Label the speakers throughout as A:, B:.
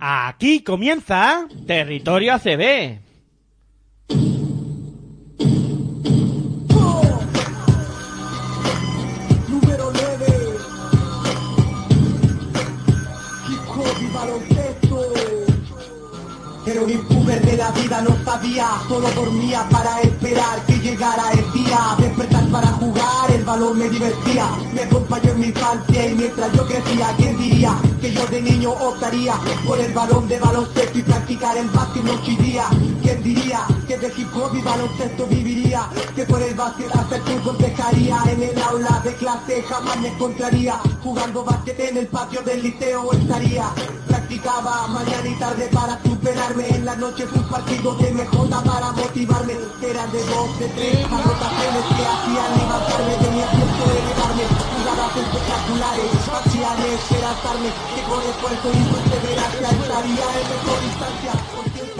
A: Aquí comienza Territorio ACB.
B: Número 9. Hip hop y baloncesto. Era un impuber de la vida, no sabía, solo dormía para esperar que llegara el día. Despertar para jugar, el balón me divertía, me acompañó en mi infancia y mientras yo crecía, ¿quién diría que yo de niño optaría por el balón de baloncesto y practicar el básquet noche y día? ¿Quién diría que de hip hop y baloncesto viviría? Que por el básquet hacer fútbol dejaría. En el aula de clase jamás me encontraría. Jugando básquet en el patio del liceo estaría. Practicaba mañana y tarde para superarme. En la noche un partido de MJ para motivarme. Eran de dos, de tres anotaciones que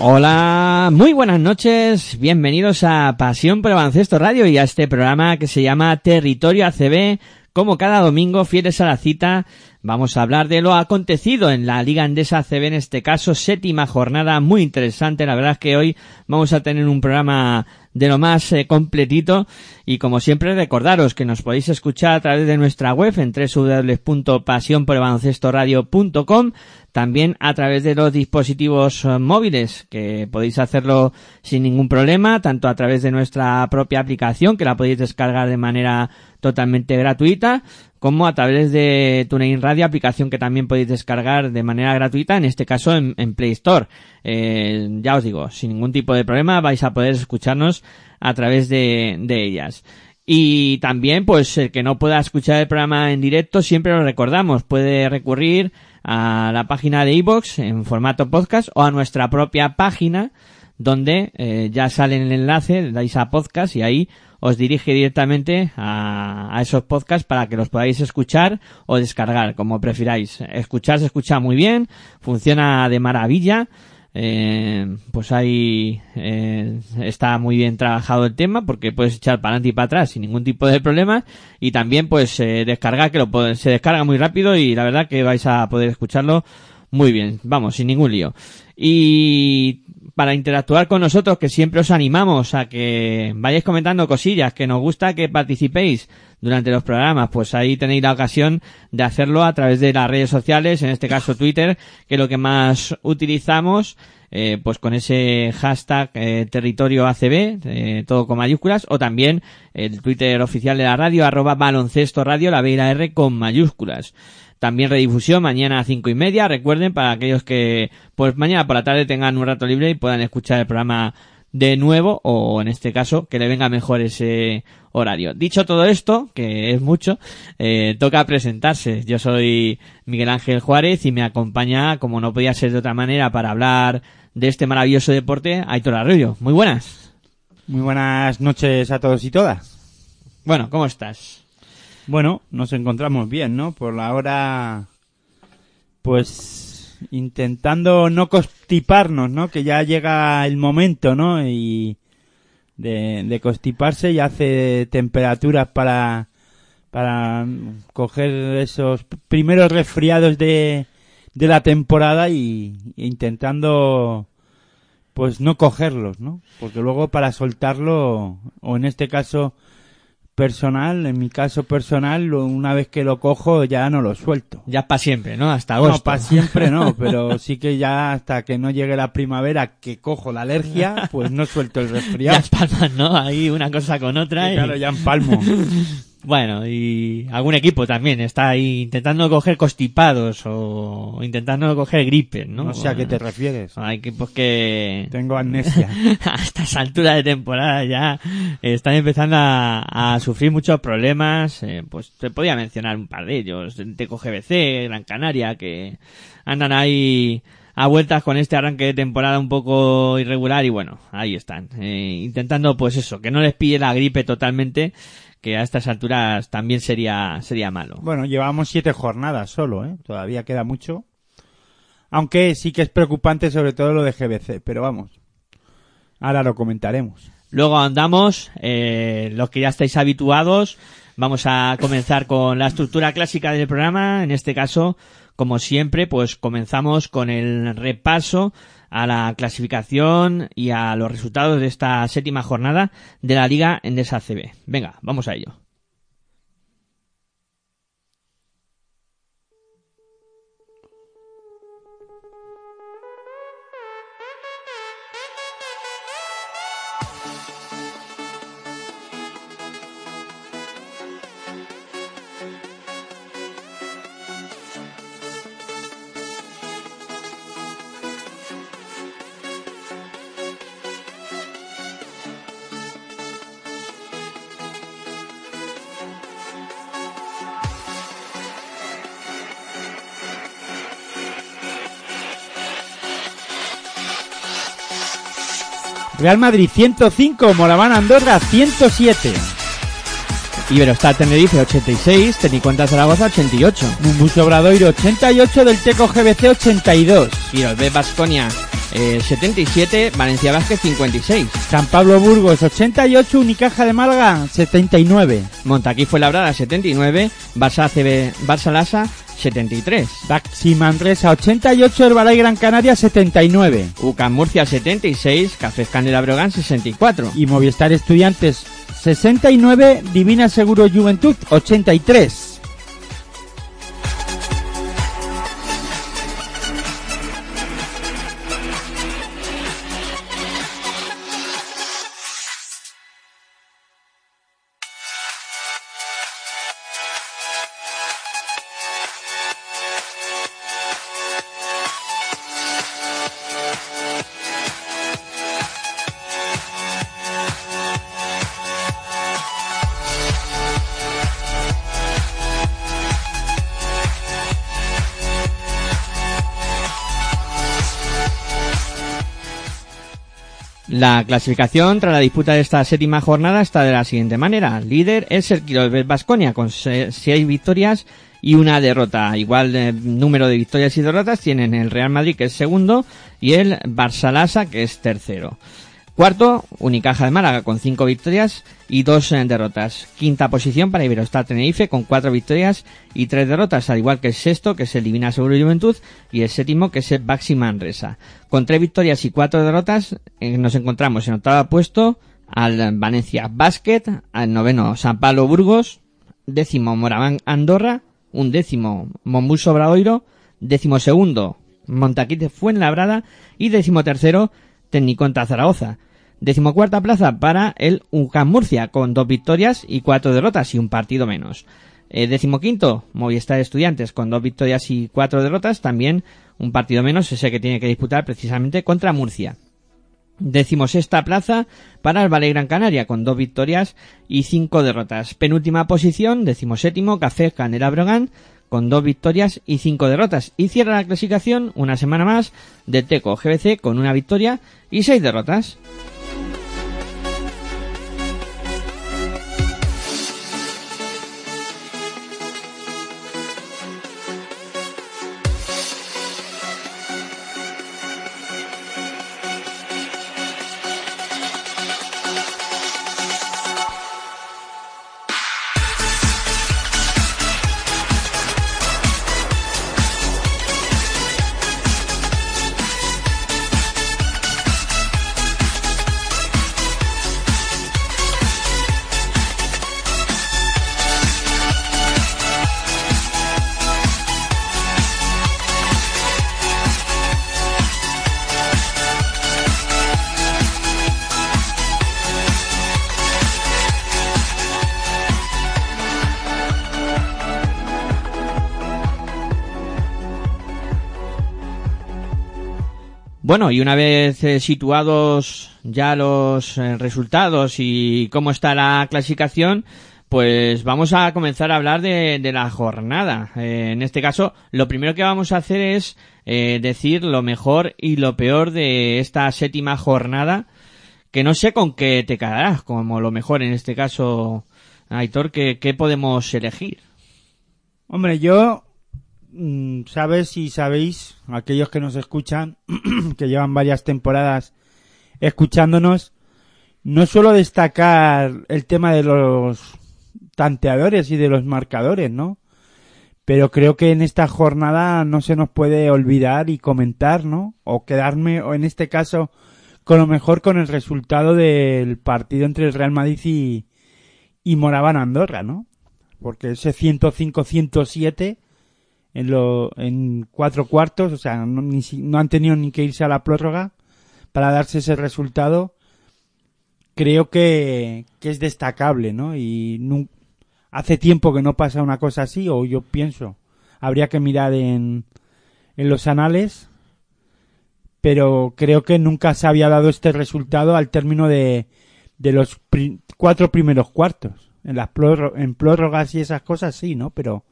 A: Hola, muy buenas noches, bienvenidos a Pasión por Baloncesto Radio y a este programa que se llama Territorio ACB. Como cada domingo, fieles a la cita, vamos a hablar de lo acontecido en la Liga Andesa ACB, en este caso, séptima jornada, muy interesante. La verdad es que hoy vamos a tener un programa de lo más eh, completito. Y como siempre recordaros que nos podéis escuchar a través de nuestra web en www.pasionporbaloncestoradio.com también a través de los dispositivos eh, móviles que podéis hacerlo sin ningún problema tanto a través de nuestra propia aplicación que la podéis descargar de manera totalmente gratuita como a través de TuneIn Radio, aplicación que también podéis descargar de manera gratuita, en este caso en, Play Store. Eh, ya os digo, sin ningún tipo de problema vais a poder escucharnos a través de, de ellas. Y también, pues, el que no pueda escuchar el programa en directo, siempre lo recordamos, puede recurrir a la página de iBox en formato podcast o a nuestra propia página donde eh, ya sale el enlace, dais a podcast y ahí os dirige directamente a, esos podcasts para que los podáis escuchar o descargar, como prefiráis. Escuchar se escucha muy bien, funciona de maravilla. Eh, pues ahí eh, está muy bien trabajado el tema porque puedes echar para adelante y para atrás sin ningún tipo de problema y también pues eh, descargar que lo se descarga muy rápido y la verdad que vais a poder escucharlo muy bien, vamos, sin ningún lío. Y para interactuar con nosotros, que siempre os animamos a que vayáis comentando cosillas, que nos gusta que participéis durante los programas, pues ahí tenéis la ocasión de hacerlo a través de las redes sociales, en este caso Twitter, que es lo que más utilizamos, eh, pues con ese hashtag eh, territorio ACB, eh, todo con mayúsculas, o también el Twitter oficial de la radio, arroba baloncesto radio, la B y la R con mayúsculas. También redifusión mañana a cinco y media. Recuerden para aquellos que pues mañana por la tarde tengan un rato libre y puedan escuchar el programa de nuevo o en este caso que le venga mejor ese horario. Dicho todo esto, que es mucho, eh, toca presentarse. Yo soy Miguel Ángel Juárez y me acompaña, como no podía ser de otra manera, para hablar de este maravilloso deporte, Aitor Arroyo. Muy buenas.
C: Muy buenas noches a todos y todas.
A: Bueno, ¿cómo estás?
C: Bueno, nos encontramos bien, ¿no? Por la hora, pues, intentando no constiparnos, ¿no? Que ya llega el momento, ¿no? Y de, de constiparse y hace temperaturas para, para coger esos primeros resfriados de, de la temporada y intentando pues no cogerlos, ¿no? Porque luego para soltarlo, o en este caso personal, en mi caso personal, una vez que lo cojo ya no lo suelto.
A: Ya para siempre, ¿no? Hasta agosto.
C: No, para siempre no, pero sí que ya hasta que no llegue la primavera que cojo la alergia, pues no suelto el resfriado.
A: Ya palmas, ¿no? Ahí una cosa con otra.
C: Y
A: y...
C: claro, ya empalmo.
A: Bueno, y algún equipo también está ahí intentando coger constipados o intentando coger gripe, ¿no?
C: No sé a qué te refieres.
A: Hay equipos que
C: Tengo amnesia.
A: a estas alturas de temporada ya están empezando a, a sufrir muchos problemas. eh, pues te podía mencionar un par de ellos. Teco GBC, Gran Canaria, que andan ahí a vueltas con este arranque de temporada un poco irregular y bueno, ahí están. eh, intentando pues eso, que no les pille la gripe totalmente, que a estas alturas también sería, sería malo.
C: Bueno, llevamos siete jornadas solo, ¿eh? Todavía queda mucho. Aunque sí que es preocupante sobre todo lo de GBC, pero vamos. Ahora lo comentaremos.
A: Luego andamos, eh, los que ya estáis habituados, vamos a comenzar con la estructura clásica del programa. En este caso, como siempre, pues comenzamos con el repaso a la clasificación y a los resultados de esta séptima jornada de la Liga Endesa CB. Venga, vamos a ello.
C: Real Madrid 105, Moraván Andorra 107.
A: Iberostar Tenerife 86, Tenicuenta Zaragoza 88.
C: Mumbuso Obradoiro 88 del Teco GBC 82.
A: Girolbet Basconia eh, 77, Valencia Vázquez 56.
C: San Pablo Burgos 88, Unicaja de Málaga 79.
A: Montaquí fue labrada 79, Barça ACB, Barça Lasa 73.
C: Baxi Manresa 88, Herbalay Gran Canaria 79.
A: UCAM Murcia 76, Cafés Canela Brogan 64.
C: Y Movistar Estudiantes 69, Divina Seguro Juventud 83.
A: La clasificación tras la disputa de esta séptima jornada está de la siguiente manera. Líder es el Quirolbet Basconia con se- seis victorias y una derrota. Igual número de victorias y derrotas tienen el Real Madrid que es segundo y el Barça Lasa que es tercero. Cuarto, Unicaja de Málaga con cinco victorias y dos eh, derrotas. Quinta posición para Iberostar Tenerife con cuatro victorias y tres derrotas, al igual que el sexto, que es el Divina Seguro Juventud, y el séptimo, que es el Baxi Manresa. Con tres victorias y cuatro derrotas, eh, nos encontramos en octavo puesto al Valencia Basket, al noveno San Pablo Burgos, décimo Moraván Andorra, un décimo Mombuso Bradoiro, décimo segundo Montaquite Fuenlabrada y décimo tercero Tecniconta Zaragoza. Decimocuarta plaza para el UCAM Murcia con dos victorias y cuatro derrotas y un partido menos. Eh, decimoquinto, Movistar Estudiantes con dos victorias y cuatro derrotas, también un partido menos, ese que tiene que disputar precisamente contra Murcia. Decimosexta plaza para el Valle Gran Canaria con dos victorias y cinco derrotas. Penúltima posición, decimoséptimo, Café Canela Brogan con dos victorias y cinco derrotas. Y cierra la clasificación una semana más de Teco GBC con una victoria y seis derrotas. Bueno, y una vez eh, situados ya los eh, resultados y cómo está la clasificación, pues vamos a comenzar a hablar de, de la jornada. Eh, en este caso, lo primero que vamos a hacer es decir lo mejor y lo peor de esta séptima jornada, que no sé con qué te quedarás, como lo mejor en este caso, Aitor, ¿qué, qué podemos elegir?
C: Hombre, yo, sabes y sabéis, aquellos que nos escuchan, que llevan varias temporadas escuchándonos, no suelo destacar el tema de los tanteadores y de los marcadores, ¿no? Pero creo que en esta jornada no se nos puede olvidar y comentar, ¿no? O quedarme, o en este caso, con lo mejor con el resultado del partido entre el Real Madrid y, y Moraban Andorra, ¿no? Porque ese 105-107 en, lo, en cuatro cuartos, o sea, no, ni no han tenido ni que irse a la prórroga para darse ese resultado, creo que, que es destacable, ¿no? Y hace tiempo que no pasa una cosa así, o yo pienso, habría que mirar en, en los anales, pero creo que nunca se había dado este resultado al término de, de los cuatro primeros cuartos. En las prórro- en prórrogas y esas cosas sí, ¿no? Pero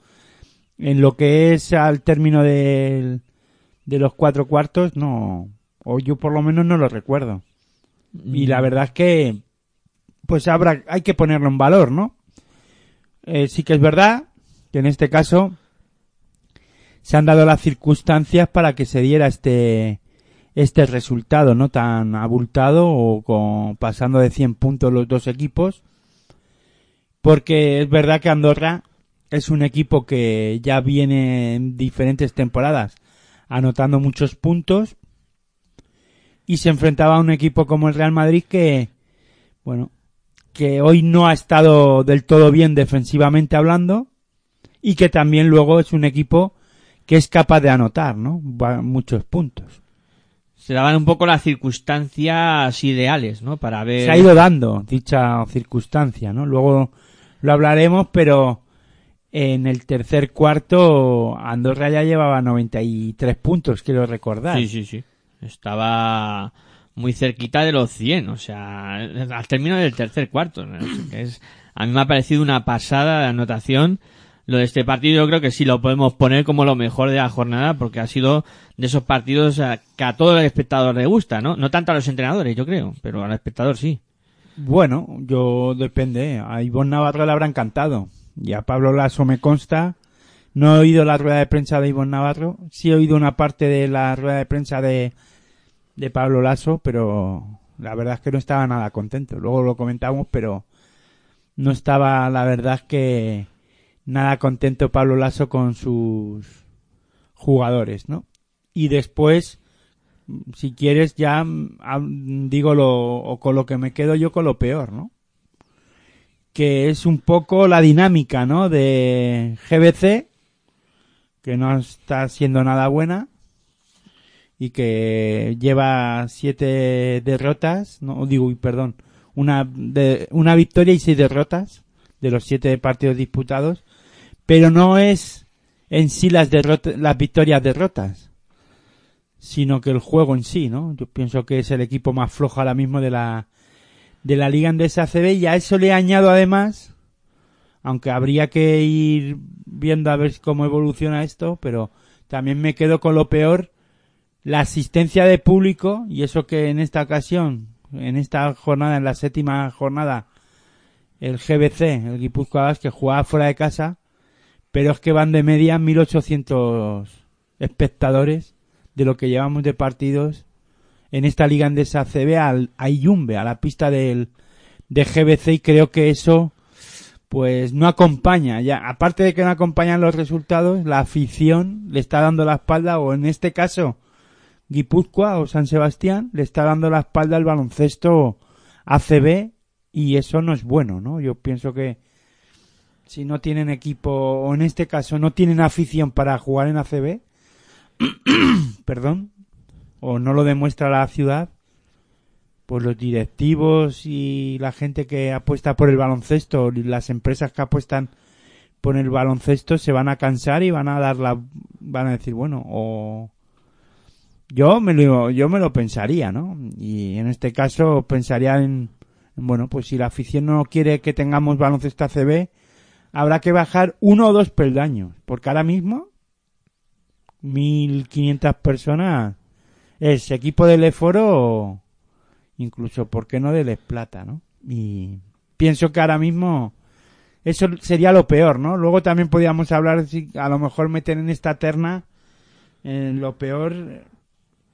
C: en lo que es al término del- de los cuatro cuartos, no, o yo por lo menos no lo recuerdo. Y la verdad es que, pues habrá, hay que ponerlo en valor, ¿no? Eh, sí que es verdad que en este caso se han dado las circunstancias para que se diera este, este resultado, ¿no? Tan abultado o con, pasando de 100 puntos los dos equipos. Porque es verdad que Andorra es un equipo que ya viene en diferentes temporadas anotando muchos puntos y se enfrentaba a un equipo como el Real Madrid que, bueno, que hoy no ha estado del todo bien defensivamente hablando y que también luego es un equipo que es capaz de anotar, ¿no? Va- Muchos puntos.
A: Se daban un poco las circunstancias ideales, ¿no? Para ver...
C: Se ha ido dando dicha circunstancia, ¿no? Luego lo hablaremos, pero en el tercer cuarto Andorra ya llevaba 93 puntos, quiero recordar.
A: Sí, sí, sí. Estaba muy cerquita de los 100, o sea, al término del tercer cuarto. es, a mí me ha parecido una pasada de anotación. Lo de este partido yo creo que sí lo podemos poner como lo mejor de la jornada porque ha sido de esos partidos que a todo el espectador le gusta, ¿no? No tanto a los entrenadores, yo creo, pero al espectador sí.
C: Bueno, yo depende. A Ivonne Navarro le habrá encantado. Y a Pablo Lasso me consta. No he oído la rueda de prensa de Ivonne Navarro. Sí he oído una parte de la rueda de prensa de, de Pablo Lasso, pero la verdad es que no estaba nada contento. Luego lo comentamos, pero no estaba, la verdad que nada contento Pablo Lasso con sus jugadores, ¿no? Y después, si quieres ya mm, digo lo o con lo que me quedo yo con lo peor, ¿no? Que es un poco la dinámica, ¿no? De GBC que no está siendo nada buena y que lleva siete derrotas, no digo, perdón, una de una victoria y seis derrotas de los siete partidos disputados, pero no es en sí las derrotas, las victorias derrotas, sino que el juego en sí, ¿no? Yo pienso que es el equipo más flojo ahora mismo de la de la Liga Andesa ACB y a eso le añado además, aunque habría que ir viendo a ver cómo evoluciona esto, pero también me quedo con lo peor, la asistencia de público y eso que en esta ocasión, en esta jornada, en la séptima jornada, el GBC, el Guipúzcoa que jugaba fuera de casa, pero es que van de media 1800 espectadores de lo que llevamos de partidos en esta liga andesa CB al, a a la pista del, de GBC y creo que eso pues no acompaña ya aparte de que no acompañan los resultados la afición le está dando la espalda o en este caso Guipúzcoa o San Sebastián le está dando la espalda al baloncesto ACB y eso no es bueno, ¿no? Yo pienso que si no tienen equipo o en este caso no tienen afición para jugar en ACB, perdón, o no lo demuestra la ciudad, pues los directivos y la gente que apuesta por el baloncesto las empresas que apuestan por el baloncesto se van a cansar y van a dar la van a decir, bueno, o Yo me lo, yo me lo pensaría, ¿no? Y en este caso pensaría en, en, bueno, pues si la afición no quiere que tengamos baloncesto ACB, habrá que bajar uno o dos peldaños, porque ahora mismo 1500 personas es equipo del Eforo incluso, ¿por qué no del Esplata, no? Y pienso que ahora mismo eso sería lo peor, ¿no? Luego también podríamos hablar, si a lo mejor meter en esta terna eh, lo peor,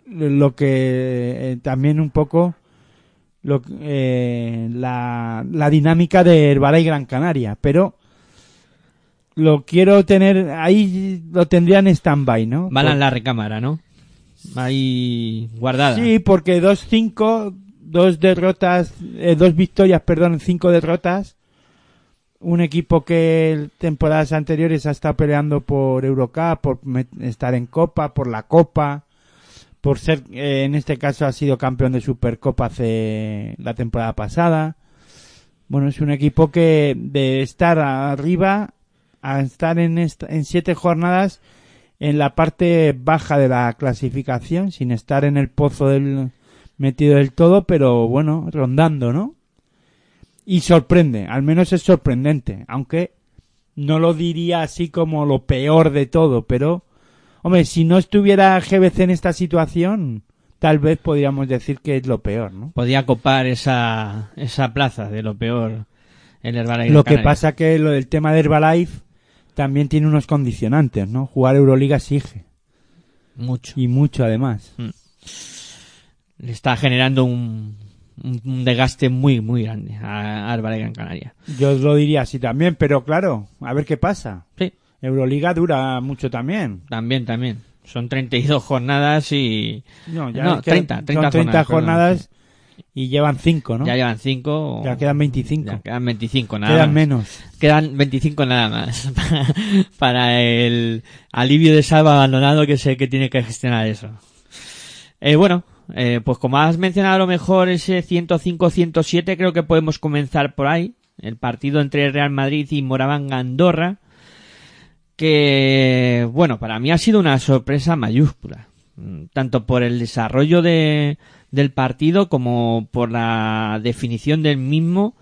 C: lo que eh, también un poco lo, eh, la, la dinámica de Herbala y Gran Canaria, pero lo quiero tener ahí lo tendría en stand-by, ¿no?
A: Van
C: Por-
A: en la recámara, ¿no? Ahí guardada.
C: Sí, porque dos cinco, dos derrotas, eh, dos victorias, perdón, cinco derrotas. Un equipo que temporadas anteriores ha estado peleando por Eurocup, por estar en Copa, por la Copa, por ser, eh, en este caso ha sido campeón de Supercopa hace la temporada pasada. Bueno, es un equipo que de estar arriba a estar en, esta- en siete jornadas en la parte baja de la clasificación, sin estar en el pozo del metido del todo, pero bueno, rondando, ¿no? Y sorprende, al menos es sorprendente, aunque no lo diría así como lo peor de todo, pero hombre, si no estuviera GBC en esta situación, tal vez podríamos decir que es lo peor, ¿no?
A: Podía copar esa, esa plaza de lo peor el Herbalife.
C: Lo que pasa que lo del tema de Herbalife también tiene unos condicionantes, ¿no? Jugar Euroliga exige,
A: Mucho.
C: y mucho además.
A: Le está generando un, un, desgaste muy, muy grande a, Herbalife Gran Canaria.
C: Yo os lo diría así también, pero claro, a ver qué pasa.
A: Sí,
C: Euroliga dura mucho también.
A: también, también. Son 32 jornadas y
C: No, ya
A: No,
C: es que
A: 30,
C: son
A: 30
C: 30
A: jornadas,
C: jornadas y llevan 5, ¿no?
A: ya
C: Ya,
A: llevan 5.
C: quedan 25.
A: Ya quedan 25 nada
C: quedan
A: más.
C: menos.
A: Quedan 25 nada más para el alivio de salva abandonado que sé que tiene que gestionar eso. Eh, bueno, eh, pues como has mencionado a lo mejor ese 105-107 creo que podemos comenzar por ahí. El partido entre Real Madrid y Moraván Andorra. Que, bueno, para mí ha sido una sorpresa mayúscula. Tanto por el desarrollo de, del partido como por la definición del mismo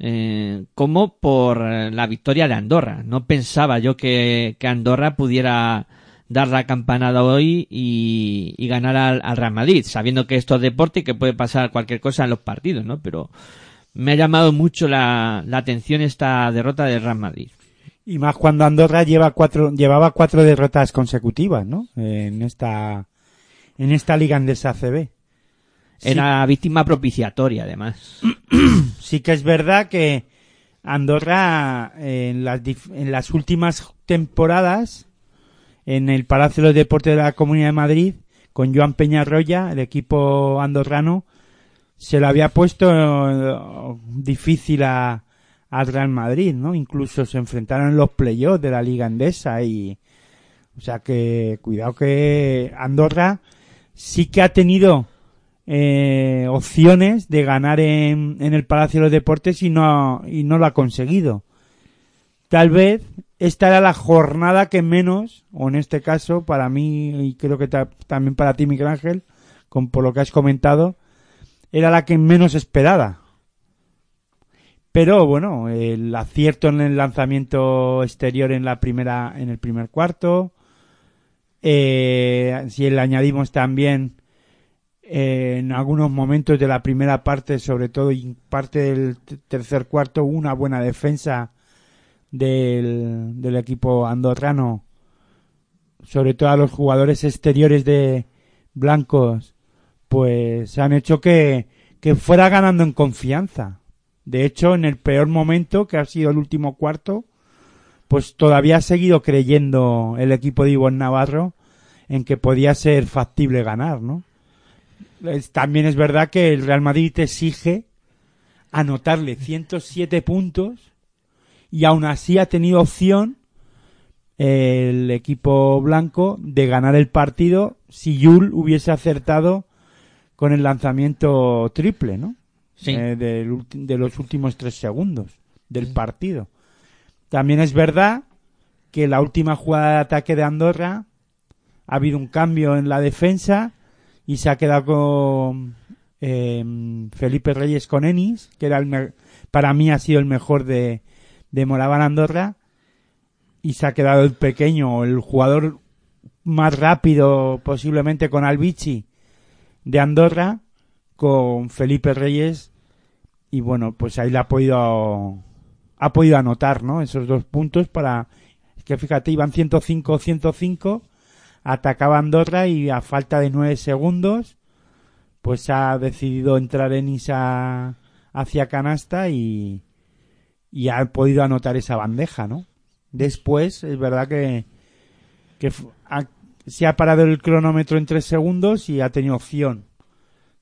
A: eh, como por eh, la victoria de Andorra. No pensaba yo que, Andorra pudiera dar la campanada hoy y, ganar al, al Real Madrid, sabiendo que esto es deporte y que puede pasar cualquier cosa en los partidos, ¿no? Pero me ha llamado mucho la, atención esta derrota del Real Madrid.
C: Y más cuando Andorra lleva cuatro, llevaba cuatro derrotas consecutivas, ¿no? En esta, en esta liga andesa Sí.
A: Era víctima propiciatoria, además.
C: Sí que es verdad que Andorra eh, en las, en las últimas temporadas en el Palacio de los Deportes de la Comunidad de Madrid con Joan Peñarroya, el equipo andorrano, se lo había puesto eh, difícil a, al Real Madrid, ¿no? Incluso se enfrentaron en los playoffs de la Liga Endesa y, o sea que, cuidado que Andorra sí que ha tenido eh, opciones de ganar en, en el Palacio de los Deportes y no, y no lo ha conseguido. Tal vez esta era la jornada que menos, o en este caso, para mí, y creo que ta- también para ti, Miguel Ángel, con, por lo que has comentado, era la que menos esperada. Pero bueno, el acierto en el lanzamiento exterior en la primera, en el primer cuarto, eh, si le añadimos también en algunos momentos de la primera parte, sobre todo y parte del tercer cuarto, una buena defensa del, del equipo andorrano, sobre todo a los jugadores exteriores de blancos, pues han hecho que, que fuera ganando en confianza. De hecho, en el peor momento, que ha sido el último cuarto, pues todavía ha seguido creyendo el equipo de Ivonne Navarro en que podía ser factible ganar, ¿no? Es- también es verdad que el Real Madrid te exige anotarle 107 puntos y aún así ha tenido opción el equipo blanco de ganar el partido si Yul hubiese acertado con el lanzamiento triple, ¿no?
A: Sí.
C: Eh, del de los últimos tres segundos del partido. También es verdad que la última jugada de ataque de Andorra ha habido un cambio en la defensa y se ha quedado con eh, Felipe Reyes con Enis, que era el para mí ha sido el mejor de, de Moraban Andorra, y se ha quedado el pequeño, el jugador más rápido posiblemente con Albici de Andorra, con Felipe Reyes, y bueno, pues ahí le ha podido, ha podido anotar, ¿no? Esos dos puntos para, que fíjate, iban 105-105, atacaba Andorra y a falta de nueve segundos, pues ha decidido entrar en Isa hacia canasta y, y ha podido anotar esa bandeja, ¿no? Después, es verdad que, que ha- se ha parado el cronómetro en tres segundos y ha tenido opción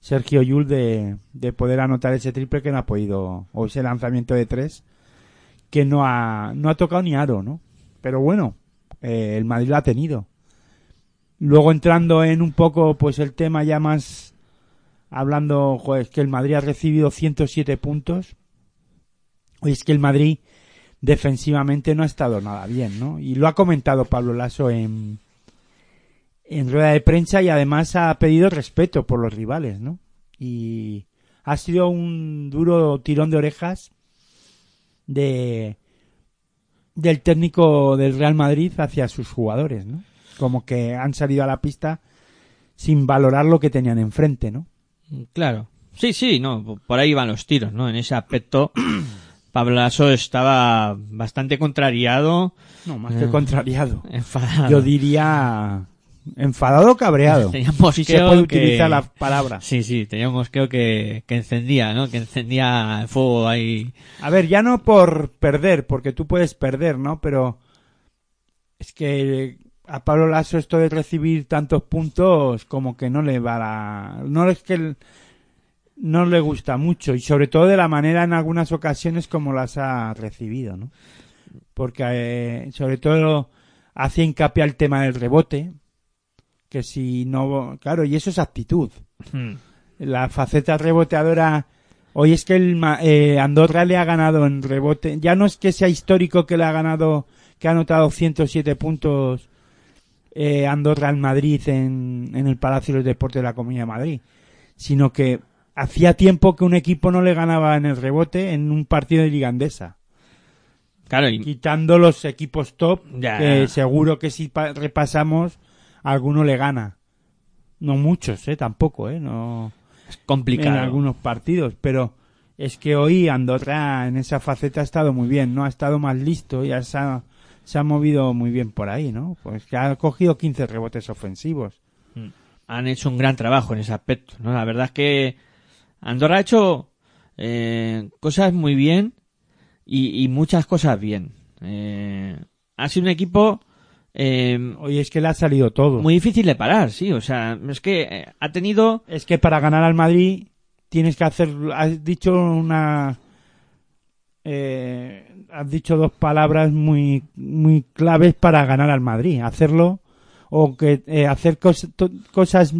C: Sergio Yul de, de poder anotar ese triple que no ha podido, o ese lanzamiento de tres que no ha, no ha tocado ni aro, ¿no? Pero bueno, eh, el Madrid lo ha tenido. Luego entrando en un poco, pues el tema ya más hablando, joder, es que el Madrid ha recibido 107 puntos. Oye, es que el Madrid defensivamente no ha estado nada bien, ¿no? Y lo ha comentado Pablo Lasso en, en rueda de prensa y además ha pedido respeto por los rivales, ¿no? Y ha sido un duro tirón de orejas de del técnico del Real Madrid hacia sus jugadores, ¿no? Como que han salido a la pista sin valorar lo que tenían enfrente, ¿no?
A: Claro. Sí, sí, no, por ahí van los tiros, ¿no? En ese aspecto, Pablo Lasso estaba bastante contrariado,
C: No, más que
A: Eh.
C: contrariado.
A: enfadado.
C: Yo diría enfadado o cabreado.
A: Tenía un
C: Si se puede
A: que-
C: utilizar la palabra.
A: Sí, sí, tenía un mosqueo que, que encendía, ¿no? Que encendía el fuego ahí.
C: A ver, ya no por perder, porque tú puedes perder, ¿no? Pero es que a Pablo Lasso esto de recibir tantos puntos como que no le va a la... No es que el- no le gusta mucho y sobre todo de la manera en algunas ocasiones como las ha recibido, ¿no? Porque eh, sobre todo hacía hincapié al tema del rebote, que si no... Claro, y eso es actitud
A: Hmm.
C: la faceta reboteadora. Hoy es que el eh, Andorra le ha ganado en rebote. Ya no es que sea histórico que le ha ganado, que ha anotado 107 puntos eh, Andorra en Madrid en, en el Palacio de los Deportes de la Comunidad de Madrid, sino que hacía tiempo que un equipo no le ganaba en el rebote en un partido de Liga Andesa.
A: Claro, y,
C: Quitando los equipos top,
A: Ya.
C: que seguro que si pa- repasamos, alguno le gana. No muchos, eh, tampoco, eh, no
A: es
C: en
A: complicado.
C: algunos partidos, pero es que hoy Andorra en esa faceta ha estado muy bien, ¿no? Ha estado más listo y ha, se ha movido muy bien por ahí, ¿no? Pues que ha cogido 15 rebotes ofensivos.
A: han hecho un gran trabajo en ese aspecto, ¿no? La verdad es que Andorra ha hecho eh, cosas muy bien y, y muchas cosas bien. Eh, ha sido un equipo eh,
C: Hoy es que le ha salido todo.
A: muy difícil de parar, sí. O sea, es que eh, ha tenido...
C: Es que para ganar al Madrid tienes que hacer, has dicho una, eh, has dicho dos palabras muy, muy claves para ganar al Madrid. Hacerlo o que eh, hacer cosas,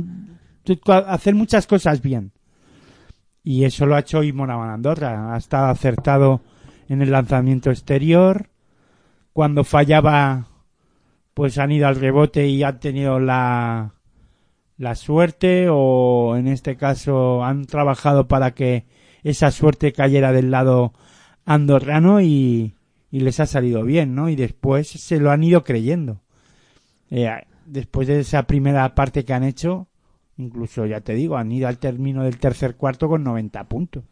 C: hacer muchas cosas bien. Y eso lo ha hecho Moraban Andorra. Ha estado acertado en el lanzamiento exterior. Cuando fallaba, pues han ido al rebote y han tenido la, la suerte o en este caso han trabajado para que esa suerte cayera del lado andorrano y, y les ha salido bien, ¿no? Y después se lo han ido creyendo. Eh, después de esa primera parte que han hecho, incluso ya te digo, han ido al término del tercer cuarto con 90 puntos.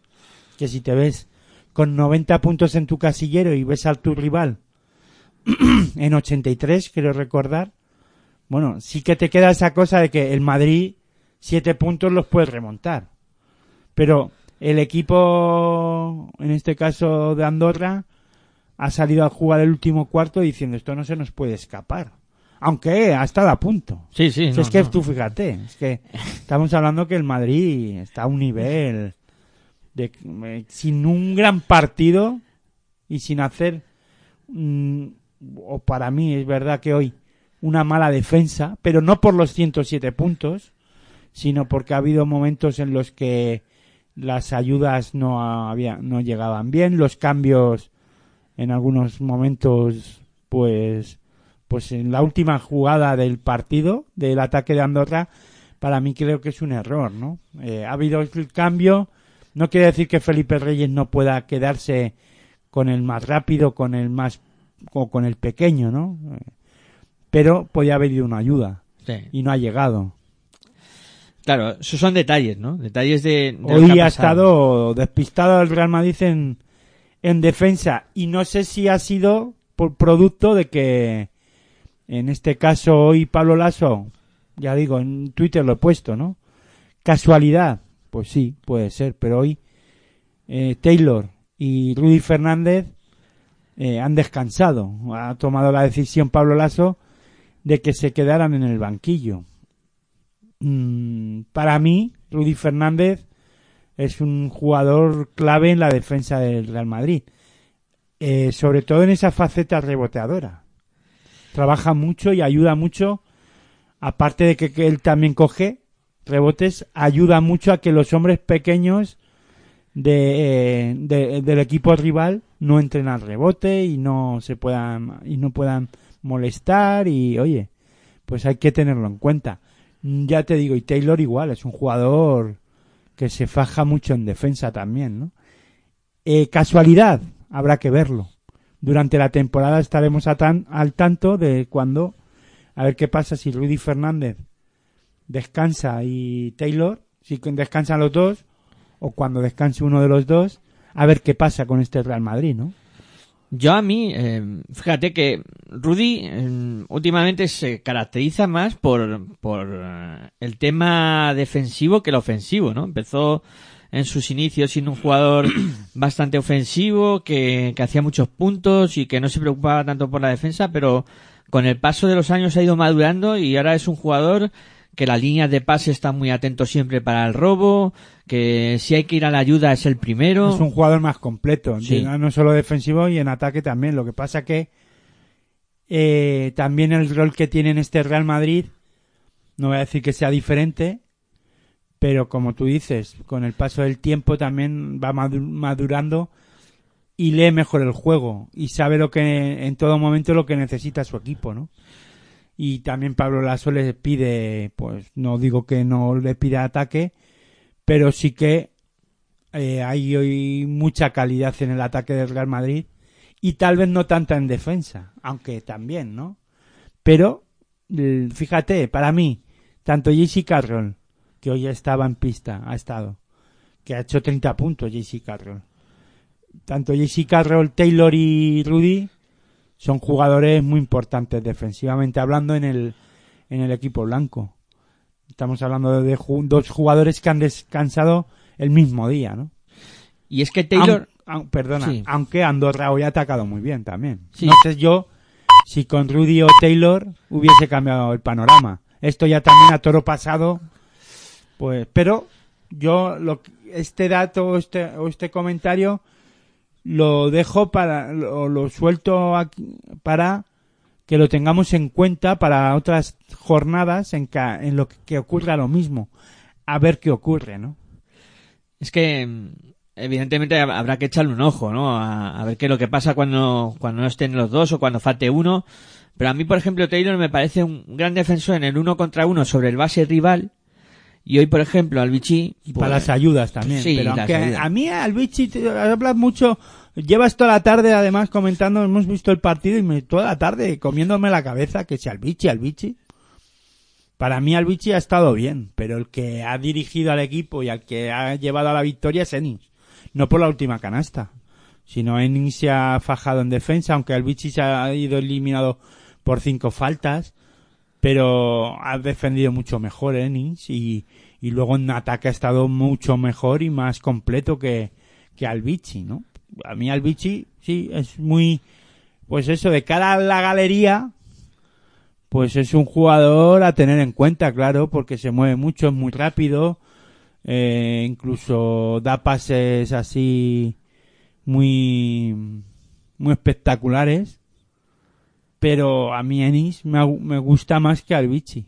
C: Que si te ves con 90 puntos en tu casillero y ves a tu rival en 83, quiero recordar, bueno, sí que te queda esa cosa de que el Madrid siete puntos los puede remontar. Pero el equipo, en este caso de Andorra, ha salido a jugar el último cuarto diciendo esto no se nos puede escapar. Aunque ha estado a punto.
A: Sí, sí.
C: Si
A: no,
C: es que
A: no.
C: tú fíjate, es que estamos hablando que el Madrid está a un nivel de eh, sin un gran partido y sin hacer mm, o para mí es verdad que hoy una mala defensa, pero no por los 107 puntos, sino porque ha habido momentos en los que las ayudas no había no llegaban bien, los cambios en algunos momentos pues pues en la última jugada del partido del ataque de Andorra para mí creo que es un error, ¿no? Eh, ha habido el cambio, no quiere decir que Felipe Reyes no pueda quedarse con el más rápido, con el más o con el pequeño, ¿no? Eh, Pero podía haber ido una ayuda
A: Sí.
C: y no ha llegado.
A: Claro, esos son detalles, ¿no? Detalles de...
C: Hoy ha estado despistado el Real Madrid en, en defensa y no sé si ha sido por producto de que en este caso hoy Pablo Lasso, ya digo, en Twitter lo he puesto, ¿no? Casualidad, pues sí, puede ser, pero hoy eh, Taylor y Rudy Fernández eh, han descansado. Ha tomado la decisión Pablo Lasso de que se quedaran en el banquillo. Mm, para mí, Rudy Fernández es un jugador clave en la defensa del Real Madrid. Eh, sobre todo en esa faceta reboteadora. Trabaja mucho y ayuda mucho. Aparte de que, él también coge rebotes, ayuda mucho a que los hombres pequeños eh, de- del equipo rival no entren al rebote y no se puedan y no puedan molestar y oye pues hay que tenerlo en cuenta ya te digo y Taylor igual es un jugador que se faja mucho en defensa también no Eh, casualidad habrá que verlo durante la temporada estaremos a tan- al tanto de cuando a ver qué pasa si Rudy Fernández descansa y Taylor si descansan los dos o cuando descanse uno de los dos, a ver qué pasa con este Real Madrid, ¿no?
A: Yo a mí, eh, fíjate que Rudy eh, últimamente se caracteriza más por, por eh, el tema defensivo que el ofensivo, ¿no? Empezó en sus inicios siendo un jugador bastante ofensivo, que, que hacía muchos puntos y que no se preocupaba tanto por la defensa, pero con el paso de los años ha ido madurando y ahora es un jugador que la línea de pase está muy atento siempre para el robo, que si hay que ir a la ayuda es el primero.
C: Es un jugador más completo,
A: Sí.
C: no solo defensivo y en ataque también. Lo que pasa que eh, también el rol que tiene en este Real Madrid, no voy a decir que sea diferente, pero como tú dices, con el paso del tiempo también va madu- madurando y lee mejor el juego y sabe lo que en todo momento lo que necesita su equipo, ¿no? Y también Pablo Lasso le pide, pues no digo que no le pida ataque, pero sí que eh, hay hoy mucha calidad en el ataque del Real Madrid y tal vez no tanta en defensa, aunque también, ¿no? Pero fíjate, para mí, tanto JC Carroll, que hoy estaba en pista, ha estado, que ha hecho 30 puntos JC Carroll. Tanto JC Carroll, Taylor y Rudy son jugadores muy importantes defensivamente hablando en el en el equipo blanco. Estamos hablando de dos jugadores que han descansado el mismo día, ¿no?
A: Y es que Taylor...
C: Perdona,
A: Sí.
C: aunque Andorra hoy ha atacado muy bien también.
A: Sí.
C: Sé yo si con Rudy o Taylor hubiese cambiado el panorama. Esto ya también a toro pasado, pues, pero yo lo, este dato o este, o este comentario lo dejo para, lo, suelto aquí para que lo tengamos en cuenta para otras jornadas en, que, en lo que, ocurra lo mismo. A ver qué ocurre, ¿no?
A: Es que mm, evidentemente hab- habrá que echarle un ojo, ¿no? A, a ver qué es lo que pasa cuando, cuando no estén los dos o cuando falte uno. Pero a mí, por ejemplo, Taylor me parece un gran defensor en el uno contra uno sobre el base rival. Y hoy, por ejemplo, al Vichy...
C: Y para las ayudas también.
A: Sí,
C: pero aunque
A: ayudas.
C: a mí, al Vichy, te- hablas mucho. Llevas toda la tarde, además, comentando. Hemos visto el partido y me, toda la tarde comiéndome la cabeza que si al Vichy, al Vichy. Para mí, al Vichy ha estado bien, pero el que ha dirigido al equipo y al que ha llevado a la victoria es Ennis. No por la última canasta, sino Ennis se ha fajado en defensa, aunque al Vichy se ha ido eliminado por cinco faltas pero ha defendido mucho mejor Ennis y, y luego en ataque ha estado mucho mejor y más completo que, que Albici, ¿no? A mí Albici, sí, es muy, pues eso, de cara a la galería, pues es un jugador a tener en cuenta, claro, porque se mueve mucho, es muy rápido, eh, incluso da pases así muy, muy espectaculares pero a mí Ennis me, me gusta más que al Vichy.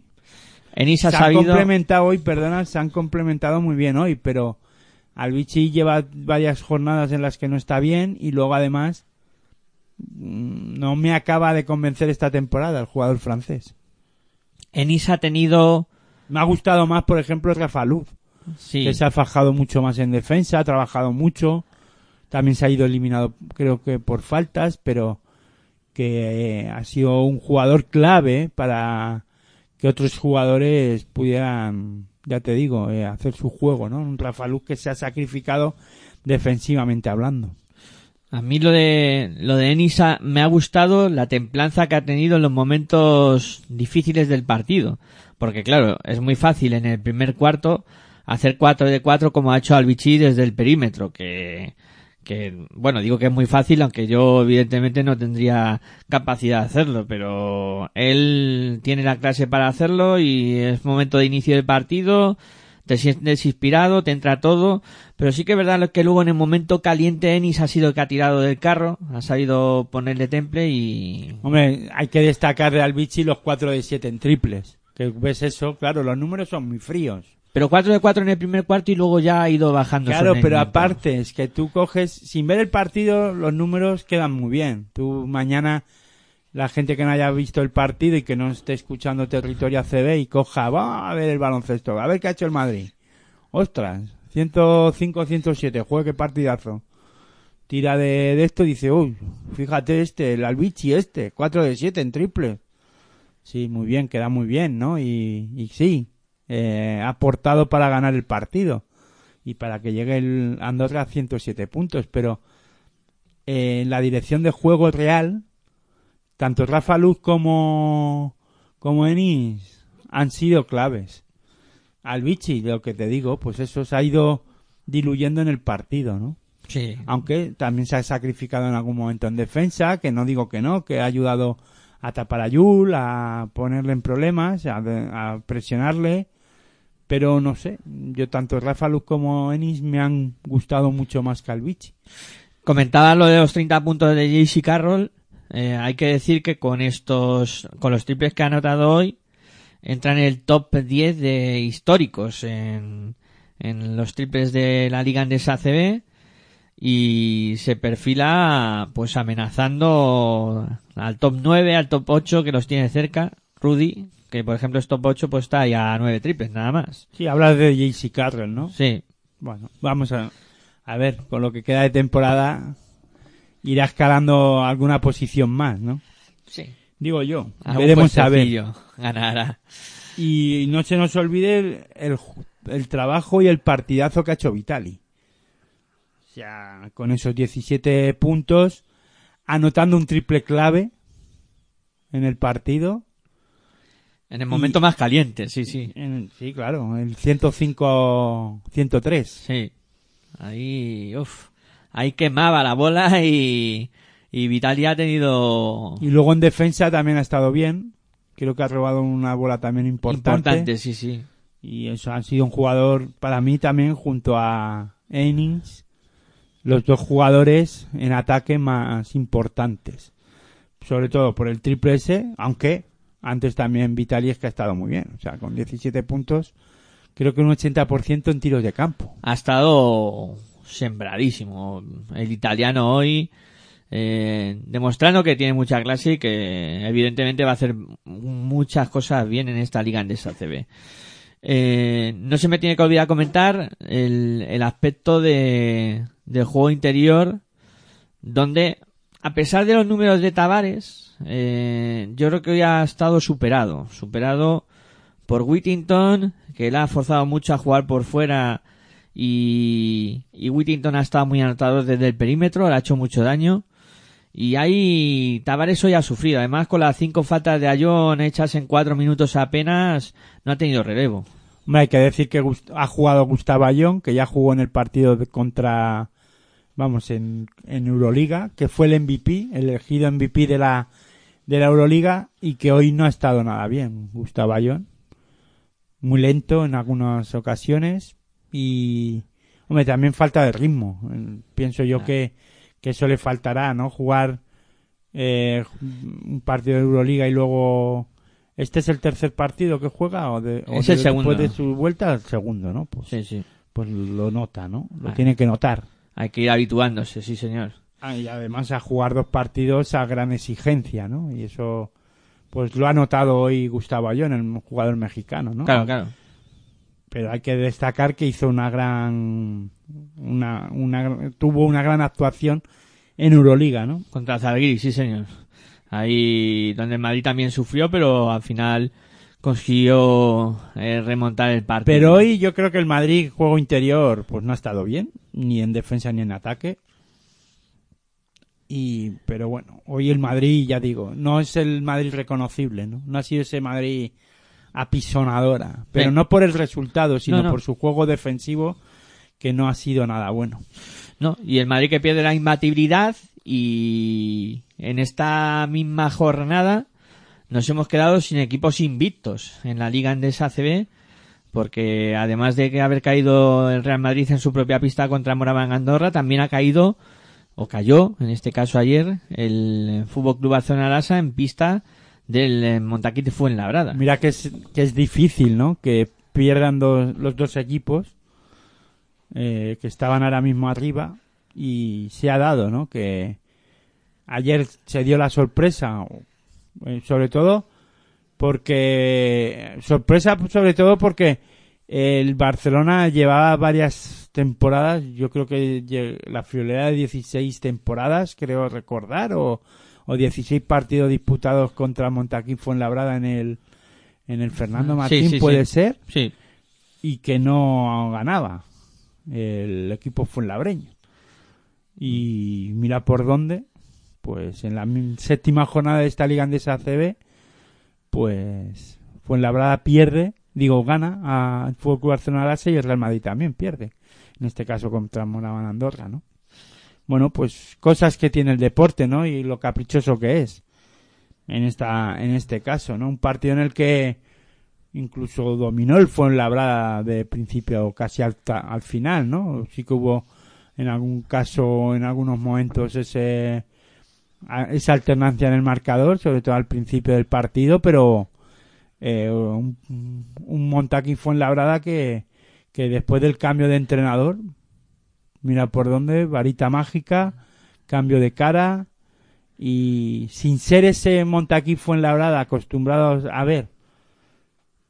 A: Ennis ha
C: Se han
A: sabido...
C: complementado hoy, perdona, se han complementado muy bien hoy, pero al Vichy lleva varias jornadas en las que no está bien y luego además mm, no me acaba de convencer esta temporada el jugador francés.
A: Ennis ha tenido
C: Me ha gustado más, por ejemplo, Rafa Luz,
A: Sí.
C: que se ha fajado mucho más en defensa, ha trabajado mucho. También se ha ido eliminado, creo que por faltas, pero que eh, ha sido un jugador clave para que otros jugadores pudieran, ya te digo, eh, hacer su juego, ¿no? Un Rafa Luz que se ha sacrificado defensivamente hablando.
A: A mí lo de lo de Enisa me ha gustado la templanza que ha tenido en los momentos difíciles del partido, porque claro, es muy fácil en el primer cuarto hacer 4 de 4 como ha hecho Albici desde el perímetro, que que bueno, digo que es muy fácil, aunque yo evidentemente no tendría capacidad de hacerlo, pero él tiene la clase para hacerlo y es momento de inicio del partido, te sientes inspirado, te entra todo, pero sí que es verdad que luego en el momento caliente Ennis ha sido el que ha tirado del carro, ha sabido ponerle temple y...
C: Hombre, hay que destacar de Albici los 4 de 7 en triples. Que ves eso, claro, los números son muy fríos.
A: Pero 4 de 4 en el primer cuarto y luego ya ha ido bajando.
C: Claro, pero aparte es que tú coges, sin ver el partido, los números quedan muy bien. Tú mañana, la gente que no haya visto el partido y que no esté escuchando Territorio ACB y coja, va a ver el baloncesto, a ver qué ha hecho el Madrid. Ostras, 105-107, juegue qué partidazo. Tira de, de esto y dice, uy, fíjate este, el Albici este, 4 de 7 en triple. Sí, muy bien, queda muy bien, ¿no? Y, y sí, eh, ha aportado para ganar el partido y para que llegue el Andorra a 107 puntos, pero eh, en la dirección de juego real, tanto Rafa Luz como, como Enis han sido claves. Al Vichy, lo que te digo, pues eso se ha ido diluyendo en el partido, ¿no?
A: Sí.
C: Aunque también se ha sacrificado en algún momento en defensa, que no digo que no, que ha ayudado a tapar a Yul, a ponerle en problemas, a, a presionarle. Pero no sé, yo tanto Rafa Luz como Enis me han gustado mucho más que Albici.
A: Comentaba lo de los 30 puntos de JC Carroll. Eh, hay que decir que con estos, con los triples que ha anotado hoy, entra en el top 10 de históricos en, en los triples de la Liga Andesa ACB y se perfila pues amenazando al top 9, al top 8 que los tiene cerca. Rudy, que por ejemplo es top 8, pues está ya a 9 triples nada más.
C: Sí, hablas de JC Carroll, ¿no?
A: Sí,
C: Bueno, vamos a, a ver, con lo que queda de temporada irá escalando alguna posición más, ¿no?
A: sí.
C: Digo yo,
A: Algún
C: veremos a ver.
A: ganará.
C: Y no se nos olvide el, el trabajo y el partidazo que ha hecho Vitali. O sea, con esos 17 puntos, anotando un triple clave en el partido.
A: En el momento más caliente, sí, sí.
C: En- sí, claro, el 105-103.
A: Sí. Ahí, uff. Ahí quemaba la bola y, y Vitali ha tenido
C: Y luego en defensa también ha estado bien. Creo que ha robado una bola también importante.
A: importante, sí, sí.
C: Y eso ha sido un jugador para mí también junto a Ennis, los dos jugadores en ataque más importantes. Sobre todo por el triple S, aunque antes también Vitali es que ha estado muy bien. O sea, con 17 puntos, creo que un 80% en tiros de campo.
A: Ha estado sembradísimo. El italiano hoy, eh, demostrando que tiene mucha clase y que evidentemente va a hacer muchas cosas bien en esta liga andesa CB. Eh, no se me tiene que olvidar comentar el, el aspecto de, del juego interior, donde, a pesar de los números de Tavares, eh, yo creo que hoy ha estado superado. Superado por Whittington, que le ha forzado mucho a jugar por fuera y, Whittington ha estado muy anotado desde el perímetro, le ha hecho mucho daño. Y ahí Tavares hoy ha sufrido. Además, con las cinco faltas de Ayón hechas en cuatro minutos apenas, no ha tenido relevo.
C: Hombre, hay que decir que ha jugado Gustavo Ayón, que ya jugó en el partido contra, vamos, en, en Euroliga, que fue el MVP, el elegido MVP de la, de la Euroliga, y que hoy no ha estado nada bien, Gustavo Ayón. Muy lento en algunas ocasiones, y, hombre, también falta de ritmo. Pienso yo
A: Ah.
C: que, que eso le faltará, ¿no? Jugar, eh, un partido de Euroliga y luego, ¿este es el tercer partido que juega? ¿O de, o
A: Es
C: de-
A: el segundo.
C: Después de su vuelta, el segundo, ¿no? Pues,
A: Sí, sí.
C: pues lo nota, ¿no? Lo tiene que notar.
A: Hay que ir habituándose, sí, señor.
C: Ah, y además a jugar dos partidos a gran exigencia, ¿no? Y eso, pues lo ha notado hoy Gustavo Ayón, el jugador mexicano, ¿no?
A: Claro, claro.
C: Pero hay que destacar que hizo una gran, una, una, tuvo una gran actuación en Euroliga, ¿no?
A: Contra Zalgiris, sí, señor. Ahí donde el Madrid también sufrió, pero al final consiguió eh, remontar el partido.
C: Pero hoy yo creo que el Madrid, juego interior, pues no ha estado bien, ni en defensa ni en ataque. Y, pero bueno, hoy el Madrid, ya digo, no es el Madrid reconocible, ¿no? No ha sido ese Madrid apisonadora. Pero
A: Sí.
C: no por el resultado, sino
A: No, no.
C: por su juego defensivo, que no ha sido nada bueno.
A: No, y el Madrid que pierde la imbatibilidad y en esta misma jornada nos hemos quedado sin equipos invictos en la Liga Andesa ACB porque además de que haber caído el Real Madrid en su propia pista contra Moraván Andorra, también ha caído o cayó, en este caso ayer, el Fútbol Club Barcelona Lasa en pista del eh, Montaquite Fuenlabrada.
C: Mira que es, que es difícil, ¿no? Que pierdan dos- los dos equipos eh, que estaban ahora mismo arriba y se ha dado, ¿no? Que ayer se dio la sorpresa, eh, sobre todo porque sorpresa sobre todo porque el Barcelona llevaba varias temporadas, yo creo que la friolera de 16 temporadas, creo recordar, o, o 16 partidos disputados contra Montaquín Fuenlabrada en el en el Fernando Martín
A: sí,
C: puede
A: sí.
C: ser
A: Sí,
C: y que no ganaba el equipo fuenlabreño. Y mira por dónde, pues en la séptima jornada de esta Liga Andesa ACB, pues Fuenlabrada pierde, digo gana al Fútbol Club Barcelona y el Real Madrid también pierde, en este caso contra Moraban Andorra, ¿no? Bueno, pues cosas que tiene el deporte, ¿no? Y lo caprichoso que es en esta en este caso, ¿no? Un partido en el que incluso dominó el Fuenlabrada de principio casi al, final, ¿no? Sí que hubo en algún caso, en algunos momentos ese esa alternancia en el marcador, sobre todo al principio del partido, pero eh, un, un Montaquín Fuenlabrada que, que después del cambio de entrenador, mira por dónde, varita mágica, cambio de cara y sin ser ese Montaquín Fuenlabrada acostumbrados a ver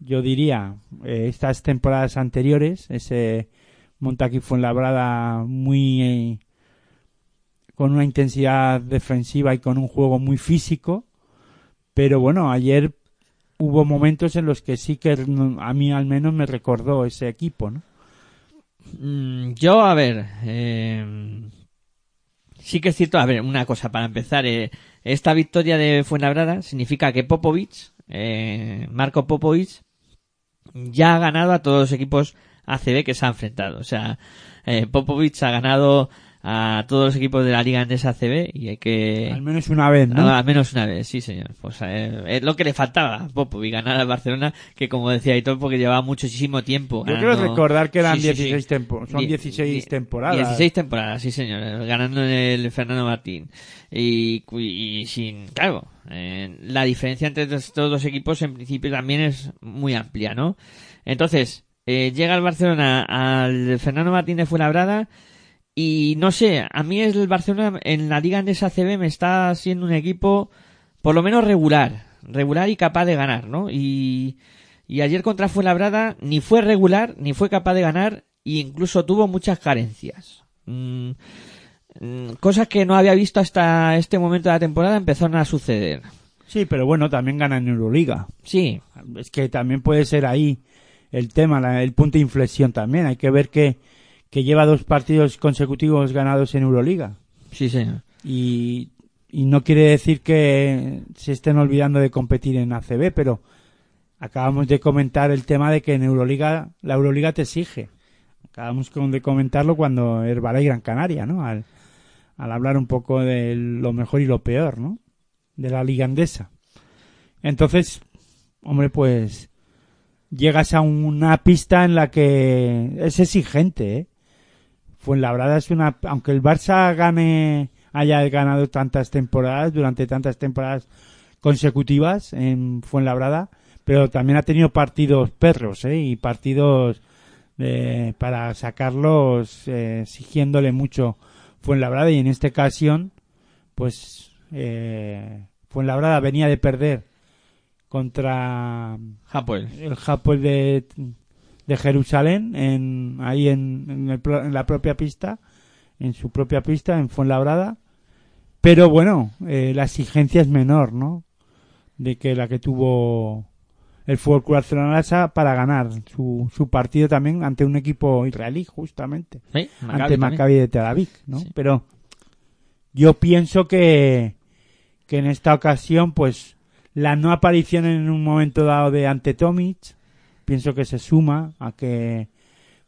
C: yo diría, eh, estas temporadas anteriores, ese Montaquí Fuenlabrada muy eh, con una intensidad defensiva y con un juego muy físico, pero bueno, ayer hubo momentos en los que sí que a mí al menos me recordó ese equipo, ¿no?
A: Mm, Yo, a ver, eh, sí que es cierto, a ver, una cosa para empezar, eh, esta victoria de Fuenlabrada significa que Popovic, eh, Marco Popovic, ya ha ganado a todos los equipos ACB que se han enfrentado. O sea, eh, Popovic ha ganado a todos los equipos de la Liga Andesa ACB y hay que...
C: Al menos una vez, ¿no?
A: Ah, al menos una vez, sí, señor. Pues eh, es lo que le faltaba a Popovic, ganar al Barcelona, que como decía Hitor, porque llevaba muchísimo tiempo.
C: Yo
A: ganando-
C: quiero recordar que eran
A: Sí, sí, sí.
C: 16 tempo- son
A: Die-
C: 16
A: die-
C: temporadas.
A: 16 temporadas, sí, señor. Ganando en el Fernando Martín. Y, y sin, claro, eh, la diferencia entre estos dos equipos en principio también es muy amplia, ¿no? Entonces, eh, llega el Barcelona al Fernando Martín de Fuenlabrada y no sé, a mí es el Barcelona en la Liga Andesa CB me está siendo un equipo por lo menos regular, regular y capaz de ganar, ¿no? Y, y ayer contra Fuenlabrada ni fue regular ni fue capaz de ganar e incluso tuvo muchas carencias. Mm, mm, cosas que no había visto hasta este momento de la temporada empezaron a suceder.
C: Sí, pero bueno, también gana en Euroliga.
A: Sí,
C: Es que también puede ser ahí el tema, la- el punto de inflexión también. Hay que ver que, que lleva dos partidos consecutivos ganados en Euroliga.
A: sí, señor.
C: Y, y no quiere decir que se estén olvidando de competir en ACB, pero acabamos de comentar el tema de que en Euroliga, la Euroliga te exige. Acabamos con- de comentarlo cuando Herbala y Gran Canaria, ¿no? Al, al hablar un poco de lo mejor y lo peor, ¿no? De la liga andesa. Entonces, hombre, pues llegas a una pista en la que es exigente, ¿eh? Fuenlabrada es una, aunque el Barça gane, haya ganado tantas temporadas, durante tantas temporadas consecutivas en Fuenlabrada, pero también ha tenido partidos perros, ¿eh? Y partidos eh, para sacarlos eh, exigiéndole mucho Fuenlabrada y en esta ocasión, pues eh, Fuenlabrada venía de perder contra
A: Hapoel.
C: el Hapoel de, de Jerusalén, en, ahí en, en, el en la propia pista, en su propia pista, en Fuenlabrada. Pero bueno, eh, la exigencia es menor, ¿no? De que la que tuvo el Fútbol Club Barcelona para ganar su, su partido también ante un equipo israelí, justamente
A: Sí, Maccabi
C: ante. Maccabi de Tel Aviv, ¿no?
A: Sí.
C: Pero yo pienso que, que en esta ocasión, pues, la no aparición en un momento dado de ante Tomic, pienso que se suma a que,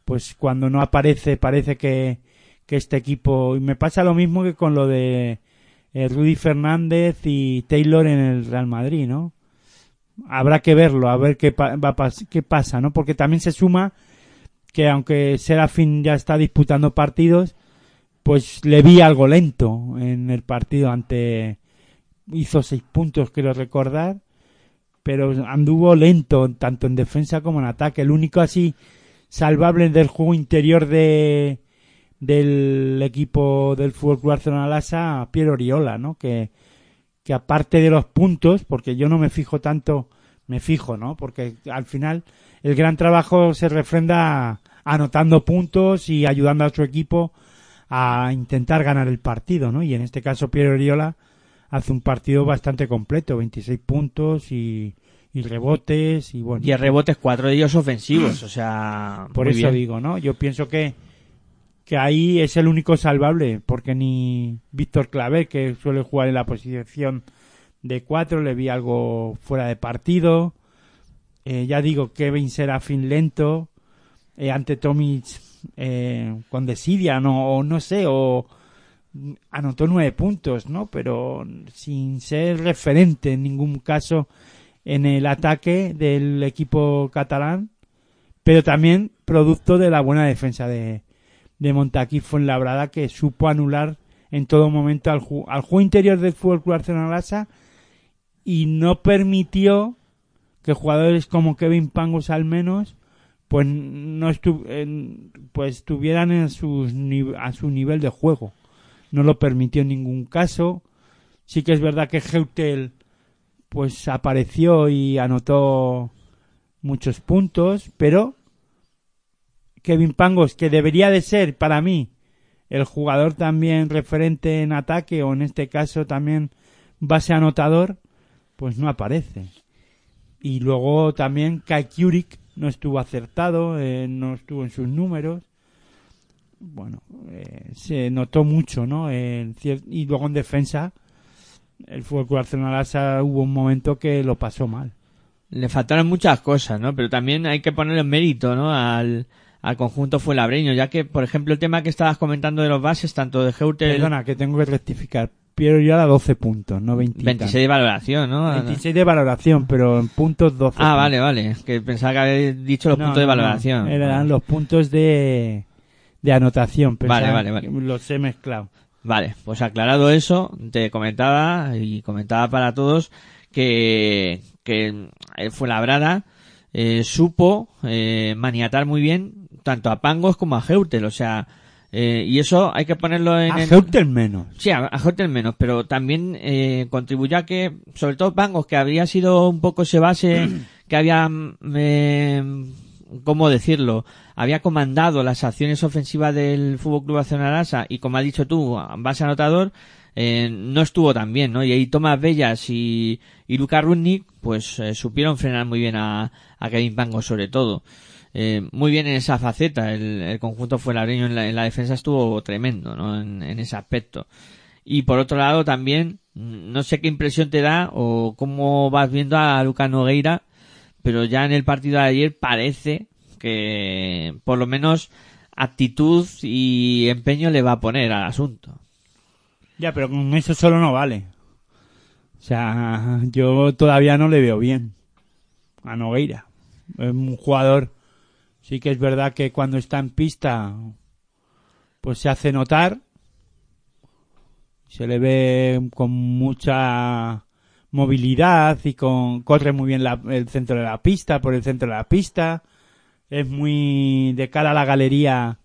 C: pues, cuando no aparece, parece que, que este equipo, y me pasa lo mismo que con lo de eh, Rudy Fernández y Taylor en el Real Madrid, ¿no? Habrá que verlo, a ver qué, va qué pasa, ¿no? Porque también se suma que aunque Serafín ya está disputando partidos, pues le vi algo lento en el partido ante hizo seis puntos quiero recordar pero anduvo lento tanto en defensa como en ataque. El único así salvable del juego interior de del equipo del Fútbol Club Barcelona Lasa Piero Oriola no que que aparte de los puntos porque yo no me fijo tanto me fijo no porque al final el gran trabajo se refrenda anotando puntos y ayudando a su equipo a intentar ganar el partido, ¿no? Y en este caso Piero Oriola hace un partido bastante completo, 26 puntos y, y rebotes y bueno.
A: Y rebotes, cuatro de ellos ofensivos, o sea,
C: Por eso
A: bien.
C: digo, ¿no? Yo pienso que que ahí es el único salvable, porque ni Víctor Claver, que suele jugar en la posición de cuatro, le vi algo fuera de partido. Eh, ya digo, Kevin Serafín lento, eh, ante Tomic eh, con desidia, no, o no sé, o anotó nueve puntos, ¿no? Pero sin ser referente en ningún caso en el ataque del equipo catalán, pero también producto de la buena defensa de, de Montaquí Fuenlabrada que supo anular en todo momento al, ju- al juego interior del Fútbol Club Barcelona Lhasa y no permitió que jugadores como Kevin Pangos al menos pues no estu- en- pues estuvieran en sus a su nivel de juego no lo permitió en ningún caso sí que es verdad que Heutel pues apareció y anotó muchos puntos pero Kevin Pangos que debería de ser para mí el jugador también referente en ataque o en este caso también base anotador pues no aparece y luego también Kai Kurik no estuvo acertado, eh, no estuvo en sus números. Bueno, eh, se notó mucho, ¿no? Y luego en defensa, el Fútbol Club Barcelona Lhasa hubo un momento que lo pasó mal.
A: Le faltaron muchas cosas, ¿no? Pero también hay que ponerle mérito, ¿no? Al, al conjunto fuenlabreño, ya que, por ejemplo, el tema que estabas comentando de los bases, tanto de Heutel,
C: Perdona, que tengo que rectificar. Piero Yola 12 puntos, no 20.
A: 26 de valoración, ¿no?
C: 26 de valoración, pero en puntos 12.
A: Ah, vale, vale. Que pensaba que había dicho los
C: No,
A: puntos de
C: no.
A: valoración.
C: Eran
A: Vale.
C: los puntos de, de anotación.
A: Vale, vale, vale.
C: Los he mezclado.
A: Vale, pues aclarado eso, te comentaba y comentaba para todos que, que el Fuenlabrada eh, supo eh, maniatar muy bien tanto a Pangos como a Heutel, o sea, eh, y eso hay que ponerlo en...
C: A Heutel menos.
A: Sí, a, a Heutel menos, pero también eh, contribuyó a que, sobre todo Pangos, que había sido un poco ese base que había, eh, ¿cómo decirlo? Había comandado las acciones ofensivas del Fútbol Club Barcelona y como has dicho tú, base anotador, eh, no estuvo tan bien, ¿no? Y ahí Tomás Bellas y, y Luka Rudnik, pues eh, supieron frenar muy bien a, Kevin Pangos sobre todo. Eh, muy bien en esa faceta, el, conjunto fuenlabreño en la, en la defensa estuvo tremendo, ¿no? En, en ese aspecto. Y por otro lado también, no sé qué impresión te da o cómo vas viendo a Lucas Nogueira, pero ya en el partido de ayer parece que por lo menos actitud y empeño le va a poner al asunto.
C: Ya, pero con eso solo no vale. O sea, yo todavía no le veo bien a Nogueira. Es un jugador, sí que es verdad que cuando está en pista, pues se hace notar. Se le ve con mucha movilidad y con corre muy bien la- el centro de la pista, por el centro de la pista. Es muy de cara a la galería,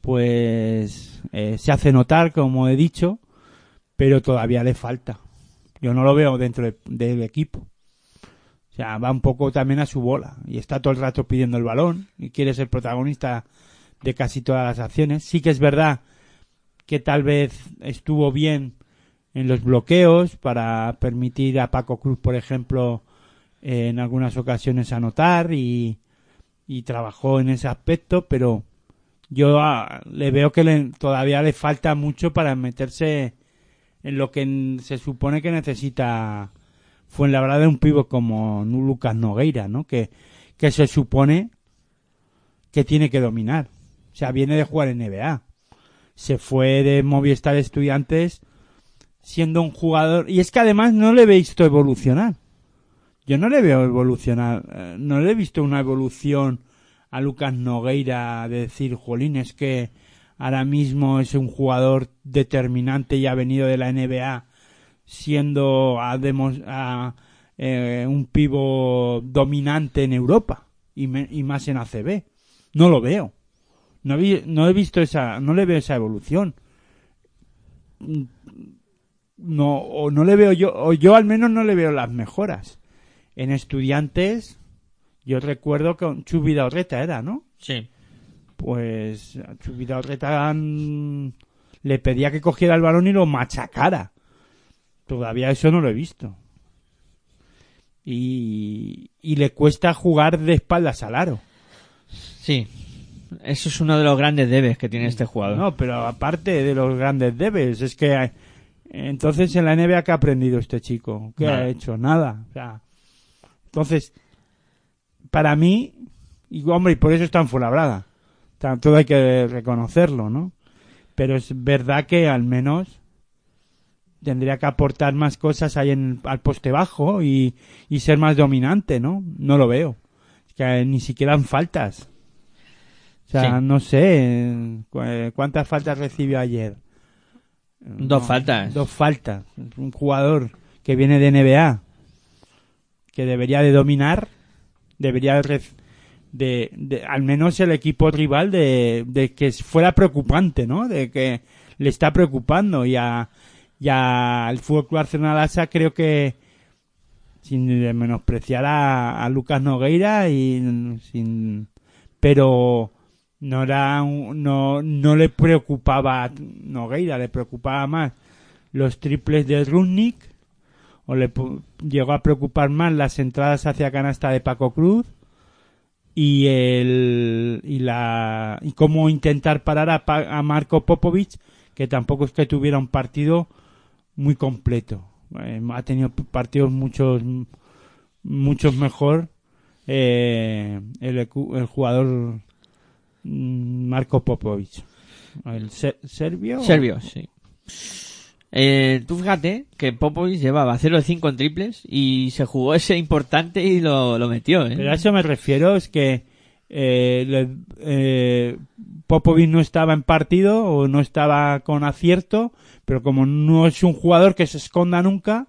C: pues eh, se hace notar, como he dicho, pero todavía le falta. Yo no lo veo dentro de- del equipo. O sea, va un poco también a su bola y está todo el rato pidiendo el balón y quiere ser protagonista de casi todas las acciones. Sí que es verdad que tal vez estuvo bien en los bloqueos para permitir a Paco Cruz, por ejemplo, eh, en algunas ocasiones anotar y, y trabajó en ese aspecto, pero yo ah, le veo que le- todavía le falta mucho para meterse en lo que se supone que necesita Fuenlabrada un pivo como Lucas Nogueira, ¿no? Que, que se supone que tiene que dominar. O sea, viene de jugar en NBA. Se fue de Movistar Estudiantes siendo un jugador. Y es que además no le he visto evolucionar. Yo no le veo evolucionar. eh, No le he visto una evolución a Lucas Nogueira de decir, jolín, es que ahora mismo es un jugador determinante y ha venido de la NBA siendo a eh, un pivo dominante en Europa y, me- y más en ACB. No lo veo. No, no he visto esa, no le veo esa evolución. No, o no le veo yo, o yo al menos no le veo las mejoras. En estudiantes, yo recuerdo que con Chubi Orreta era, ¿no?
A: Sí.
C: Pues a Chubi Orreta mm, le pedía que cogiera el balón y lo machacara. Todavía eso no lo he visto. Y, y le cuesta jugar de espaldas al aro.
A: Sí. Eso es uno de los grandes debes que tiene este jugador.
C: No, pero aparte de los grandes debes, es que entonces en la NBA que ha aprendido este chico, ¿qué
A: Nada.
C: ha hecho? Nada. O sea, entonces, para mí, y hombre, y por eso está en Fuenlabrada. Todo hay que reconocerlo, ¿no? Pero es verdad que al menos tendría que aportar más cosas ahí en, al poste bajo y, y ser más dominante, ¿no? No lo veo. Es que ni siquiera en faltas. O sea,
A: Sí.
C: no sé cu- eh, cuántas faltas recibió ayer.
A: Dos faltas.
C: Dos faltas. Un jugador que viene de NBA, que debería de dominar, debería de, de, de- al menos el equipo rival de, de que fuera preocupante, ¿no? De que le está preocupando y a, y al Fútbol Club Barcelona Lassa creo que sin menospreciar a, a Lucas Nogueira y sin pero no era un- no no le preocupaba a Nogueira le preocupaba más los triples de Rudnick o le llegó a preocupar más las entradas hacia canasta de Paco Cruz y el y la y cómo intentar parar a, a Marco Popovic que tampoco es que tuviera un partido muy completo. Eh, ha tenido partidos muchos muchos mejor eh, el, jugador Marco Popovic el ser- serbio
A: Serbio, sí. Eh, tú fíjate que Popovic llevaba 0 de 5 en triples y se jugó ese importante y lo, lo metió, ¿eh?
C: Pero a eso me refiero, es que eh, le- eh, Popovic no estaba en partido o no estaba con acierto, pero como no es un jugador que se esconda nunca,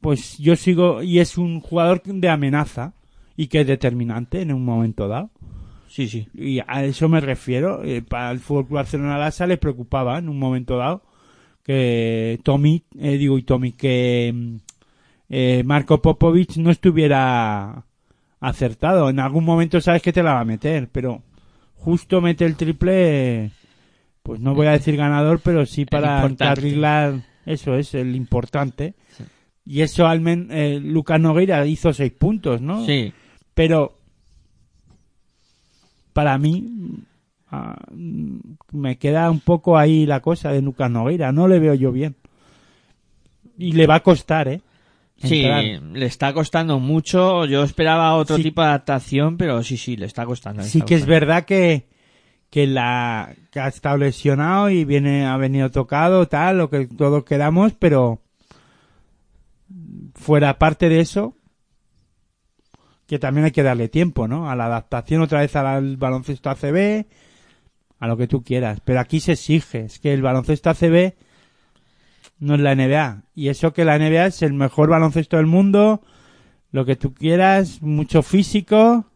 C: pues yo sigo, y es un jugador de amenaza y que es determinante en un momento dado.
A: Sí, sí.
C: Y a eso me refiero. eh, para el Fútbol Barcelona Lassa le preocupaba en un momento dado que Tommy, eh, digo y Tommy, que mm, eh, Marco Popovic no estuviera acertado. En algún momento sabes que te la va a meter, pero justo mete el triple, pues no voy a decir ganador, pero sí para arreglar, eso es el importante. Y eso al menos Lucas Nogueira hizo seis puntos, ¿no?
A: Sí.
C: pero para mí ah, me queda un poco ahí la cosa de Lucas Nogueira, no le veo yo bien. Y le va a costar, ¿eh?
A: Sí, le está costando mucho. Yo esperaba otro
C: Sí.
A: tipo de adaptación, pero sí, sí, le está costando. le
C: Sí
A: está
C: que es verdad que que la que ha estado lesionado y viene ha venido tocado tal lo que todos queramos pero fuera parte de eso que también hay que darle tiempo no a la adaptación otra vez al baloncesto ACB a lo que tú quieras. Pero aquí se exige es que el baloncesto ACB no es la NBA y eso que la NBA es el mejor baloncesto del mundo lo que tú quieras mucho físico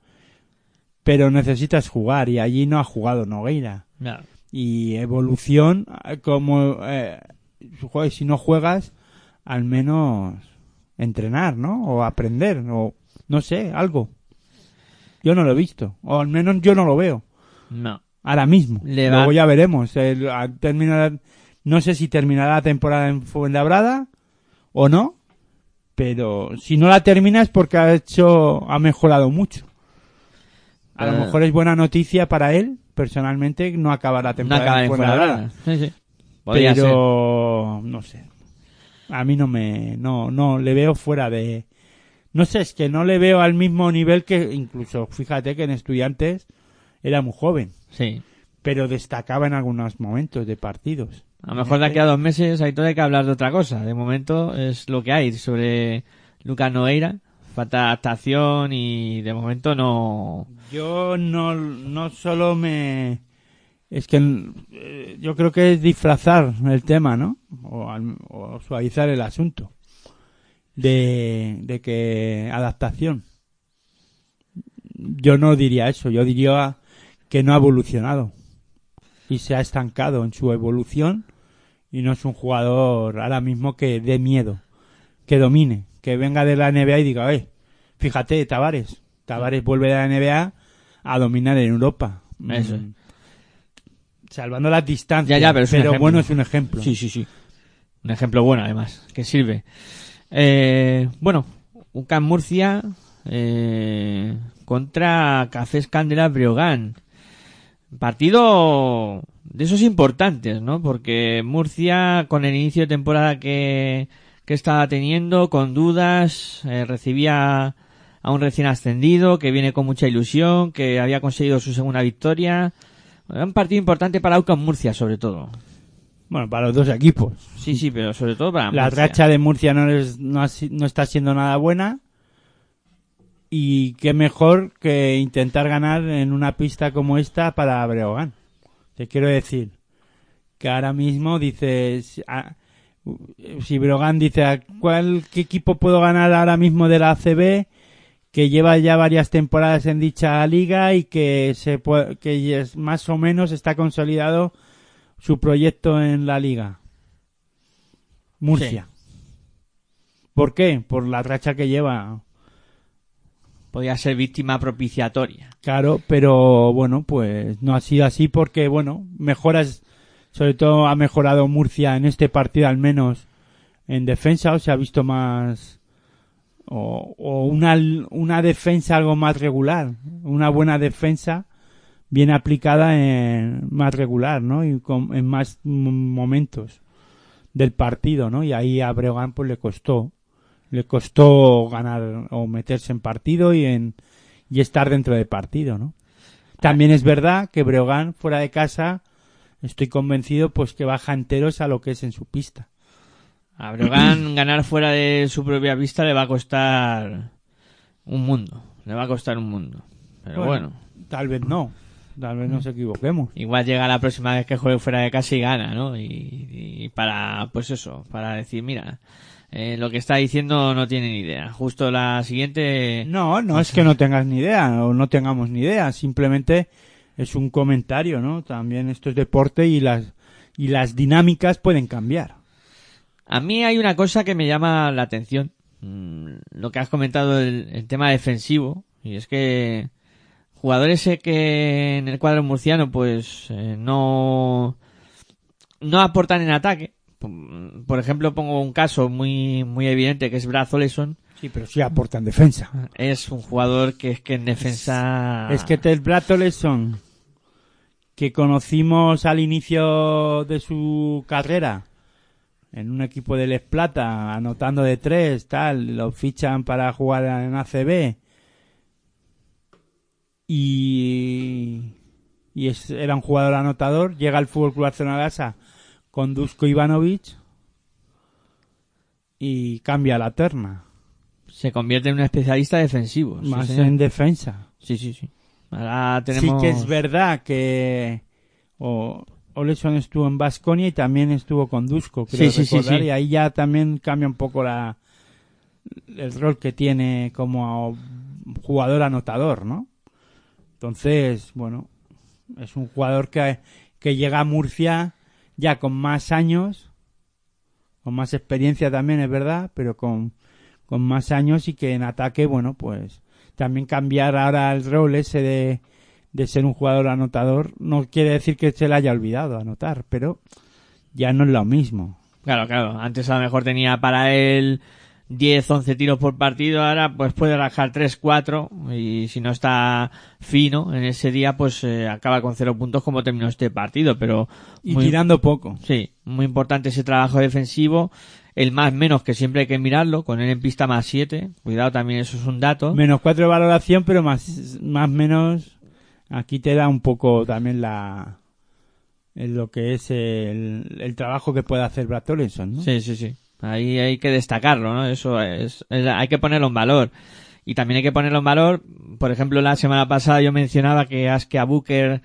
C: pero necesitas jugar. Y allí no ha jugado Nogueira. Y evolución eh, como eh, si no juegas al menos entrenar, ¿no? O aprender, o no sé, algo. Yo no lo he visto, o al menos yo no lo veo.
A: No.
C: Ahora mismo.
A: Le va-
C: Luego ya veremos. El- terminar- no sé si terminará la temporada en Fuenlabrada o no, pero si no la termina es porque ha hecho, ha mejorado mucho. A lo
A: Eh.
C: mejor es buena noticia para él, personalmente, no acabar la
A: No
C: temporada
A: acaba
C: en
A: en
C: Fuenlabrada.
A: Sí, sí. Podría ser.
C: pero no sé. A mí no me, no, no, le veo fuera de, no sé, es que no le veo al mismo nivel que incluso, fíjate que en estudiantes era muy joven
A: Sí.
C: pero destacaba en algunos momentos de partidos.
A: A lo mejor de aquí a dos meses hay todo hay que hablar de otra cosa. De momento es lo que hay sobre Lucas Nogueira. Falta adaptación y de momento no...
C: Yo no, no solo me... Es que eh, yo creo que es disfrazar el tema, ¿no? O, o suavizar el asunto. De, de que adaptación. Yo no diría eso, yo diría que no ha evolucionado. Y se ha estancado en su evolución y no es un jugador ahora mismo que dé miedo, que domine, que venga de la NBA y diga, eh, fíjate, Tavares, Tavares vuelve de la NBA a dominar en Europa.
A: Eso.
C: Mm. Salvando las distancias.
A: Ya, ya, pero es ejemplo.
C: bueno, es un ejemplo.
A: Sí, sí, sí. Un ejemplo bueno, además, que sirve. Eh, bueno, UCAM Murcia eh, contra Cafés Candela Breogán. Partido de esos importantes, ¿no? Porque Murcia, con el inicio de temporada que, que estaba teniendo, con dudas, eh, recibía a un recién ascendido que viene con mucha ilusión, que había conseguido su segunda victoria. Un partido importante para UCAM Murcia, sobre todo.
C: Bueno, para los dos equipos.
A: Sí, sí, pero sobre todo para
C: La
A: Murcia.
C: racha de Murcia no, es, no, ha no está siendo nada buena. Y qué mejor que intentar ganar en una pista como esta para Breogán. Te quiero decir que ahora mismo dices, ah, si Breogán dice, ¿a cuál qué equipo puedo ganar ahora mismo de la ACB? que lleva ya varias temporadas en dicha liga y que se pue- que es- más o menos está consolidado su proyecto en la liga. Murcia. ¿Por qué? Por la racha que lleva.
A: Podía ser víctima propiciatoria.
C: Claro, pero bueno, pues no ha sido así porque, bueno, mejoras, sobre todo ha mejorado Murcia en este partido al menos en defensa, o se ha visto más, o, o una, una defensa algo más regular, una buena defensa bien aplicada en más regular, ¿no? Y con, en más momentos del partido, ¿no? Y ahí a Breogán pues le costó, le costó ganar o meterse en partido y en, y estar dentro del partido, ¿no? También es verdad que Breogán fuera de casa estoy convencido pues que baja enteros a lo que es en su pista.
A: A Breogán ganar fuera de su propia pista le va a costar un mundo. Le va a costar un mundo. Pero bueno,
C: tal vez no, tal vez nos equivoquemos.
A: igual llega la próxima vez que juegue fuera de casa y gana, ¿no? Y, y para, pues eso, para decir, mira, eh, lo que está diciendo no tiene ni idea. Justo la siguiente...
C: No, no es que no tengas ni idea o no tengamos ni idea, simplemente es un comentario, ¿no? También esto es deporte y las y las dinámicas pueden cambiar.
A: A mí hay una cosa que me llama la atención. Mm, Lo que has comentado el, el tema defensivo. Y es que jugadores que en el cuadro murciano pues eh, no no aportan en ataque. Por- ejemplo, pongo un caso muy muy evidente que es Brad Oleson.
C: Sí, pero sí aportan defensa.
A: Es un jugador que es que en defensa
C: Es que Ted Brattoleson, que conocimos al inicio de su carrera en un equipo de Les Plata, anotando de tres, tal, lo fichan para jugar en ACB y, y es- era un jugador anotador, llega al Fútbol Club Barcelona Gasa con Dusko Ivanovic y cambia la terna,
A: se convierte en un especialista defensivo.
C: Más en defensa.
A: sí, sí, sí. Ahora tenemos
C: Sí que es verdad que o, Oleson estuvo en Basconia y también estuvo con Dusko, creo
A: Sí, sí, sí,
C: recordar,
A: sí.
C: y ahí ya también cambia un poco la el rol que tiene como jugador anotador, ¿no? Entonces, bueno, es un jugador que, que llega a Murcia ya con más años, con más experiencia también, es verdad, pero con, con más años y que en ataque, bueno, pues también cambiar ahora el rol ese de, de ser un jugador anotador no quiere decir que se le haya olvidado anotar, pero ya no es lo mismo.
A: Claro, claro. Antes a lo mejor tenía para él 10, 11 tiros por partido, ahora pues puede rajar 3, 4 y si no está fino en ese día pues eh, acaba con 0 puntos como terminó este partido, pero
C: Y
A: muy-
C: tirando poco.
A: Sí, muy importante ese trabajo defensivo. El más menos que siempre hay que mirarlo, con él en pista más 7. Cuidado también, eso es un dato.
C: Menos cuatro de valoración, pero más, más menos, aquí te da un poco también la, en lo que es el, el trabajo que puede hacer Brad Tolenson, ¿no?
A: Sí, sí, sí. Ahí hay que destacarlo, ¿no? Eso es, hay que ponerlo en valor. Y también hay que ponerlo en valor, por ejemplo, la semana pasada yo mencionaba que Askia Booker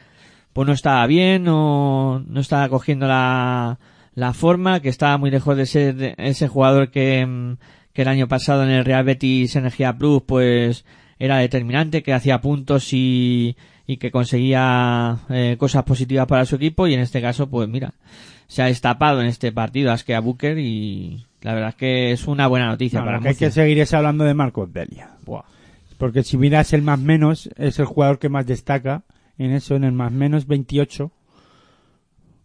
A: pues no estaba bien, no, no estaba cogiendo la, la forma, que estaba muy lejos de ser ese jugador que, que el año pasado en el Real Betis Energía Plus pues era determinante, que hacía puntos y, y que conseguía eh, cosas positivas para su equipo y en este caso pues mira, se ha destapado en este partido Askia Booker y la verdad es que es una buena noticia
C: No,
A: para
C: lo que hay que seguir es hablando de Marcos Delia. Porque si miras el más menos, es el jugador que más destaca en eso, en el más menos 28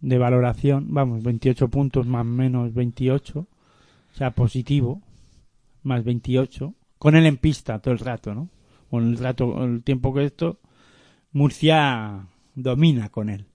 C: de valoración, vamos, 28 puntos más menos 28, o sea, positivo, más 28, con él en pista todo el rato, ¿no? Con el rato, el tiempo que esto, Murcia domina con él.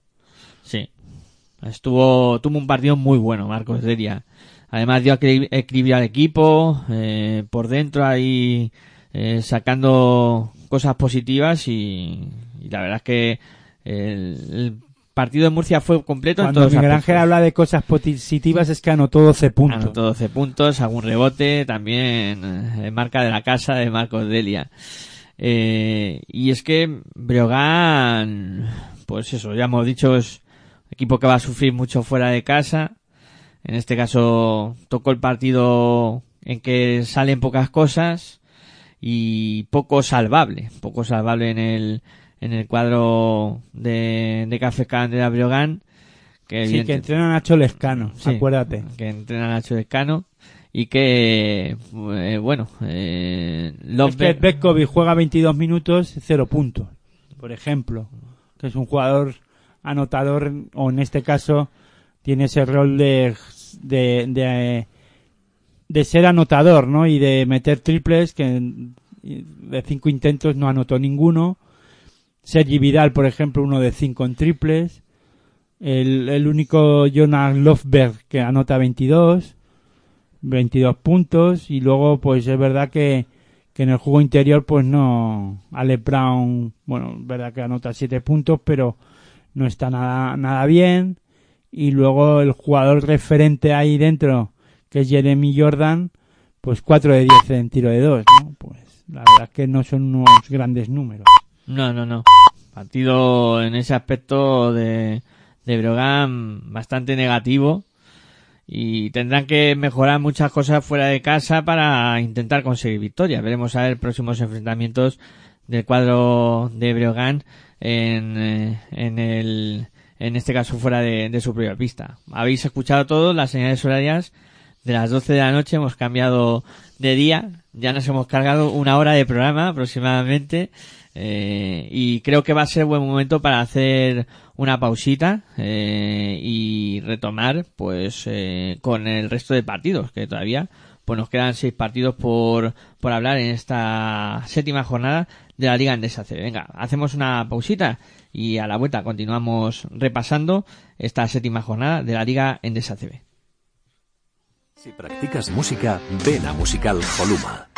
A: Estuvo, tuvo un partido muy bueno, Marcos Delia. Además dio equil- equilibrio al equipo, eh, por dentro ahí, eh, sacando cosas positivas y, y la verdad es que el, el partido de Murcia fue completo en
C: Cuando
A: todos
C: Miguel. Ángel habla de cosas positivas es que anotó 12 puntos.
A: Anotó 12 puntos, algún rebote, también eh, marca de la casa de Marcos Delia. Eh, y es que Breogán, pues eso, ya hemos dicho, es equipo que va a sufrir mucho fuera de casa. En este caso tocó el partido en que salen pocas cosas y poco salvable, poco salvable en el en el cuadro de, de Café Candela Breogán. Que
C: Sí, que entrena Nacho Lescano,
A: Sí,
C: acuérdate.
A: Que entrena Nacho Descano y que, eh, bueno, eh,
C: Es que
A: Lofberg-
C: Bekovic juega 22 minutos, 0 puntos, por ejemplo. Que es un jugador anotador, o en este caso, tiene ese rol de, de, de, ser anotador, ¿no? Y de meter triples, que de cinco intentos no anotó ninguno. Sergi Vidal, por ejemplo, uno de cinco en triples. El, el único Jonas Lofberg que anota 22. 22 puntos y luego pues es verdad que, que en el juego interior pues no Ale Brown bueno es verdad que anota 7 puntos pero no está nada nada bien y luego el jugador referente ahí dentro que es Jeremy Jordan pues 4 de 10 en tiro de 2 ¿no? pues la verdad es que no son unos grandes números
A: No, no, no. Partido en ese aspecto de, de Brogan bastante negativo. Y tendrán que mejorar muchas cosas fuera de casa para intentar conseguir victorias. Veremos a ver próximos enfrentamientos del cuadro de Breogán en, eh, en el, en este caso fuera de, de su propia pista. Habéis escuchado todos las señales horarias de las 12 de la noche hemos cambiado de día, ya nos hemos cargado una hora de programa aproximadamente eh, y creo que va a ser buen momento para hacer una pausita eh, y retomar pues eh, con el resto de partidos que todavía pues nos quedan seis partidos por, por hablar en esta séptima jornada de la Liga Endesa CB. Venga, hacemos una pausita y a la vuelta continuamos repasando esta séptima jornada de la Liga Endesa CB.
D: Si practicas música, ven a Musical Holuma.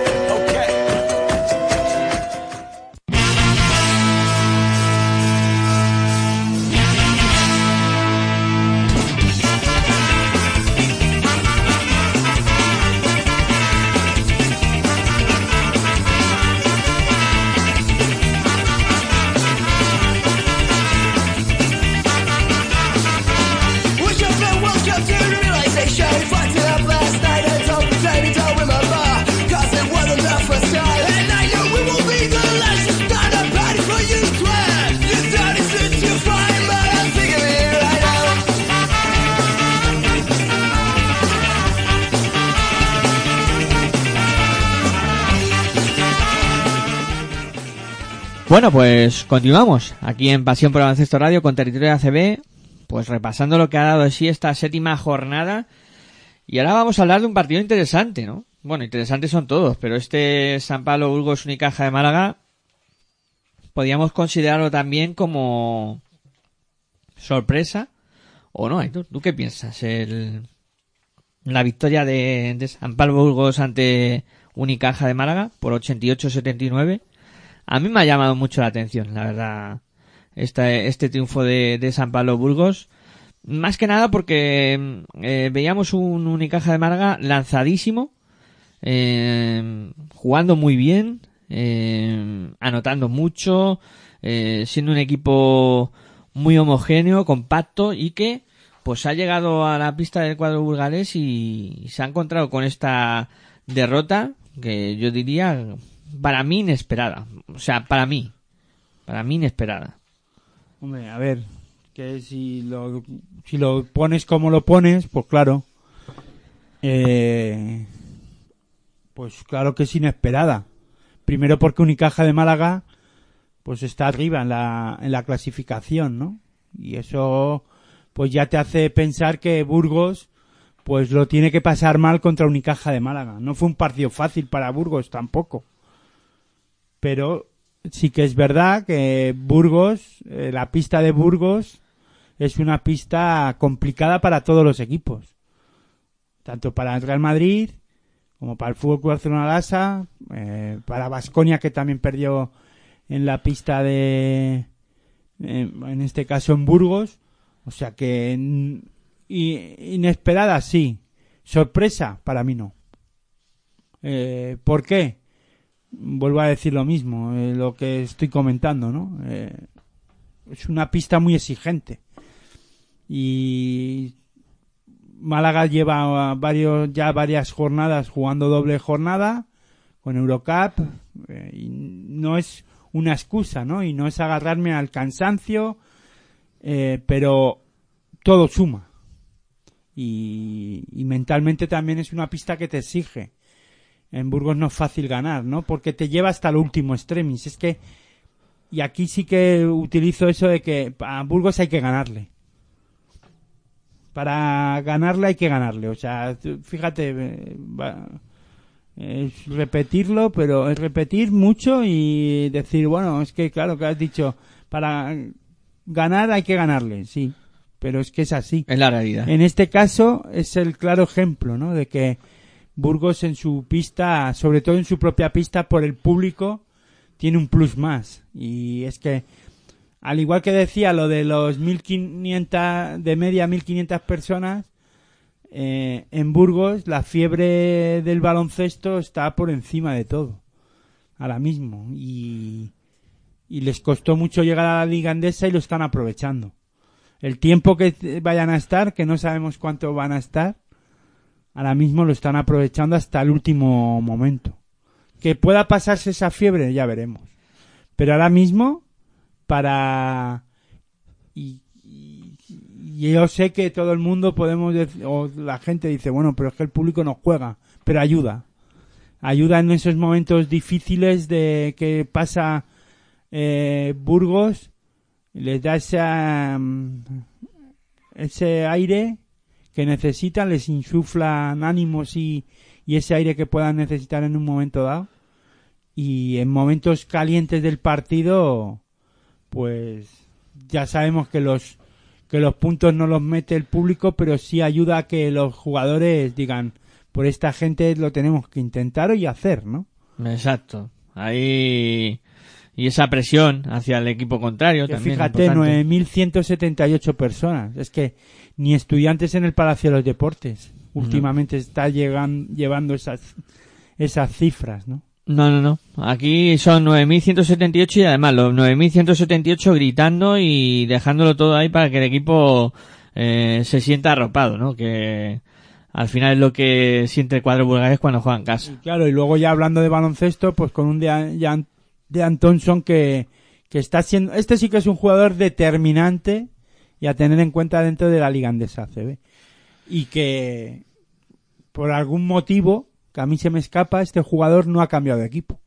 A: Bueno, pues continuamos aquí en Pasión por Baloncesto Radio con Territorio ACB, pues repasando lo que ha dado de sí esta séptima jornada. Y ahora vamos a hablar de un partido interesante, ¿no? Bueno, interesantes son todos, pero este San Pablo Burgos Unicaja de Málaga podríamos considerarlo también como sorpresa o no? ¿Tú qué piensas? El, la victoria de, de San Pablo Burgos ante Unicaja de Málaga por 88-79. A mí me ha llamado mucho la atención, la verdad, este, triunfo de, San Pablo Burgos. Más que nada porque eh, veíamos un Unicaja de Málaga lanzadísimo, eh, jugando muy bien, eh, anotando mucho, eh, siendo un equipo muy homogéneo, compacto y que pues ha llegado a la pista del cuadro burgalés y se ha encontrado con esta derrota que yo diría para mí inesperada. O sea, para mí. Para mí inesperada.
C: Hombre, a ver, que si lo, si lo pones como lo pones, pues claro. Eh, pues claro que es inesperada. Primero porque Unicaja de Málaga pues está arriba en la, en la clasificación, ¿no? Y eso pues ya te hace pensar que Burgos pues lo tiene que pasar mal contra Unicaja de Málaga. No fue un partido fácil para Burgos tampoco. Pero sí que es verdad que Burgos, eh, la pista de Burgos es una pista complicada para todos los equipos. Tanto para el Real Madrid como para el Fútbol Club Barcelona Lasa, eh, para Vasconia que también perdió en la pista de eh, en este caso en Burgos, o sea que inesperada sí, sorpresa para mí no. ¿Por qué? Vuelvo a decir lo mismo, eh, lo que estoy comentando, ¿no? Eh, es una pista muy exigente y Málaga lleva varios ya varias jornadas jugando doble jornada con Eurocup eh, y no es una excusa, ¿no? Y no es agarrarme al cansancio, pero todo suma. Y mentalmente también es una pista que te exige. En Burgos no es fácil ganar, ¿no? Porque te lleva hasta el último extremis. Es que, y aquí sí que utilizo eso de que a Burgos hay que ganarle. Para ganarle hay que ganarle. O sea, fíjate, eh, va- es repetirlo, pero es repetir mucho y decir, bueno, es que claro que has dicho, para ganar hay que ganarle, sí, pero es que es así.
A: Es la realidad.
C: En este caso es el claro ejemplo, ¿no? De que Burgos en su pista, sobre todo en su propia pista, por el público, tiene un plus más. Y es que, al igual que decía lo de los 1500, de media 1500 personas, eh, en Burgos la fiebre del baloncesto está por encima de todo. Ahora mismo. Y, y les costó mucho llegar a la liga andesa y lo están aprovechando el tiempo que vayan a estar, que no sabemos cuánto van a estar, ahora mismo lo están aprovechando hasta el último momento. Que pueda pasarse esa fiebre, ya veremos. Pero ahora mismo, para... Y, yo sé que todo el mundo podemos decir, o la gente dice, bueno, pero es que el público no juega, pero ayuda. Ayuda en esos momentos difíciles de que pasa eh, Burgos, les da esa, mm, ese aire que necesitan, les insuflan ánimos y, y ese aire que puedan necesitar en un momento dado. Y en momentos calientes del partido, pues ya sabemos que los que los puntos no los mete el público, pero sí ayuda a que los jugadores digan, por esta gente lo tenemos que intentar y hacer, ¿no?
A: Exacto. Ahí y esa presión hacia el equipo contrario
C: Que
A: también.
C: fíjate,
A: importante.
C: 9.178 personas. Es que ni estudiantes en el Palacio de los Deportes últimamente está llegan, llevando esas, esas cifras, ¿no?
A: No, no, no. Aquí son 9.178 y además los 9.178 gritando y dejándolo todo ahí para que el equipo eh, se sienta arropado, ¿no? Que al final es lo que siente el cuadro bulgares cuando juega en casa.
C: Claro, y luego ya hablando de baloncesto, pues con un de, de, de Antonson que, que está siendo, este sí que es un jugador determinante y a tener en cuenta dentro de la Liga Andesa CB. Y que por algún motivo, que a mí se me escapa, este jugador no ha cambiado de equipo.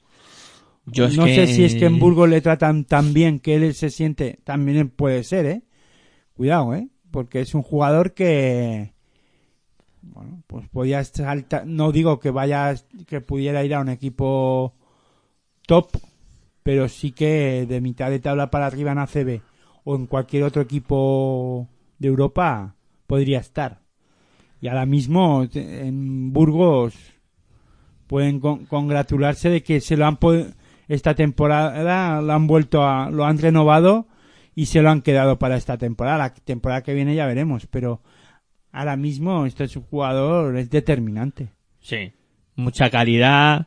A: Yo
C: no
A: que-
C: sé si es que en Burgos le tratan tan bien que él se siente, también puede ser, ¿eh? Cuidado, ¿eh? Porque es un jugador que, bueno, pues podía saltar, no digo que vaya, que pudiera ir a un equipo top, pero sí que de mitad de tabla para arriba en ACB o en cualquier otro equipo de Europa podría estar. Y ahora mismo en Burgos pueden con- congratularse de que se lo han pod- esta temporada lo han vuelto a lo han renovado y se lo han quedado para esta temporada. La temporada que viene ya veremos, pero ahora mismo este jugador es determinante.
A: Sí. Mucha calidad,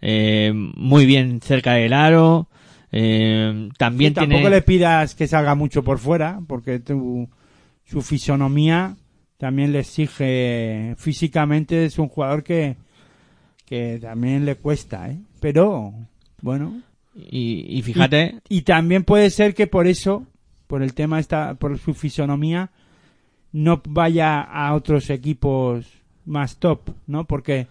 A: eh, muy bien cerca del aro, eh, también
C: Sí, tampoco
A: tiene...
C: le pidas que salga mucho por fuera, porque tu, su fisonomía también le exige físicamente es un jugador que que también le cuesta, ¿eh? Pero bueno,
A: Y, y fíjate,
C: y también puede ser que por eso, por el tema esta, por su fisonomía, no vaya a otros equipos más top, ¿no? Porque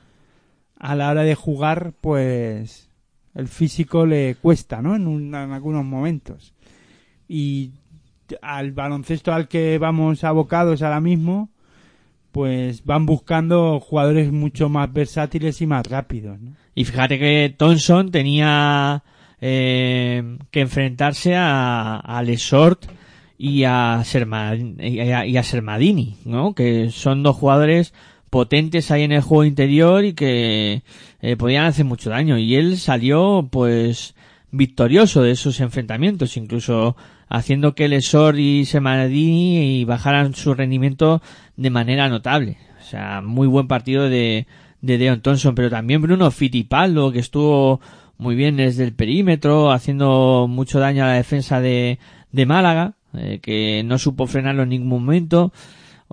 C: a la hora de jugar, pues el físico le cuesta, ¿no? En, un- en algunos momentos. Y al baloncesto al que vamos abocados ahora mismo, pues van buscando jugadores mucho más versátiles y más rápidos, ¿no?
A: Y fíjate que Thompson tenía eh, que enfrentarse a, Lesort y a, y a Sermadini, ¿no? Que son dos jugadores potentes ahí en el juego interior y que eh, podían hacer mucho daño. Y él salió, pues, victorioso de esos enfrentamientos, incluso haciendo que Lesor y Sermadini bajaran su rendimiento de manera notable. O sea, muy buen partido de, de Deon Thompson, pero también Bruno Fittipaldo, que estuvo muy bien desde el perímetro, haciendo mucho daño a la defensa de, de Málaga, eh, que no supo frenarlo en ningún momento.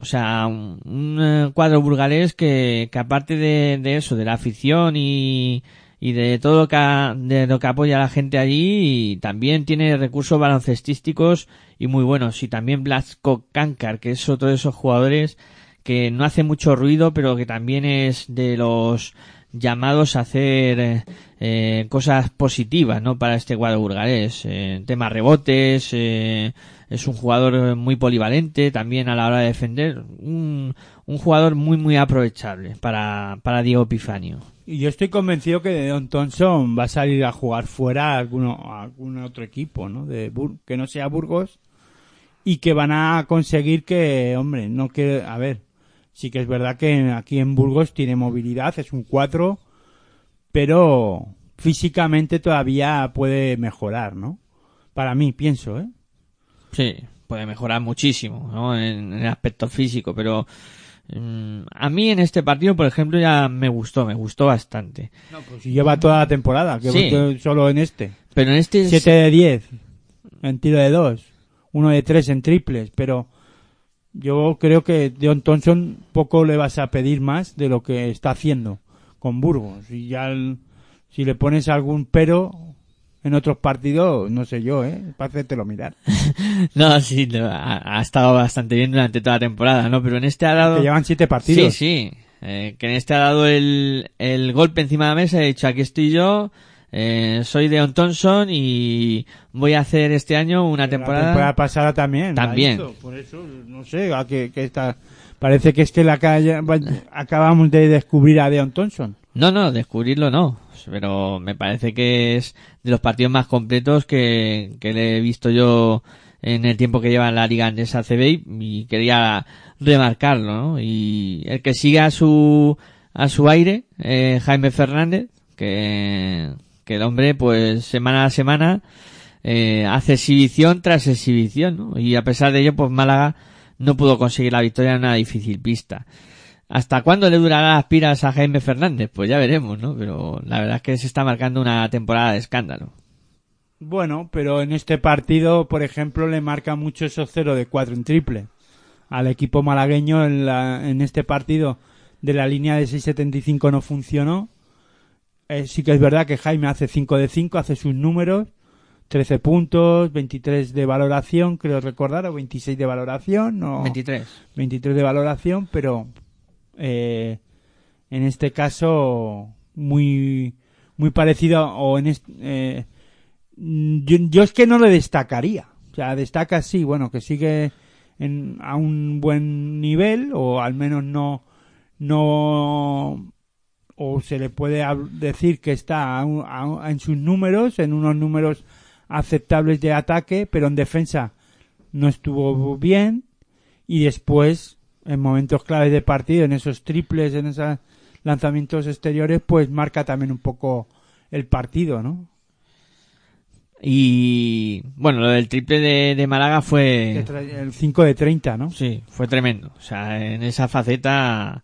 A: O sea, un, eh, cuadro burgalés que, que aparte de, de eso, de la afición y, y de todo lo que, de lo que apoya a la gente allí, y también tiene recursos baloncestísticos y muy buenos. Y también Blasco Kankar, que es otro de esos jugadores que no hace mucho ruido, pero que también es de los llamados a hacer eh, eh, cosas positivas, ¿no? Para este cuadro burgalés. Eh, tema rebotes, eh, es un jugador muy polivalente también a la hora de defender. Un, un jugador muy, muy aprovechable para, para Diego Epifanio.
C: Y yo estoy convencido que Don Thompson va a salir a jugar fuera a, alguno, algún otro equipo, ¿no? De Bur- que no sea Burgos y que van a conseguir que, hombre, no que, a ver, sí que es verdad que aquí en Burgos tiene movilidad, es un 4, pero físicamente todavía puede mejorar, ¿no? Para mí, pienso, ¿eh?
A: Sí, puede mejorar muchísimo, ¿no? En, en el aspecto físico, pero mm, a mí en este partido, por ejemplo, ya me gustó, me gustó bastante.
C: Si lleva toda la temporada, que
A: Sí.
C: solo en este.
A: Pero en este
C: 7 de 10 en tiro de 2, 1 de 3 en triples, pero Yo creo que Deon Thompson poco le vas a pedir más de lo que está haciendo con Burgos. Y ya el- si le pones algún pero en otros partidos, no sé yo, ¿eh? Para hacértelo mirar.
A: No, sí, ha, ha estado bastante bien durante toda la temporada, ¿no? Pero en este ha dado...
C: Que llevan siete partidos.
A: Sí, sí. Eh, que en este ha dado el, el golpe encima de la mesa y ha dicho, aquí estoy yo, eh, soy Deon Thompson y voy a hacer este año una
C: La
A: temporada...
C: temporada pasada también.
A: También.
C: hizo, por eso, no sé, a que, que está... Parece que es que la acabamos de descubrir a Deon Thompson.
A: No, no, descubrirlo no. Pero me parece que es de los partidos más completos que, que le he visto yo en el tiempo que lleva la Liga Andesa CB y quería remarcarlo. Y el que siga a su, a su aire, eh, Jaime Fernández, que, que el hombre, pues, semana a semana, eh, hace exhibición tras exhibición. Y a pesar de ello, pues Málaga no pudo conseguir la victoria en una difícil pista. ¿Hasta cuándo le durará las piras a Jaime Fernández? Pues ya veremos, ¿no? Pero la verdad es que se está marcando una temporada de escándalo.
C: Bueno, pero en este partido, por ejemplo, le marca mucho esos 0 de 4 en triple. Al equipo malagueño en, la, en este partido de la línea de 6.75 no funcionó. Eh, sí que es verdad que Jaime hace 5 de 5, hace sus números. 13 puntos, 23 de valoración, creo recordar, o 26 de valoración, o
A: 23.
C: 23 de valoración, pero eh, en este caso muy muy parecido o en este, yo, es que no le destacaría. O sea destaca sí bueno que sigue en, a un buen nivel o al menos no no o se le puede decir que está a- en sus números en unos números aceptables de ataque pero en defensa no estuvo bien y después en momentos claves de partido, en esos triples, en esos lanzamientos exteriores, pues marca también un poco el partido, ¿no?
A: Y bueno, lo del triple de, de Málaga fue...
C: El 5 de 30, ¿no?
A: Sí, fue tremendo. O sea, en esa faceta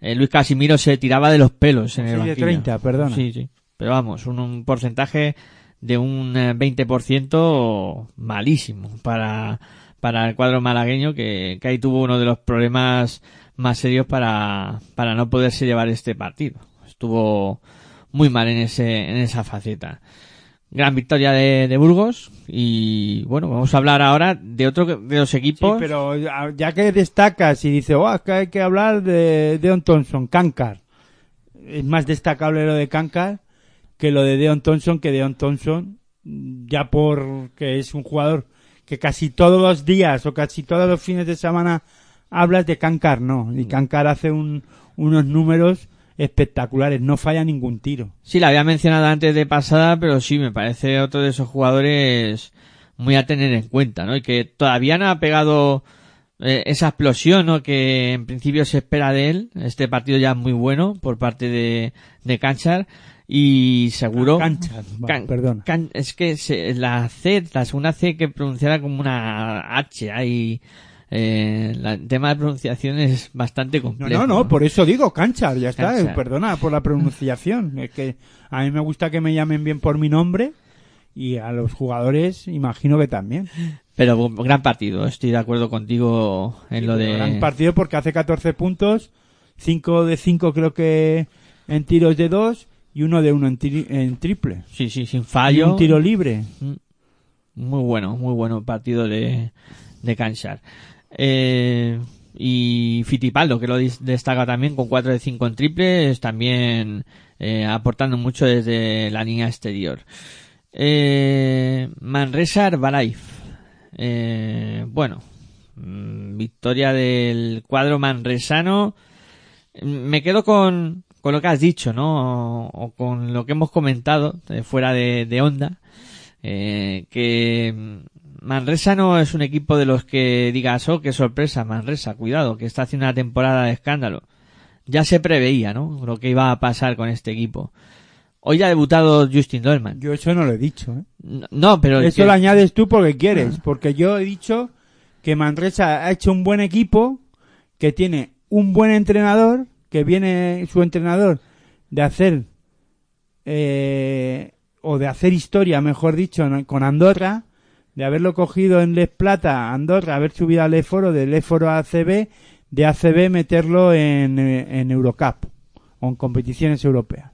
A: eh, Luis Casimiro se tiraba de los pelos en el
C: Sí, de
A: banquillo.
C: 30, perdona.
A: Sí, sí. Pero vamos, un, un porcentaje de un eh, 20% malísimo para, para el cuadro malagueño que, que ahí tuvo uno de los problemas más serios para, para no poderse llevar este partido. Estuvo muy mal en ese, en esa faceta. Gran victoria de, de Burgos y bueno, vamos a hablar ahora de otro de los
C: Sí,
A: equipos.
C: pero ya que destacas y dice, oh, es que hay que hablar de Deon Thompson, Kankar. Es más destacable lo de Kankar que lo de Deon Thompson, que Deon Thompson, ya porque es un jugador que casi todos los días o casi todos los fines de semana hablas de Kankar, no. Y Kankar hace un- unos números espectaculares, no falla ningún tiro.
A: Sí, la había mencionado antes de pasada, pero sí, me parece otro de esos jugadores muy a tener en cuenta, ¿no? Y que todavía no ha pegado eh, esa explosión, ¿no? Que en principio se espera de él. Este partido ya es muy bueno por parte de, de Canchar. Y seguro... Can-
C: perdona.
A: can- es que se- la C, la segunda C que pronunciara como una H ahí... Eh, la- el tema de pronunciación es bastante
C: No,
A: complejo.
C: no, no, por eso digo Canchar, ya está, eh, perdona por la pronunciación. Es que a mí me gusta que me llamen bien por mi nombre y a los jugadores imagino que también.
A: Pero gran partido, estoy de acuerdo contigo en lo de...
C: Gran partido porque hace 14 puntos, 5 de 5 creo que en tiros de 2 y uno de 1 en, tri- en triple.
A: Sí, sí, sin
C: Y
A: fallo.
C: un tiro libre.
A: Muy bueno, muy bueno partido de, de Canchar. Eh, y Fitipaldo, que lo destaca también con 4 de 5 en triples, también eh, aportando mucho desde la línea exterior. Eh, Manresa Herbalife. Eh, bueno, mm, victoria del cuadro manresano. Me quedo con, con lo que has dicho, ¿no? O, o con lo que hemos comentado eh, fuera de, de onda. Eh, que Manresa no es un equipo de los que digas, oh, qué sorpresa, Manresa, cuidado, que está haciendo una temporada de escándalo. Ya se preveía, ¿no? Lo que iba a pasar con este equipo. Hoy ha debutado Justin Dolman.
C: Yo eso no lo he dicho. ¿eh?
A: No, no, pero...
C: Eso
A: que-
C: lo añades tú porque quieres, porque yo he dicho que Manresa ha hecho un buen equipo, que tiene un buen entrenador, que viene su entrenador de hacer eh, o de hacer historia, mejor dicho, con Andorra, de haberlo cogido en Les Plata, Andorra, haber subido al Eforo, del Eforo a ACB, de ACB meterlo en, en Eurocup o en competiciones europeas.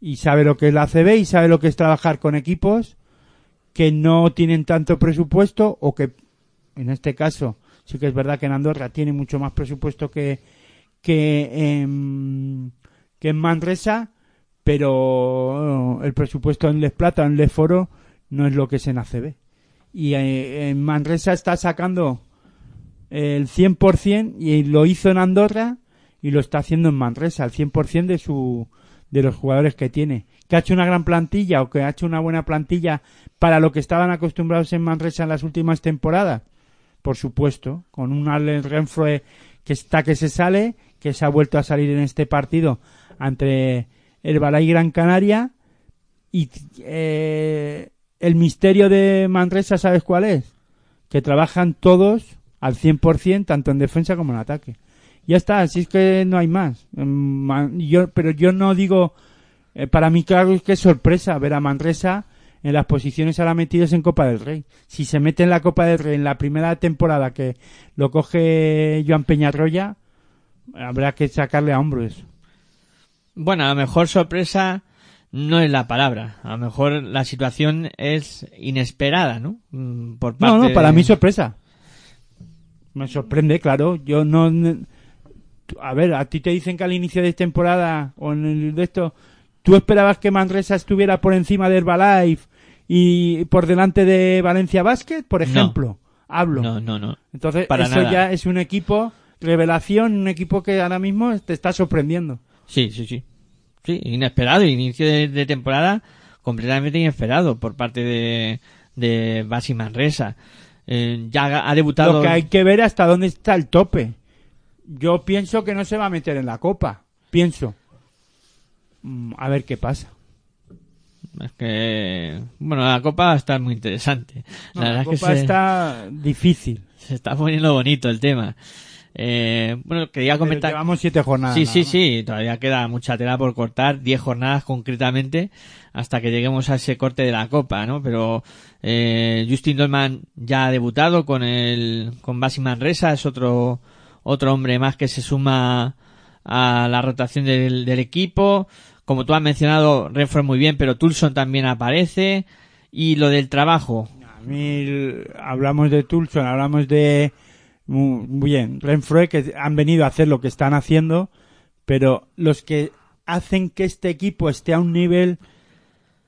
C: Y sabe lo que es la ACB y sabe lo que es trabajar con equipos que no tienen tanto presupuesto o que, en este caso, sí que es verdad que en Andorra tiene mucho más presupuesto que, que, en, que en Manresa, pero eh, el presupuesto en Les Plata, en Les Foro, no es lo que es en ACB. Y eh, en Manresa está sacando el 100% y lo hizo en Andorra y lo está haciendo en Manresa, al 100% de su de los jugadores que tiene. Que ha hecho una gran plantilla o que ha hecho una buena plantilla para lo que estaban acostumbrados en Manresa en las últimas temporadas. Por supuesto, con un Allen Renfroe que está que se sale, que se ha vuelto a salir en este partido ante el Balay Gran Canaria y eh, el misterio de Manresa, ¿sabes cuál es? Que trabajan todos al 100%, tanto en defensa como en ataque. Ya está, así es que no hay más. Ma- Yo, pero yo no digo, eh, para mí claro es que es sorpresa ver a Manresa en las posiciones ahora metidos en Copa del Rey. Si se mete en la Copa del Rey en la primera temporada que lo coge Joan Peñarroya, habrá que sacarle a hombro eso.
A: Bueno, a lo mejor sorpresa no es la palabra. A lo mejor la situación es inesperada, ¿no? Mm, Por
C: No,
A: parte
C: no, para
A: de-
C: mí sorpresa. Me sorprende, claro. Yo no. A ver, a ti te dicen que al inicio de temporada o en el de esto, tú esperabas que Manresa estuviera por encima de Herbalife y por delante de Valencia Basket, por ejemplo. Hablo.
A: No, no, no.
C: Entonces,
A: para
C: eso
A: nada.
C: ya es un equipo revelación, un equipo que ahora mismo te está sorprendiendo.
A: Sí, sí, sí. Sí, inesperado. Inicio de, de temporada completamente inesperado por parte de, de Basi Manresa. Eh, ya ha debutado.
C: Lo que hay que ver hasta dónde está el tope. Yo pienso que no se va a meter en la copa. Pienso. Mm, A ver qué pasa.
A: Es que. Bueno, la copa va a estar muy interesante.
C: No,
A: la que
C: copa
A: se,
C: está difícil.
A: se está poniendo bonito el tema. Eh, bueno, quería
C: Pero
A: comentar.
C: llevamos siete jornadas.
A: Sí, sí, sí, todavía queda mucha tela por cortar, 10 jornadas concretamente, hasta que lleguemos a ese corte de la Copa, ¿no? Pero eh, Justin Dolman ya ha debutado con el con Basi Manresa, es otro otro hombre más que se suma a la rotación del, del equipo. Como tú has mencionado, Renfro muy bien, pero Tulson también aparece. Y lo del trabajo,
C: A mí hablamos de Tulson, hablamos de muy muy bien, Renfroe que han venido a hacer lo que están haciendo, pero los que hacen que este equipo esté a un nivel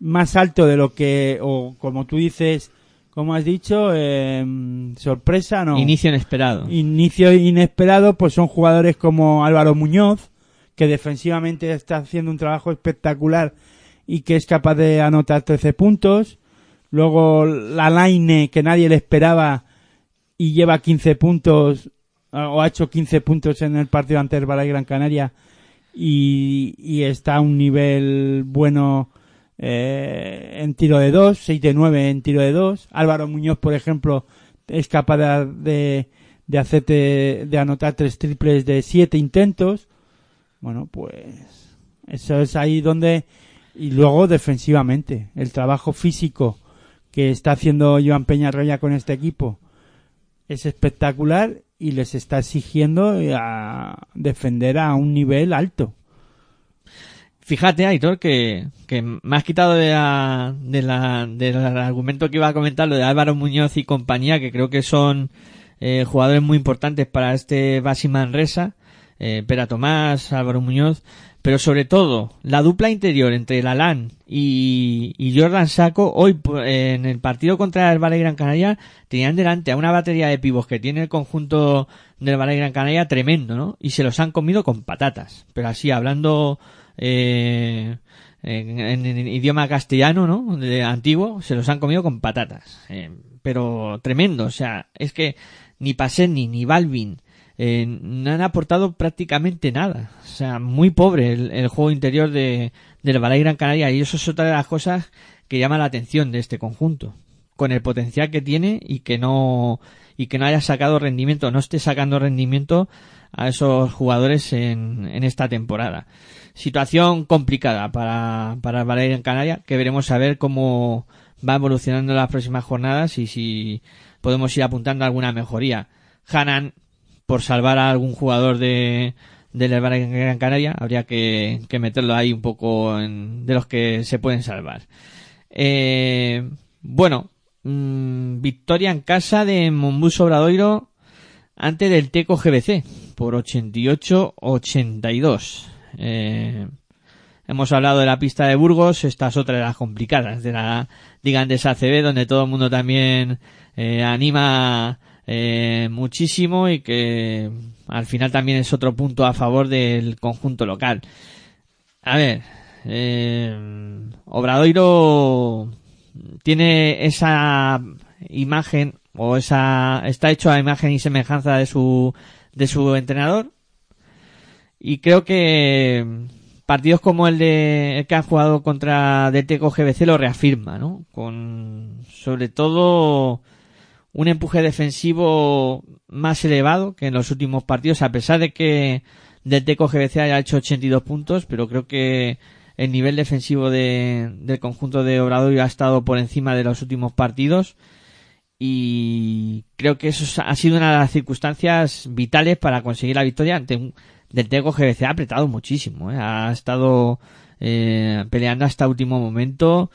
C: más alto de lo que o como tú dices, como has dicho, em, sorpresa no.
A: inicio inesperado.
C: inicio inesperado, pues son jugadores como Álvaro Muñoz, que defensivamente está haciendo un trabajo espectacular y que es capaz de anotar 13 puntos. Luego la Laine, que nadie le esperaba y lleva 15 puntos, o ha hecho 15 puntos en el partido ante el Balay Gran Canaria y, está a un nivel bueno eh, en tiro de 2, 6 de 9 en tiro de 2. Álvaro Muñoz, por ejemplo, es capaz de, de, de hacerte, de anotar tres triples de 7 intentos. Bueno, pues eso es ahí donde y luego defensivamente el trabajo físico que está haciendo Joan Peñarroya con este equipo es espectacular y les está exigiendo a defender a un nivel alto.
A: Fíjate, Aitor, que, que me has quitado de la, de la, del argumento que iba a comentar, lo de Álvaro Muñoz y compañía, que creo que son eh, jugadores muy importantes para este Basi Manresa, eh, Pera Tomás, Álvaro Muñoz, pero sobre todo la dupla interior entre Lalán y, y Jordan Saco, hoy en el partido contra el Valle Gran Canaria, tenían delante a una batería de pibos que tiene el conjunto del Valle Gran Canaria tremendo, ¿no? Y se los han comido con patatas, pero así hablando eh, en, idioma castellano, ¿no? De antiguo, se los han comido con patatas. Eh, pero tremendo, o sea, es que ni Paseni ni Balvin eh, no han aportado prácticamente nada. O sea, muy pobre el, el juego interior de, del Balay Gran Canaria y eso es otra de las cosas que llama la atención de este conjunto. Con el potencial que tiene y que no, y que no haya sacado rendimiento, no esté sacando rendimiento a esos jugadores en, en esta temporada. Situación complicada para, para el Balay Gran Canaria que veremos a ver cómo va evolucionando las próximas jornadas y si podemos ir apuntando alguna mejoría. Hanan, por salvar a algún jugador de, del en Gran Canaria, habría que, que meterlo ahí un poco en, de los que se pueden salvar. Eh, bueno, mm, victoria en casa de Mombus Obradoiro ante del Teco GBC por 88-82. Eh, hemos hablado de la pista de Burgos, esta es otra de las complicadas de la Liga Andesa ACB, donde todo el mundo también eh, anima eh, muchísimo y que al final también es otro punto a favor del conjunto local. A ver, eh, Obradoiro tiene esa imagen o esa está hecho a imagen y semejanza de su de su entrenador y creo que partidos como el de el que han jugado contra DTCO GBC lo reafirma, ¿no? Con sobre todo un empuje defensivo más elevado que en los últimos partidos, a pesar de que DTCO GBC haya hecho 82 puntos, pero creo que el nivel defensivo de, del conjunto de Obrador ha estado por encima de los últimos partidos y creo que eso ha sido una de las circunstancias vitales para conseguir la victoria ante del Teco GBC ha apretado muchísimo, ¿eh? ha estado eh, peleando hasta último momento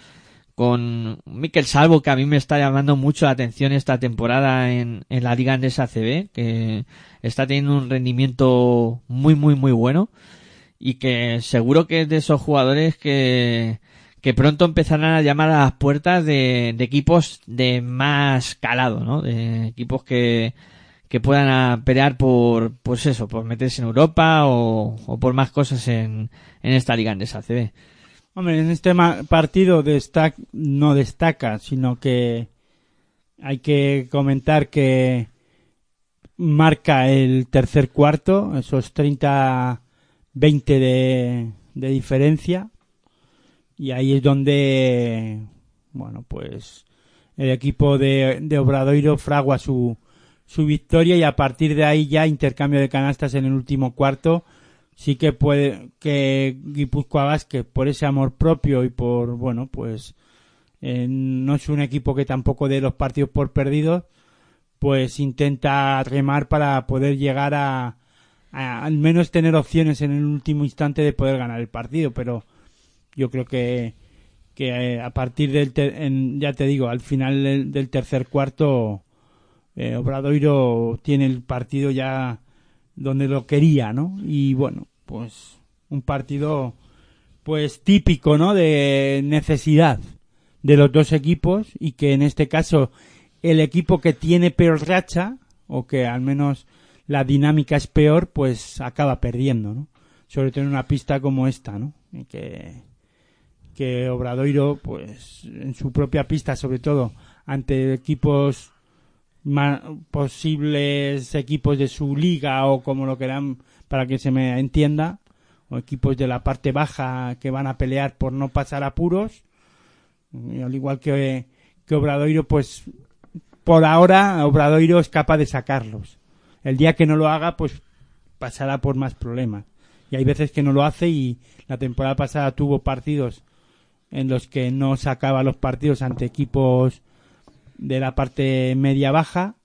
A: con Miquel Salvo que a mí me está llamando mucho la atención esta temporada en, en la Liga Andesa CB que está teniendo un rendimiento muy muy muy bueno y que seguro que es de esos jugadores que que pronto empezarán a llamar a las puertas de, de equipos de más calado, ¿no? De equipos que, que puedan pelear por, pues eso, por meterse en Europa o, o por más cosas en, en esta liga en CB.
C: Hombre, en este partido no destaca, sino que hay que comentar que marca el tercer cuarto, esos 30-20 de, de diferencia, y ahí es donde, bueno, pues el equipo de, de Obradoiro fragua su, su victoria y a partir de ahí ya intercambio de canastas en el último cuarto sí que puede que Guipúzcoa Vázquez por ese amor propio y por bueno pues eh, no es un equipo que tampoco dé los partidos por perdidos pues intenta remar para poder llegar a, a al menos tener opciones en el último instante de poder ganar el partido pero yo creo que que eh, a partir del en- ya te digo al final del, del tercer cuarto eh, Obradoiro tiene el partido ya donde lo quería, ¿no? Y bueno, pues un partido pues típico, ¿no? De necesidad de los dos equipos y que en este caso el equipo que tiene peor racha o que al menos la dinámica es peor, pues acaba perdiendo, ¿no? Sobre todo en una pista como esta, ¿no? Y que que Obradoiro, pues en su propia pista, sobre todo ante equipos posibles equipos de su liga o como lo quieran para que se me entienda o equipos de la parte baja que van a pelear por no pasar apuros. Al igual que, que Obradoiro pues por ahora Obradoiro es capaz de sacarlos. El día que no lo haga pues pasará por más problemas. Y hay veces que no lo hace y la temporada pasada tuvo partidos en los que no sacaba los partidos ante equipos de la parte media baja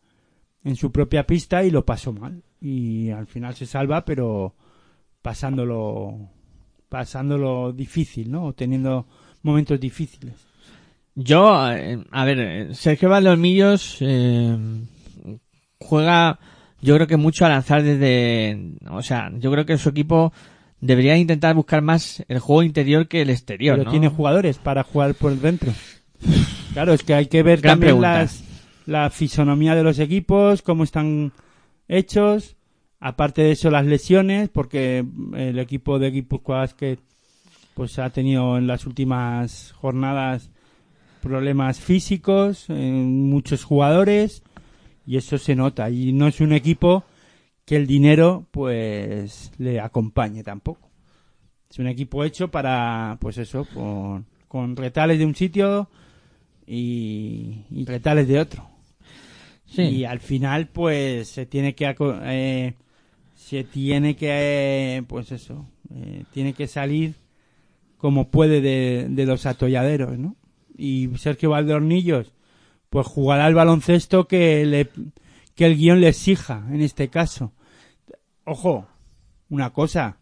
C: en su propia pista y lo pasó mal. Y al final se salva pero pasándolo pasándolo difícil no teniendo momentos difíciles.
A: Yo, eh, a ver, eh, Sergio Valdolmillos eh, juega, yo creo que mucho a lanzar desde, o sea, yo creo que su equipo debería intentar buscar más el juego interior que el exterior,
C: pero
A: ¿no?
C: tiene jugadores para jugar por dentro claro es que hay que ver
A: Gran
C: también
A: pregunta.
C: las, la fisonomía de los equipos cómo están hechos. Aparte de eso las lesiones porque el equipo de Guipúzcoa Basket pues ha tenido en las últimas jornadas problemas físicos en muchos jugadores y eso se nota. Y no es un equipo que el dinero pues le acompañe tampoco. Es un equipo hecho para pues eso con, con retales de un sitio y, y retales de otro
A: Sí.
C: y al final pues se tiene que eh, se tiene que eh, pues eso eh, tiene que salir como puede de, de los atolladeros no y Sergio Valdornillos, pues jugará el baloncesto que le, que el guion le exija, en este caso. Ojo, una cosa,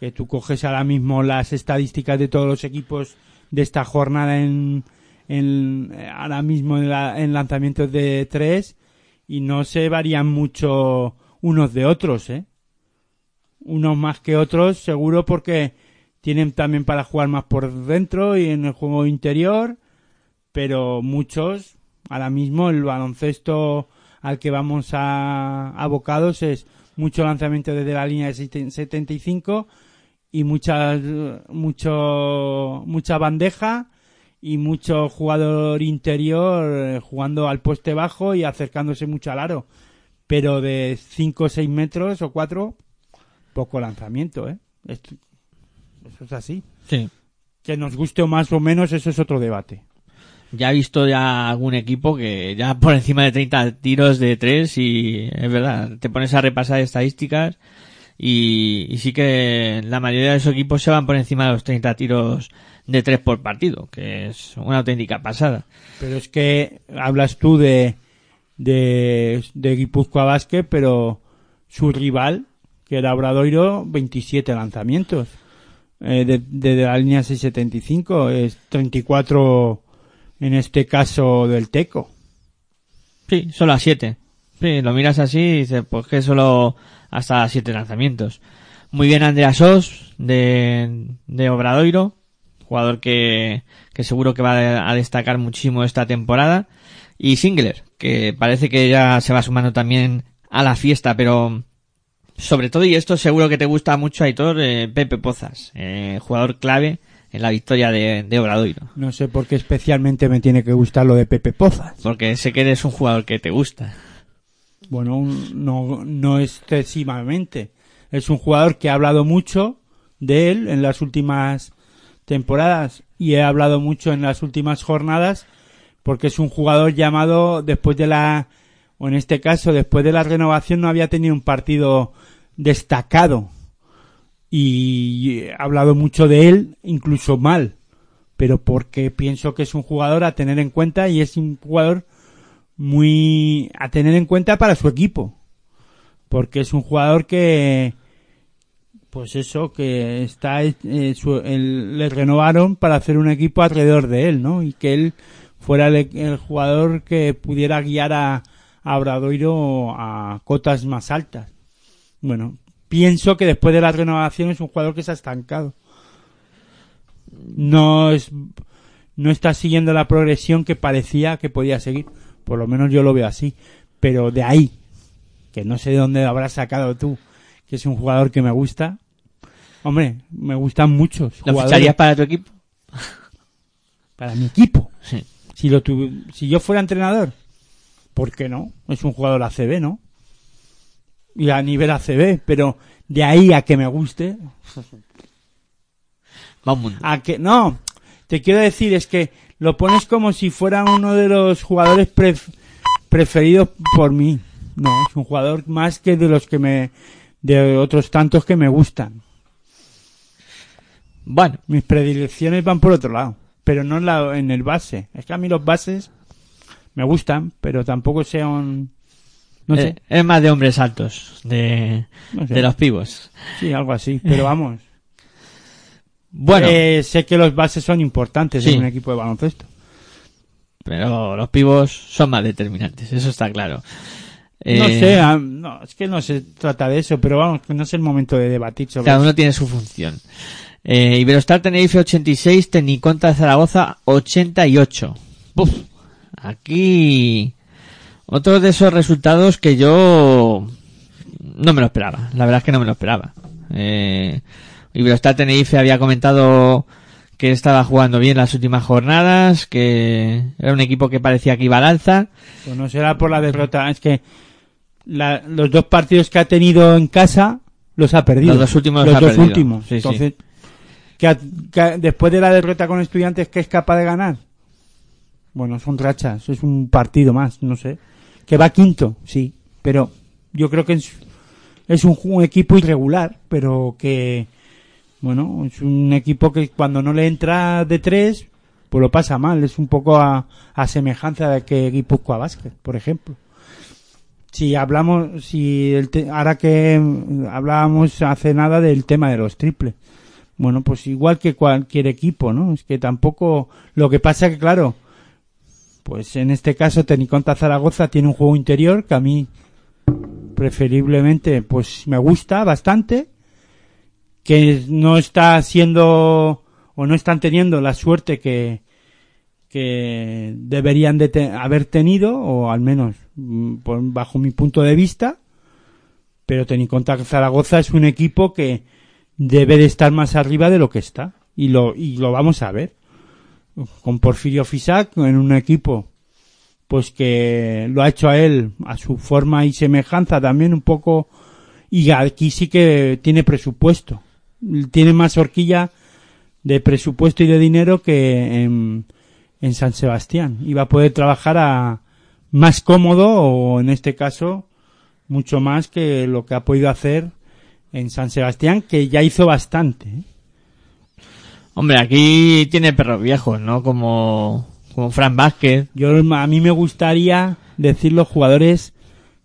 C: que tú coges ahora mismo las estadísticas de todos los equipos de esta jornada en, en ahora mismo en, la- en lanzamientos de tres y no se varían mucho unos de otros, ¿eh? Unos más que otros, seguro porque tienen también para jugar más por dentro y en el juego interior, pero muchos, ahora mismo el baloncesto al que vamos a abocados es mucho lanzamiento desde la línea de 75 y muchas mucho mucha bandeja y mucho jugador interior eh, jugando al poste bajo y acercándose mucho al aro pero de 5 o 6 metros o 4 poco lanzamiento ¿eh? Esto- eso es así
A: Sí.
C: que nos guste o más o menos eso es otro debate
A: Ya he visto ya algún equipo que ya por encima de 30 tiros de 3 y es verdad, te pones a repasar estadísticas y, y sí que la mayoría de esos equipos se van por encima de los 30 tiros de 3 por partido, que es una auténtica pasada.
C: Pero es que hablas tú de, de, de Guipúzcoa Basket, pero su rival, que era Obradoiro, 27 lanzamientos. Eh, de, de la línea 675, es 34 en este caso del Teco.
A: Sí, solo a 7. Sí, lo miras así y dices, pues que solo hasta 7 lanzamientos. Muy bien Andreas Os, de, de Obradoiro, jugador que, que seguro que va a destacar muchísimo esta temporada. Y Singler, que parece que ya se va sumando también a la fiesta, pero sobre todo, y esto seguro que te gusta mucho, Aitor, eh, Pepe Pozas, eh, jugador clave en la victoria de, de Obradoiro.
C: No sé por qué especialmente me tiene que gustar lo de Pepe Pozas.
A: Porque sé que eres un jugador que te gusta.
C: Bueno, un- no, no excesivamente. Es un jugador que ha hablado mucho de él en las últimas temporadas y he hablado mucho en las últimas jornadas porque es un jugador llamado después de la, o en este caso después de la renovación no había tenido un partido destacado y he hablado mucho de él, incluso mal, pero porque pienso que es un jugador a tener en cuenta y es un jugador muy a tener en cuenta para su equipo. Porque es un jugador que pues eso que está eh, le renovaron para hacer un equipo alrededor de él no y que él fuera el, el jugador que pudiera guiar a, a a cotas más altas. Bueno pienso que después de la renovación es un jugador que se ha estancado. No es no está siguiendo la progresión que parecía que podía seguir por lo menos yo lo veo así pero de ahí que no sé de dónde habrás sacado tú que es un jugador que me gusta hombre me gustan muchos
A: ¿Lo
C: jugadores
A: ficharías para tu equipo?
C: para mi equipo
A: Sí.
C: si lo tuve- si yo fuera entrenador ¿por qué no? es un jugador ACB ¿no? y a nivel ACB pero de ahí a que me guste
A: Va un mundo.
C: a que no te quiero decir es que lo pones como si fuera uno de los jugadores pref- preferidos por mí. No es un jugador más que de los que me de otros tantos que me gustan.
A: Bueno,
C: mis predilecciones van por otro lado pero no en, la, en el base. Es que a mí los bases me gustan pero tampoco sean no sé,
A: eh, es más de hombres altos, de,
C: no sé.
A: de los pibos.
C: sí algo así pero vamos
A: Bueno,
C: Eh, sé que los bases son importantes
A: Sí.
C: en un equipo de baloncesto
A: pero los pibos son más determinantes, eso está claro.
C: No
A: Eh,
C: sé, ah, no, es que no se trata de eso, pero vamos, que no es el momento de debatir sobre
A: Cada
C: eso.
A: uno tiene su función. Eh, Iberostar Tenerife 86, Tecniconta Zaragoza 88. Buf, aquí otro de esos resultados que yo no me lo esperaba. La verdad es que no me lo esperaba. Eh, Iberostar Tenerife había comentado que estaba jugando bien las últimas jornadas, que era un equipo que parecía que iba al alza.
C: Pues no será por la derrota, es que la- los dos partidos que ha tenido en casa los ha perdido.
A: Los dos últimos
C: Los
A: los ha
C: dos
A: perdido.
C: últimos.
A: Sí, sí.
C: Entonces, que después de la derrota con estudiantes, ¿qué es capaz de ganar? Bueno, son rachas, es un partido más, no sé. Que va quinto, sí, pero yo creo que es, es un, ju- un equipo irregular, pero que, bueno, es un equipo que cuando no le entra de tres, pues lo pasa mal. Es un poco a, a semejanza de que Guipúzcoa Basket, por ejemplo. Si hablamos, si el te- ahora que hablábamos hace nada del tema de los triples. Bueno, pues igual que cualquier equipo, ¿no? Es que tampoco, lo que pasa que claro, pues en este caso Teniconta Zaragoza tiene un juego interior que a mí preferiblemente pues me gusta bastante que no está siendo o no están teniendo la suerte que que deberían de te- haber tenido o al menos mm, por- bajo mi punto de vista. Pero Teniconta Zaragoza es un equipo que debe de estar más arriba de lo que está. Y lo y lo vamos a ver. Con Porfirio Fisac en un equipo pues que lo ha hecho a él a su forma y semejanza también un poco y aquí sí que tiene presupuesto tiene más horquilla de presupuesto y de dinero que en, en San Sebastián y va a poder trabajar a más cómodo o en este caso mucho más que lo que ha podido hacer en San Sebastián que ya hizo bastante ¿eh?
A: Hombre, aquí tiene perros viejos, ¿no? Como, como Fran Vázquez.
C: Yo a mí me gustaría decir los jugadores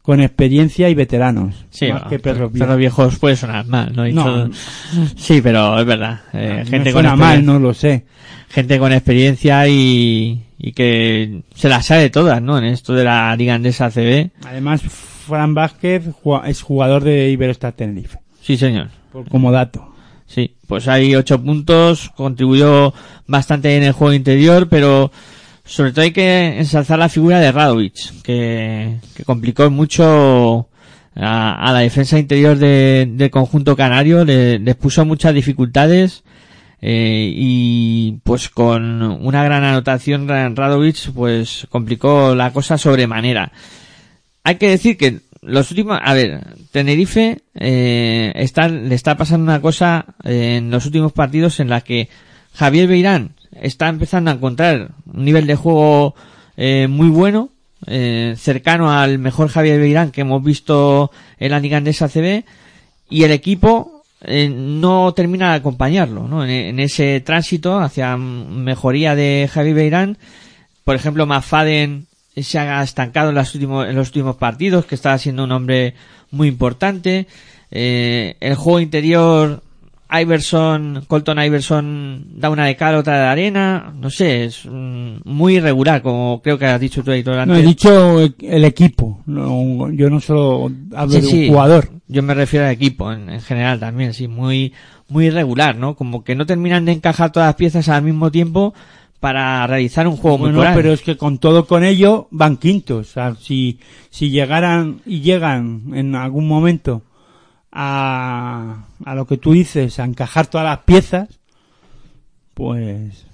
C: con experiencia y veteranos,
A: Sí,
C: más
A: bueno,
C: que perros
A: perros
C: viejos.
A: viejos puede sonar mal, ¿no?
C: No.
A: Sí, pero es verdad. eh,
C: mí
A: gente,
C: me
A: con
C: suena mal, no lo sé.
A: gente con experiencia y, y que se las sabe todas, ¿no? En esto de la Liga Andesa ACB.
C: Además, Fran Vázquez es jugador de Iberostar Tenerife,
A: Sí, señor.
C: por- como dato.
A: Sí, pues hay ocho puntos, contribuyó bastante en el juego interior, pero sobre todo hay que ensalzar la figura de Radovic, que, complicó mucho a, la defensa interior de- del conjunto canario, le- les puso muchas dificultades eh, y pues con una gran anotación Ra- Radovic pues complicó la cosa sobremanera. Hay que decir que los últimos, a ver, Tenerife eh, está, le está pasando una cosa en los últimos partidos en la que Javier Beirán está empezando a encontrar un nivel de juego eh, muy bueno, eh, cercano al mejor Javier Beirán que hemos visto en la Liga Andesa CB y el equipo eh, no termina de acompañarlo, ¿no? En, ese tránsito hacia mejoría de Javier Beirán, por ejemplo, Mafaden se ha estancado en, los últimos, en los últimos partidos, que está siendo un hombre muy importante. Eh, el juego interior, Iverson, Colton Iverson da una de cal, otra de arena. No sé, es mm, muy irregular, como creo que has dicho tú,
C: No,
A: antes.
C: he dicho el equipo, no, yo no solo hablo
A: Sí,
C: de
A: sí.
C: un jugador.
A: Yo me refiero al equipo en, en general también, sí, muy, muy irregular, ¿no? Como que no terminan de encajar todas las piezas al mismo tiempo para realizar un juego muy
C: Bueno, pero es que con todo con ello van quintos. O sea, si, si llegaran y llegan en algún momento a, a lo que tú dices, a encajar todas las piezas, pues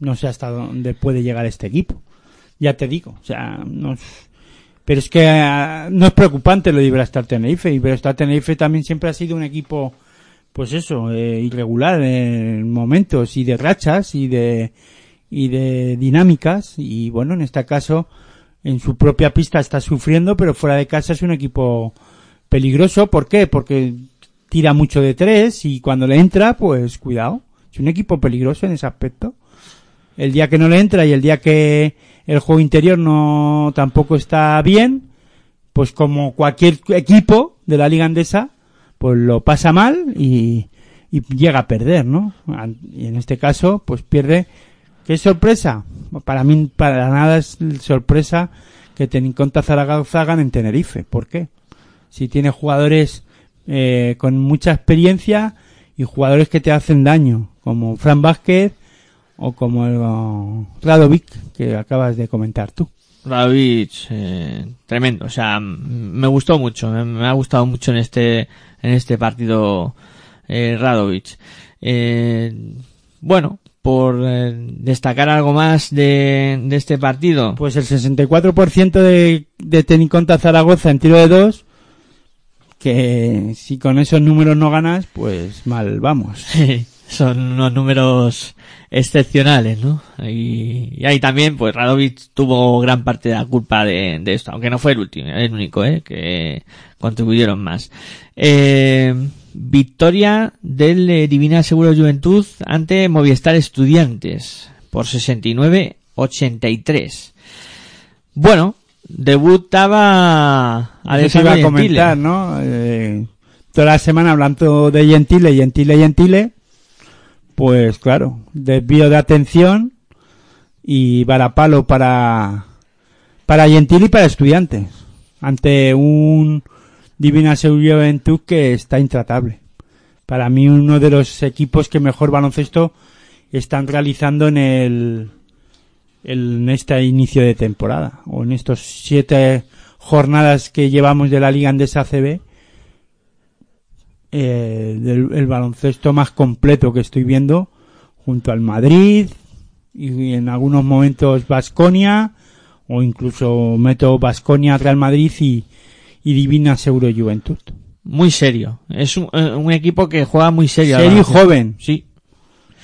C: no sé hasta dónde puede llegar este equipo. Ya te digo, o sea, no es- pero es que ah, no es preocupante lo de Iberostar Tenerife. Iberostar Tenerife también siempre ha sido un equipo, pues eso, eh, irregular en momentos y de rachas y de y de dinámicas y bueno en este caso en su propia pista está sufriendo pero fuera de casa es un equipo peligroso ¿por qué? porque tira mucho de tres y cuando le entra pues cuidado es un equipo peligroso en ese aspecto el día que no le entra y el día que el juego interior no tampoco está bien pues como cualquier equipo de la liga andesa pues lo pasa mal y, llega a perder ¿no? y en este caso pues pierde ¿Qué sorpresa? Para mí, para nada es sorpresa que Teniconta Zaragoza en Tenerife. ¿Por qué? Si tiene jugadores eh, con mucha experiencia y jugadores que te hacen daño, como Fran Vázquez o como el, oh, Radovic, que acabas de comentar tú.
A: Radovic, eh, tremendo, o sea, me gustó mucho, me, me ha gustado mucho en este, en este partido, eh, Radovic. Eh, bueno, por eh, destacar algo más de, de este partido.
C: Pues el 64% de, de Teniconta Zaragoza en tiro de dos, que si con esos números no ganas, pues mal vamos.
A: Son unos números excepcionales, ¿no? Y, ahí también, pues Radovic tuvo gran parte de la culpa de, de esto, aunque no fue el último, el único, ¿eh? Que contribuyeron más. Eh, victoria del eh, Divina Seguro Juventud ante Movistar Estudiantes por 69-83. Bueno, debutaba Alessandro
C: iba a comentar, ¿no? Eh, toda la semana hablando de Gentile, Gentile, Gentile. Pues claro, desvío de atención y varapalo para, para Gentile y para estudiantes. Ante un Divina Juventud que está intratable. Para mí uno de los equipos que mejor baloncesto están realizando en el, en este inicio de temporada o en estos siete jornadas que llevamos de la Liga Andesa CB eh, del el baloncesto más completo que estoy viendo junto al Madrid y en algunos momentos Basconia o incluso meto Basconia Real Madrid y, y Divina Euro Juventud.
A: Muy serio. Es un, eh, un equipo que juega muy serio.
C: Serio y joven.
A: Sí.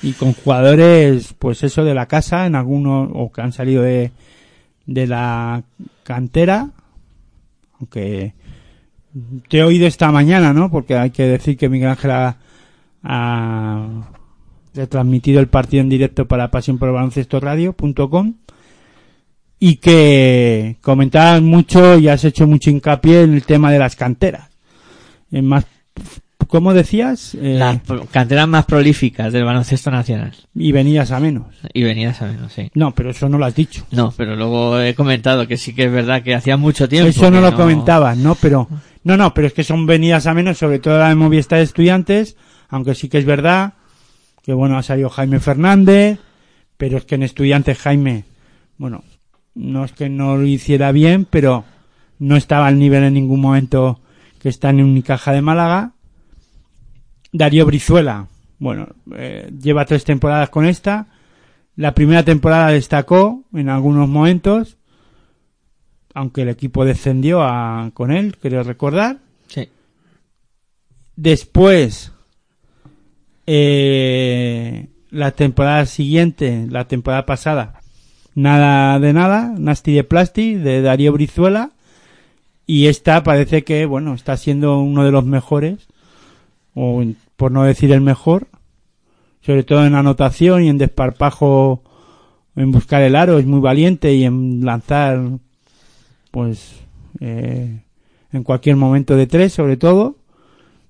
C: Y con jugadores pues eso de la casa en algunos o que han salido de de la cantera aunque te he oído esta mañana no porque hay que decir que Miguel Ángel ha, ha retransmitido el partido en directo para pasión por el baloncesto radio.com y que comentabas mucho y has hecho mucho hincapié en el tema de las canteras. En más ¿cómo decías? Eh,
A: Las canteras más prolíficas del baloncesto nacional.
C: y venías a menos
A: Y venidas a menos, sí.
C: No, pero eso no lo has dicho.
A: No, pero luego he comentado que sí que es verdad que hacía mucho tiempo.
C: Eso no lo comentabas, ¿no? Pero, no, no, pero es que son venidas a menos, sobre todo la de Movistar de Estudiantes, aunque sí que es verdad que, bueno, ha salido Jaime Fernández, pero es que en Estudiantes Jaime, bueno, no es que no lo hiciera bien, pero no estaba al nivel en ningún momento que está en Unicaja de Málaga. Darío Brizuela, bueno, eh, lleva tres temporadas con esta. La primera temporada destacó en algunos momentos, aunque el equipo descendió a, con él, creo recordar.
A: Sí.
C: Después, eh, la temporada siguiente, la temporada pasada, nada de nada, Nasty de Plasti, de Darío Brizuela, y esta parece que, bueno, está siendo uno de los mejores, o por no decir el mejor, sobre todo en anotación y en desparpajo, en buscar el aro, es muy valiente y en lanzar, pues, eh, en cualquier momento de tres, sobre todo,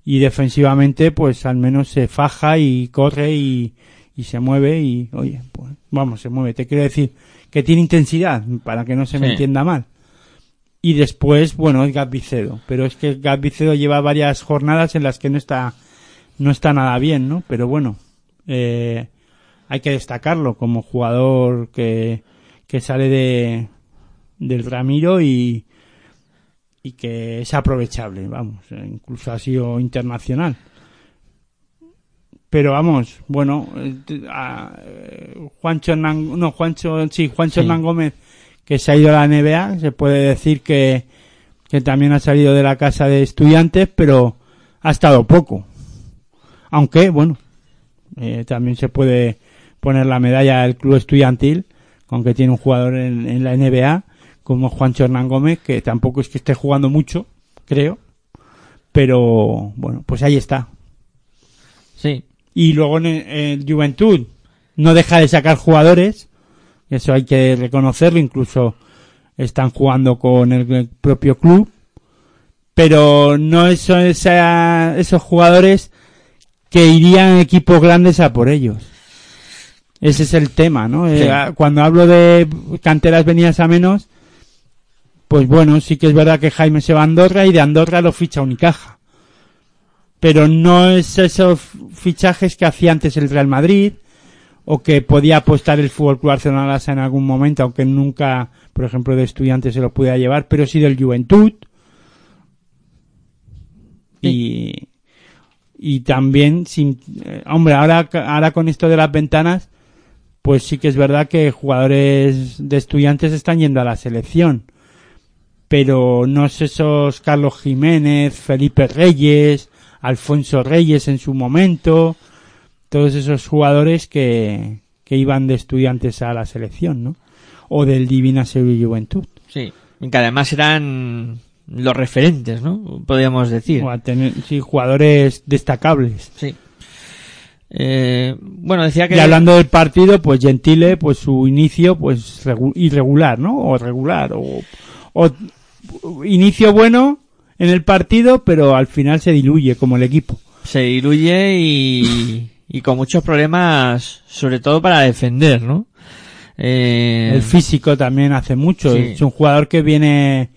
C: y defensivamente, pues, al menos se faja y corre y, y se mueve y, oye, pues, vamos, se mueve. Te quiero decir que tiene intensidad, para que no se me entienda mal. Y después, bueno, es Gab Vicedo. Pero es que Gab Vicedo lleva varias jornadas en las que no está, no está nada bien, ¿no? Pero bueno, eh, hay que destacarlo como jugador que, que sale de, del Ramiro y, y que es aprovechable, vamos, incluso ha sido internacional. Pero vamos, bueno, eh, a- eh, Juancho Hernán, no, Juancho, sí, Juancho
A: Sí.
C: Hernán Gómez, que se ha ido a la NBA, se puede decir que, que también ha salido de la casa de estudiantes, pero ha estado poco. Aunque, bueno, eh, también se puede poner la medalla al club estudiantil, con que tiene un jugador en, en la NBA, como Juancho Hernán Gómez, que tampoco es que esté jugando mucho, creo, pero bueno, pues ahí está.
A: Sí.
C: Y luego en, en Juventud no deja de sacar jugadores, eso hay que reconocerlo, incluso están jugando con el propio club, pero no eso, esa- esos jugadores que irían equipos grandes a por ellos. Ese es el tema, ¿no?
A: Sí.
C: Eh, cuando hablo de canteras venidas a menos, pues bueno, sí que es verdad que Jaime se va a Andorra y de Andorra lo ficha Unicaja. Pero no es esos fichajes que hacía antes el Real Madrid o que podía apostar el Fútbol Club Barcelona en algún momento, aunque nunca, por ejemplo, de estudiantes se lo pudiera llevar, pero sí del Juventud. Y, y también sin, eh, hombre, ahora, ahora con esto de las ventanas, pues sí que es verdad que jugadores de estudiantes están yendo a la selección. Pero no es esos Carlos Jiménez, Felipe Reyes, Alfonso Reyes en su momento, todos esos jugadores que, que iban de estudiantes a la selección, ¿no? O del Divina Sevilla Juventud.
A: Sí. Que además eran los referentes, ¿no? Podríamos decir.
C: O a tener, sí, jugadores destacables.
A: Sí. Eh, bueno, decía que...
C: Y hablando del partido, pues Gentile, pues su inicio, pues regu- irregular, ¿no? O regular, o, o inicio bueno en el partido, pero al final se diluye como el equipo.
A: se diluye y, y con muchos problemas, sobre todo para defender, ¿no? Eh,
C: El físico también hace mucho.
A: Sí.
C: Es un jugador que viene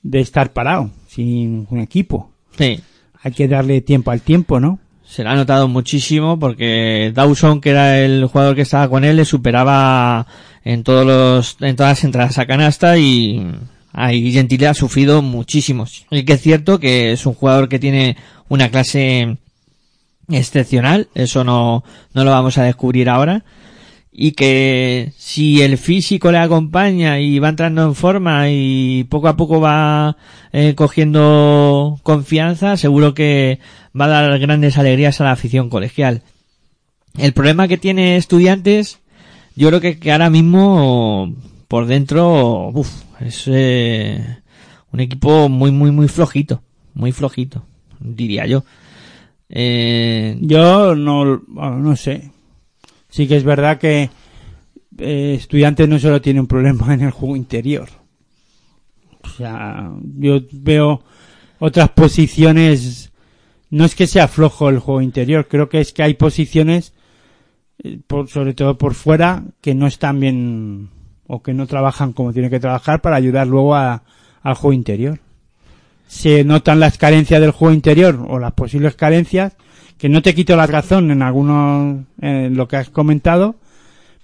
C: de estar parado, sin un equipo.
A: sí,
C: Hay que darle tiempo al tiempo, ¿no?
A: se le ha notado muchísimo porque Dawson, que era el jugador que estaba con él, le superaba en todos los, en todas las entradas a canasta y ahí Gentile ha sufrido muchísimo. Y que es cierto que es un jugador que tiene una clase excepcional, eso no, no lo vamos a descubrir ahora. Y que si el físico le acompaña y va entrando en forma y poco a poco va eh, cogiendo confianza, seguro que va a dar grandes alegrías a la afición colegial. El problema que tiene estudiantes, yo creo que, que ahora mismo por dentro, es eh, un equipo muy, muy, muy flojito, muy flojito, diría yo. Eh,
C: Yo no, no sé. Sí que es verdad que eh, estudiantes no solo tiene un problema en el juego interior. O sea, yo veo otras posiciones. No es que sea flojo el juego interior, creo que es que hay posiciones, eh, por, sobre todo por fuera, que no están bien o que no trabajan como tienen que trabajar para ayudar luego a- al juego interior se notan las carencias del juego interior o las posibles carencias, que no te quito la razón en algunos, en lo que has comentado,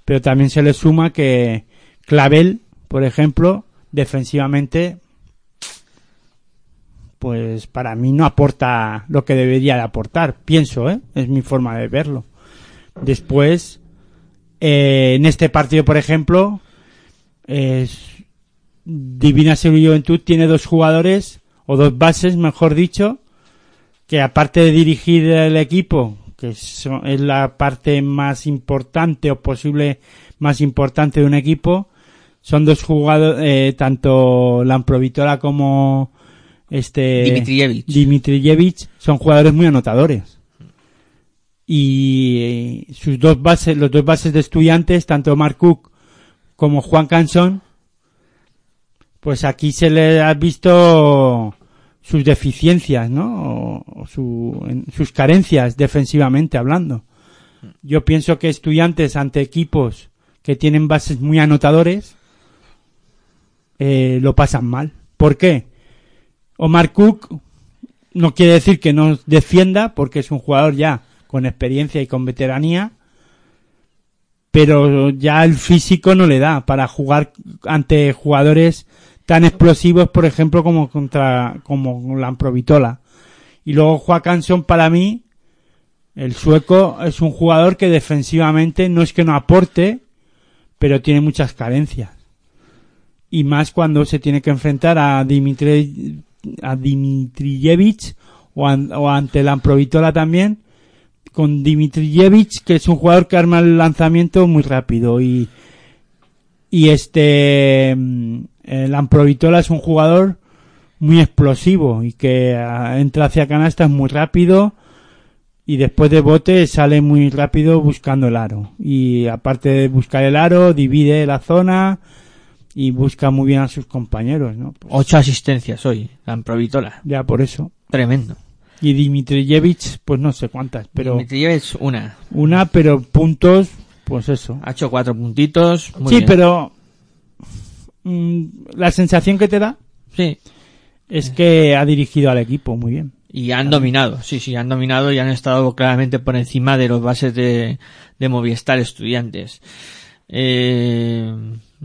C: pero también se le suma que Clavel, por ejemplo, defensivamente, pues para mí no aporta lo que debería de aportar, pienso, ¿eh? es mi forma de verlo. Después, eh, en este partido, por ejemplo, es, Divina Sevilla Juventud tiene dos jugadores, o dos bases, mejor dicho, que aparte de dirigir el equipo, que es, la parte más importante o posible más importante de un equipo, son dos jugadores, eh, tanto Lamprovitola como este.
A: Dimitrijevic
C: son jugadores muy anotadores. Y eh, sus dos bases, los dos bases de estudiantes, tanto Mark Cook como Juan Cansón, pues aquí se le ha visto sus deficiencias, ¿no? O, su- sus carencias defensivamente hablando. Yo pienso que estudiantes ante equipos que tienen bases muy anotadores eh, lo pasan mal. ¿Por qué? Omar Cook no quiere decir que no defienda, porque es un jugador ya con experiencia y con veteranía, pero ya el físico no le da para jugar ante jugadores tan explosivos, por ejemplo, como contra como Lamprovitola. Y luego Juan Cansón para mí el sueco es un jugador que defensivamente no es que no aporte, pero tiene muchas carencias. Y más cuando se tiene que enfrentar a Dimitri a Dimitrijevic o, o ante Lamprovitola también con Dimitrijevic que es un jugador que arma el lanzamiento muy rápido y y este mm, Lamprovitola es un jugador muy explosivo y que ah, entra hacia canastas muy rápido y después de bote sale muy rápido buscando el aro y aparte de buscar el aro divide la zona y busca muy bien a sus compañeros no Pues
A: ocho asistencias hoy, la Provitola.
C: ya por eso
A: Tremendo.
C: y Dimitrijevic pues no sé cuántas pero
A: Dimitrijevic, una.
C: una pero puntos pues eso
A: Ha hecho cuatro puntitos. muy
C: sí
A: bien.
C: pero la sensación que te da
A: Sí.
C: es que ha dirigido al equipo muy bien
A: Y han dominado, sí, sí, han dominado y han estado claramente por encima de los bases de, de Movistar Estudiantes. Eh,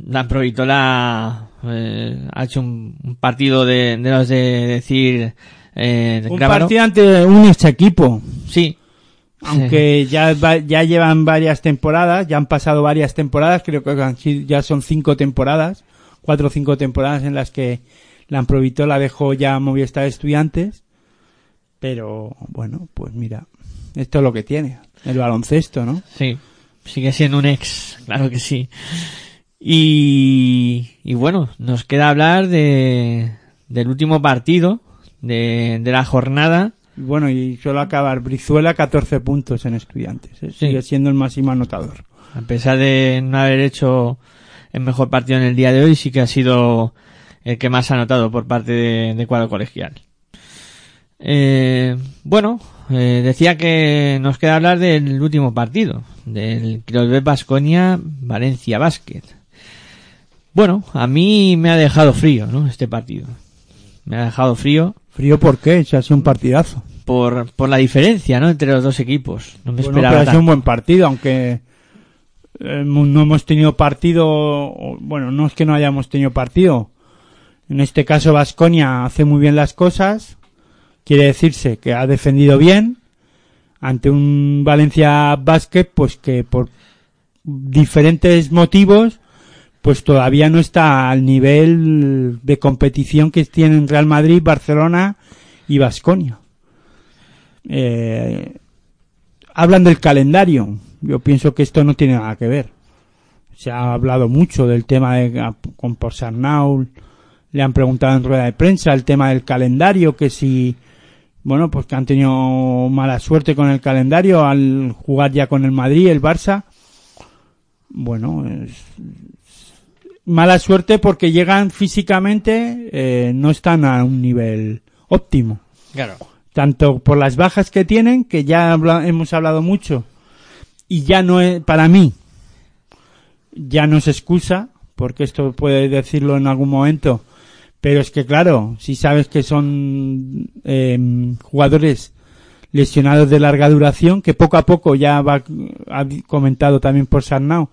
A: la Provitola eh, ha hecho un, un partido de, de los de decir eh,
C: un
A: grábalo.
C: partido ante un ex equipo
A: Sí,
C: aunque ya ya llevan varias temporadas ya han pasado varias temporadas creo que ya son cinco temporadas cuatro o cinco temporadas en las que la Amprovitola dejó ya Movistar Estudiantes pero bueno pues mira esto es lo que tiene el baloncesto no
A: Sí, sigue siendo un ex, claro que sí. Y, y bueno, nos queda hablar de, del último partido de, de la jornada,
C: Bueno, y suele acabar Brizuela 14 puntos en estudiantes. ¿eh?
A: Sí.
C: Sigue siendo el máximo anotador.
A: A pesar de no haber hecho el mejor partido en el día de hoy, sí que ha sido el que más ha anotado por parte de, de cuadro colegial. Eh, bueno, eh, decía que nos queda hablar del último partido, del Crosbet Basconia Valencia Basket. Bueno, a mí me ha dejado frío, ¿no? Este partido. Me ha dejado frío
C: Frío, ¿por qué? Ha sido un partidazo.
A: por, por la diferencia, ¿no? Entre los dos equipos. No me
C: Bueno,
A: esperaba
C: pero un buen partido, aunque eh, no hemos tenido partido, bueno, no es que no hayamos tenido partido. En este caso, Vasconia hace muy bien las cosas. Quiere decirse que ha defendido bien ante un Valencia Basket, pues que por diferentes motivos, pues todavía no está al nivel de competición que tienen Real Madrid, Barcelona y Vasconia. Eh, hablan del calendario. Yo pienso que esto no tiene nada que ver. Se ha hablado mucho del tema de ah, con Porsarnaul. Le han preguntado en rueda de prensa el tema del calendario, que si, bueno, pues que han tenido mala suerte con el calendario al jugar ya con el Madrid, el Barça. Bueno, es- mala suerte porque llegan físicamente, eh, no están a un nivel óptimo
A: Claro.
C: tanto por las bajas que tienen, que ya habla- hemos hablado mucho, y ya no es, para mí, ya no es excusa, porque esto puede decirlo en algún momento, pero es que claro, si sabes que son eh, jugadores lesionados de larga duración, que poco a poco ya va, ha comentado también por Sarnau,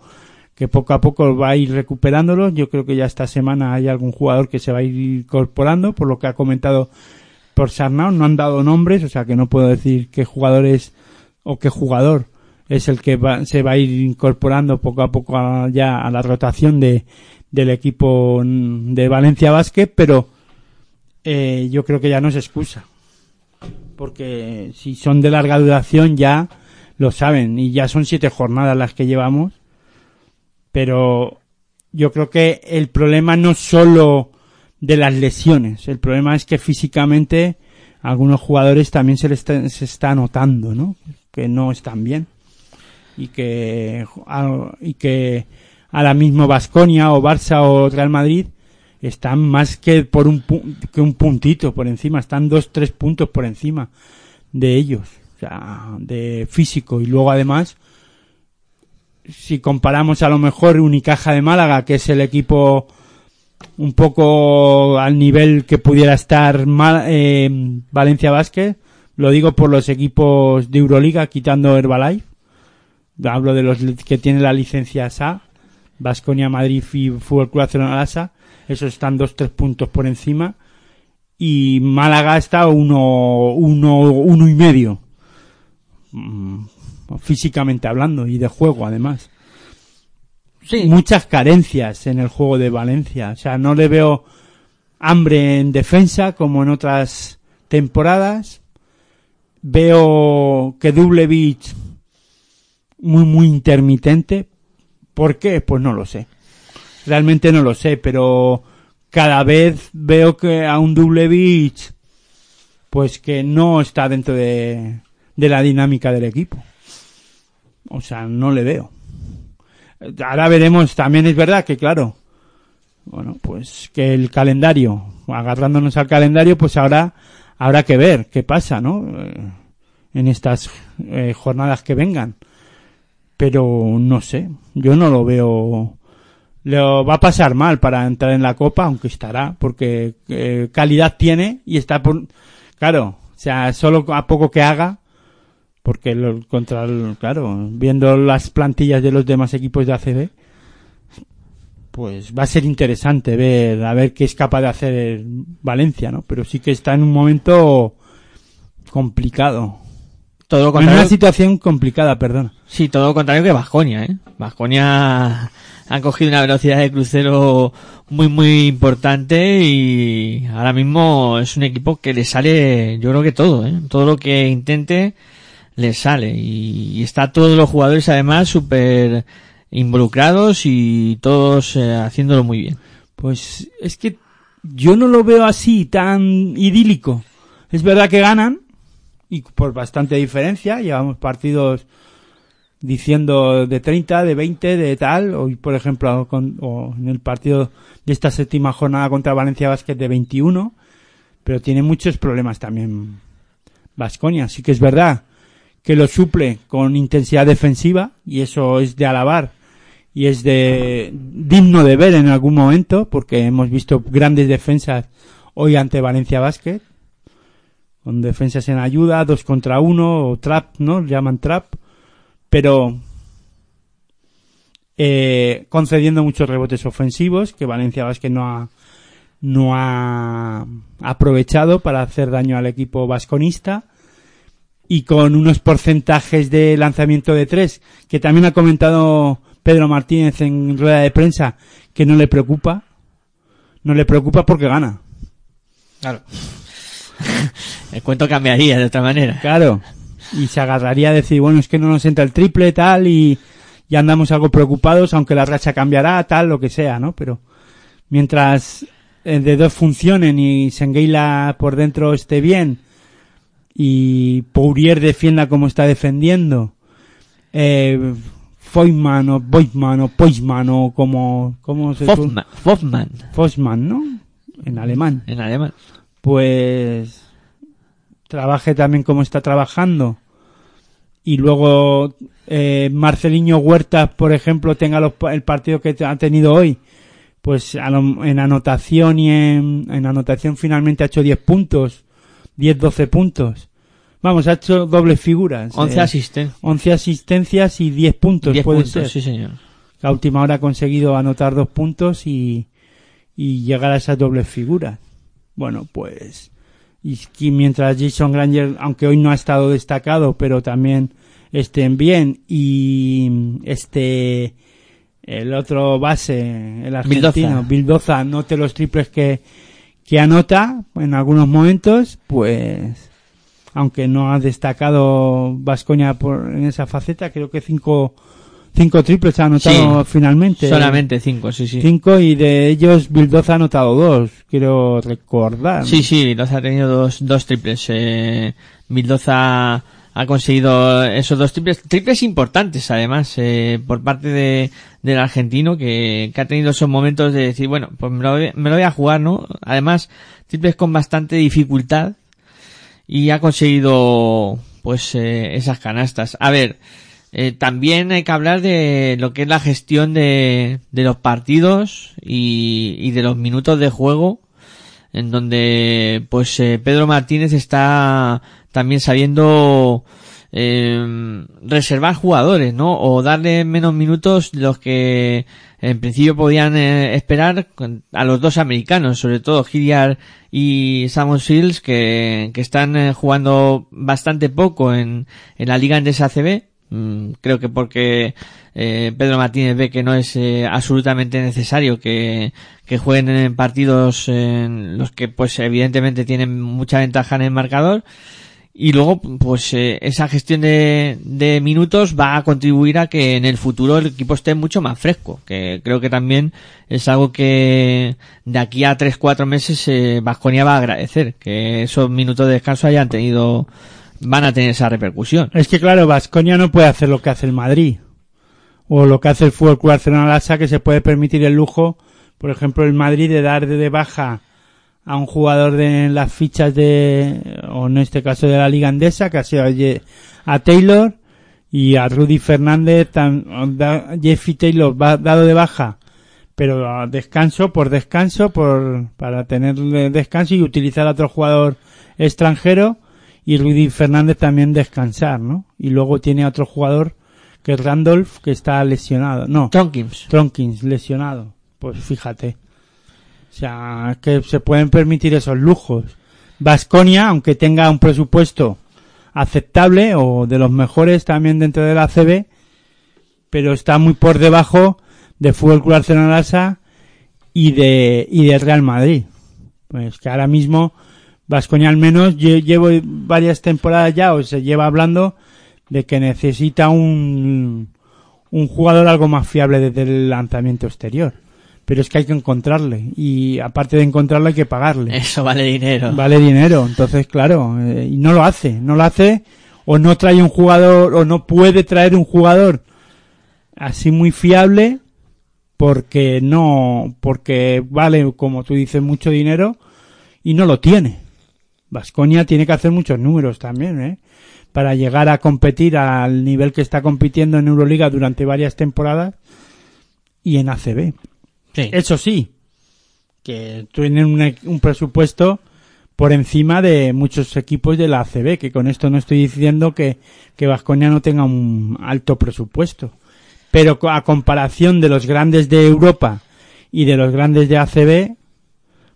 C: que poco a poco va a ir recuperándolos. Yo creo que ya esta semana hay algún jugador que se va a ir incorporando, por lo que ha comentado por Sarnau. No han dado nombres, o sea que no puedo decir qué jugadores o qué jugador es el que va- se va a ir incorporando poco a poco a- ya a la rotación de, del equipo de Valencia Basket, pero eh, yo creo que ya no es excusa. Porque si son de larga duración ya lo saben y ya son siete jornadas las que llevamos. Pero yo creo que el problema no es solo de las lesiones, el problema es que físicamente a algunos jugadores también se les está, se está notando, ¿no? Que no están bien y que a, y que ahora mismo Vasconia o Barça o Real Madrid están más que por un que un puntito por encima, están dos tres puntos por encima de ellos, o sea, de físico y luego además si comparamos a lo mejor Unicaja de Málaga, que es el equipo un poco al nivel que pudiera estar eh, Valencia Basket, lo digo por los equipos de Euroliga, quitando Herbalife. Hablo de los que tienen la licencia SA, Vasconia, Madrid y Fútbol Club Barcelona Lasa. Esos están dos, tres puntos por encima. Y Málaga está uno, uno, uno y medio. Mm, Físicamente hablando y de juego además
A: Sí.
C: muchas carencias en el juego de Valencia. O sea, no le veo hambre en defensa como en otras temporadas. Veo que Dublevich muy, muy intermitente. ¿Por qué? Pues no lo sé. Realmente no lo sé, pero cada vez veo que a un Dublevich pues que no está dentro de, la dinámica del equipo. O sea, no le veo. Ahora veremos, también es verdad que claro, bueno, pues que el calendario, agarrándonos al calendario, pues ahora habrá que ver qué pasa, ¿no? Eh, En estas eh, jornadas que vengan. Pero no sé, yo no lo veo. Lo va a pasar mal para entrar en la copa, aunque estará, porque eh, calidad tiene y está por. Claro, o sea, solo a poco que haga, porque lo, contra el, claro, viendo las plantillas de los demás equipos de ACB, pues va a ser interesante ver a ver qué es capaz de hacer Valencia, ¿no? Pero sí que está en un momento complicado.
A: Todo lo
C: En
A: contrario.
C: una situación complicada, perdón.
A: Sí, todo lo contrario que Vasconia, ¿eh? Vasconia ha cogido una velocidad de crucero muy, muy importante y ahora mismo es un equipo que le sale, yo creo que todo, ¿eh? Todo lo que intente le sale y, y está todos los jugadores además súper involucrados y todos eh, haciéndolo muy bien.
C: Pues es que yo no lo veo así tan idílico. Es verdad que ganan, y por bastante diferencia. Llevamos partidos diciendo de 30, de 20, de tal. Hoy, por ejemplo, con- o en el partido de esta séptima jornada contra Valencia Basket de 21. Pero tiene muchos problemas también Vasconia. Sí que es verdad que lo suple con intensidad defensiva y eso es de alabar y es de digno de ver en algún momento porque hemos visto grandes defensas hoy ante Valencia Basket con defensas en ayuda, dos contra uno o trap, ¿no? Llaman trap, pero eh, concediendo muchos rebotes ofensivos que Valencia Basket no ha no ha aprovechado para hacer daño al equipo vasconista y con unos porcentajes de lanzamiento de tres que también ha comentado Pedro Martínez en rueda de prensa que no le preocupa no le preocupa porque gana
A: Claro. el cuento cambiaría de otra manera.
C: claro y se agarraría a decir bueno es que no nos entra el triple tal y ya andamos algo preocupados aunque la racha cambiará tal lo que sea no pero mientras el de dos funcionen y Sengeila por dentro esté bien y Pourier defienda como está defendiendo eh, Foyman o Boyman o Poisman o como como se
A: Fofman, Fofman,
C: Fosman, ¿no? En alemán.
A: en alemán.
C: Pues trabaje también como está trabajando y luego eh, Marceliño Huerta, por ejemplo, tenga los el partido que ha tenido hoy, pues a lo- en anotación y en, en anotación finalmente ha hecho 10 puntos, 10-12 puntos. Vamos, ha hecho dobles figuras.
A: 11
C: eh,
A: asistencias.
C: 11 asistencias y 10 puntos,
A: 10
C: puede
A: puntos,
C: ser.
A: sí señor.
C: La última hora ha conseguido anotar dos puntos y, y llegar a esas dobles figuras. Bueno, pues. Y mientras Jason Granger, aunque hoy no ha estado destacado, pero también estén bien. Y este. El otro base, el argentino,
A: Bildoza.
C: Bildoza, note los triples que, que anota en algunos momentos, pues. Aunque no ha destacado Vascoña por, en esa faceta, creo que cinco, cinco triples ha anotado
A: Sí,
C: finalmente.
A: Solamente 5, sí, sí.
C: Cinco y de ellos Bildoza ha anotado dos, quiero recordar.
A: Sí, sí, Bildoza ha tenido dos, dos triples. Eh, Bildoza ha conseguido esos dos triples, triples importantes además, eh, por parte de, del argentino que, que ha tenido esos momentos de decir, bueno, pues me lo, voy, me lo voy a jugar, ¿no? Además, triples con bastante dificultad y ha conseguido pues eh, esas canastas. A ver, eh, también hay que hablar de lo que es la gestión de, de los partidos y, y de los minutos de juego en donde pues eh, Pedro Martínez está también sabiendo eh, reservar jugadores, ¿no? O darle menos minutos de los que en principio podían eh, esperar a los dos americanos, sobre todo Hilliard y Samuel Shields, que, están eh, jugando bastante poco en, en la liga Endesa ACB. Mm, creo que porque eh, Pedro Martínez ve que no es eh, absolutamente necesario que, jueguen en partidos en los que pues evidentemente tienen mucha ventaja en el marcador. Y luego pues eh, esa gestión de, minutos va a contribuir a que en el futuro el equipo esté mucho más fresco que creo que también es algo que de aquí a 3-4 meses eh, Vasconia va a agradecer que esos minutos de descanso hayan tenido van a tener esa repercusión
C: Es que claro, Vasconia no puede hacer lo que hace el Madrid. O lo que hace el Fútbol Club Barcelona Lassa, que se puede permitir el lujo, por ejemplo, el Madrid de dar de baja a un jugador de las fichas de, o en este caso de la Liga Andesa, que ha sido a Taylor y a Rudy Fernández, Jeffy Taylor va dado de baja, pero a descanso por descanso, por, para tener descanso y utilizar a otro jugador extranjero y Rudy Fernández también descansar, ¿no? Y luego tiene a otro jugador que es Randolph que está lesionado, no,
A: Tronkins
C: Tronkins lesionado. Pues fíjate. O sea, que se pueden permitir esos lujos. Vasconia, aunque tenga un presupuesto aceptable o de los mejores también dentro de la CB, pero está muy por debajo de Fútbol Club Barcelona y de y de Real Madrid. Pues que ahora mismo Vasconia al menos lle- llevo varias temporadas ya o se lleva hablando de que necesita un un jugador algo más fiable desde el lanzamiento exterior. pero es que hay que encontrarle y aparte de encontrarle hay que pagarle.
A: Eso vale dinero.
C: Vale dinero, entonces claro, eh, y no lo hace, no lo hace o no trae un jugador o no puede traer un jugador así muy fiable porque no, porque vale, como tú dices, mucho dinero y no lo tiene. Vasconia tiene que hacer muchos números también, ¿eh? Para llegar a competir al nivel que está compitiendo en Euroliga durante varias temporadas y en ACB.
A: Sí.
C: Eso sí, que tienen un, un presupuesto por encima de muchos equipos de la ACB, que con esto no estoy diciendo que, que Vasconia no tenga un alto presupuesto. Pero a comparación de los grandes de Europa y de los grandes de ACB,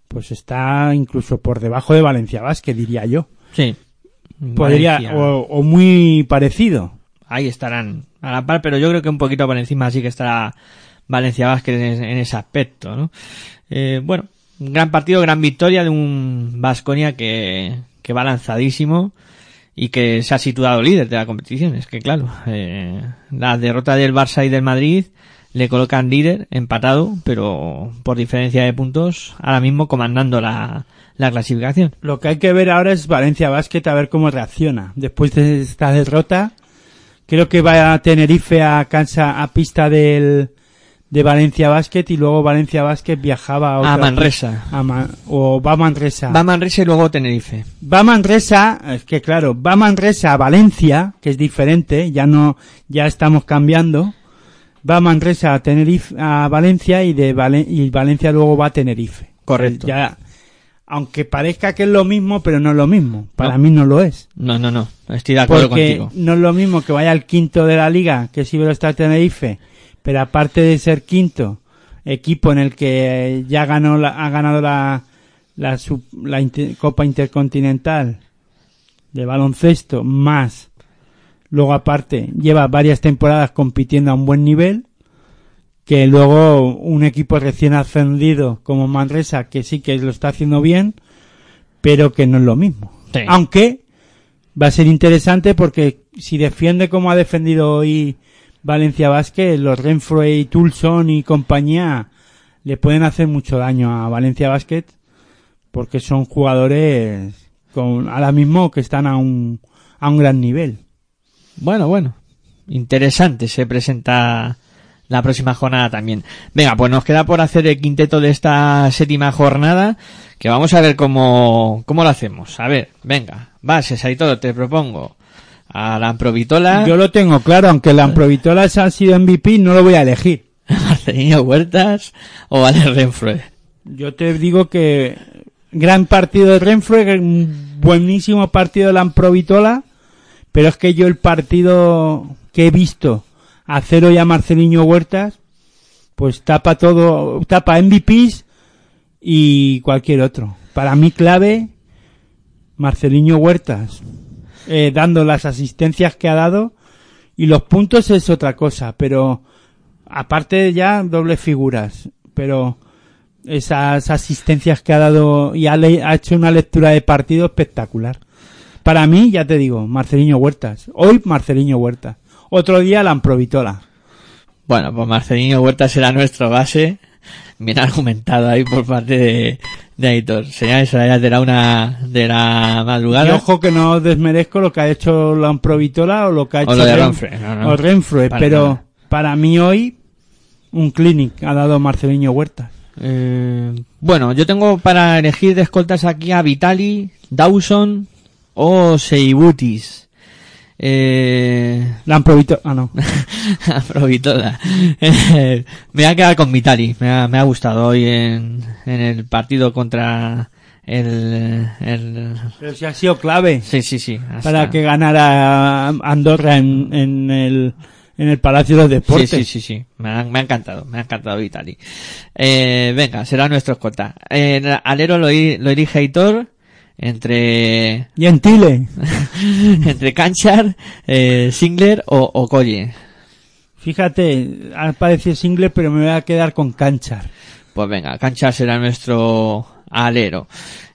C: pues está incluso por debajo de Valencia Basket, diría yo.
A: Sí.
C: Podría,
A: Valencia.
C: o, o muy parecido.
A: Ahí estarán a la par, pero yo creo que un poquito por encima sí que estará Valencia Vázquez en, en ese aspecto, ¿no? Eh, bueno, un gran partido, gran victoria de un Vasconia que, que va lanzadísimo y que se ha situado líder de la competición. Es que claro, eh, la derrota del Barça y del Madrid le colocan líder, empatado, pero por diferencia de puntos, ahora mismo comandando la, la clasificación.
C: Lo que hay que ver ahora es Valencia Basket a ver cómo reacciona. Después de esta derrota, creo que va a Tenerife a cansa a pista del de Valencia Basket y luego Valencia Basket viajaba a, otra
A: A Manresa.
C: a o va a Manresa.
A: Va Manresa y luego Tenerife.
C: Va Manresa, es que claro, va Manresa a Valencia, que es diferente, ya no, ya estamos cambiando. Va Manresa a Tenerife, a Valencia y de Valen- y Valencia luego va a Tenerife.
A: Correcto.
C: Ya, aunque parezca que es lo mismo, pero no es lo mismo. Para
A: No.
C: mí no lo es.
A: No, no, no. Estoy de acuerdo
C: Porque
A: contigo.
C: no es lo mismo que vaya al quinto de la liga, que es Iberostar Tenerife, pero aparte de ser quinto, equipo en el que ya ganó la- ha ganado la, la, sub- la inter- Copa Intercontinental de baloncesto, más luego aparte lleva varias temporadas compitiendo a un buen nivel, que luego un equipo recién ascendido como Manresa, que sí que lo está haciendo bien, pero que no es lo mismo.
A: Sí.
C: Aunque va a ser interesante porque si defiende como ha defendido hoy Valencia Basket, los Renfro y Tulson y compañía le pueden hacer mucho daño a Valencia Basket porque son jugadores con ahora mismo que están a un a un gran nivel.
A: Bueno, bueno. Interesante se presenta la próxima jornada también. Venga, pues nos queda por hacer el quinteto de esta séptima jornada, que vamos a ver cómo, cómo lo hacemos. A ver, venga, bases, ahí todo, te propongo. A la Amprovitola,
C: Yo lo tengo claro, aunque la Amprovitola ha sido MVP, no lo voy a elegir.
A: Marcelino Huertas o Ale Renfroe.
C: Yo te digo que gran partido de Renfro, un buenísimo partido de la Amprovitola, pero es que yo el partido que he visto hacer hoy a Marceliño Huertas, pues tapa todo, tapa MVPs y cualquier otro. Para mí clave, Marceliño Huertas, eh, dando las asistencias que ha dado y los puntos es otra cosa, pero aparte ya dobles figuras, pero esas asistencias que ha dado y ha, ha hecho una lectura de partido espectacular. Para mí, ya te digo, Marceliño Huertas. Hoy Marceliño Huertas. Otro día la Amprovitola.
A: Bueno, pues Marcelino Huertas será nuestro base. Bien argumentado ahí por parte de, de Aitor. Señales horarias de la una de la
C: Y
A: madrugada.
C: ojo que no desmerezco lo que ha hecho la Amprovitola o lo que ha
A: O
C: hecho
A: lo de
C: Ren-
A: Renfre, no, no.
C: o
A: Para
C: pero
A: nada.
C: para mí hoy un clinic ha dado Marceliño Huertas.
A: Eh, bueno, yo tengo para elegir de escoltas aquí a Vitali, Dawson o Seibutis. Eh,
C: La ah no.
A: Aprovitola. Eh, me voy a quedar con Vitali. Me ha, me ha gustado hoy en, en el partido contra el, el...
C: Pero si ha sido clave
A: Sí, sí, sí. hasta-
C: para que ganara Andorra en, en el en el Palacio de los Deportes.
A: sí, sí, sí. Me ha, me ha encantado, me ha encantado Vitali. Eh, venga, será nuestro escolta. En alero lo, lo elige Aitor entre
C: Gentile.
A: entre Canchar, eh, Singler o, o.
C: Fíjate, ha parecido single, pero me voy a quedar con Canchar.
A: Pues venga, Canchar será nuestro alero.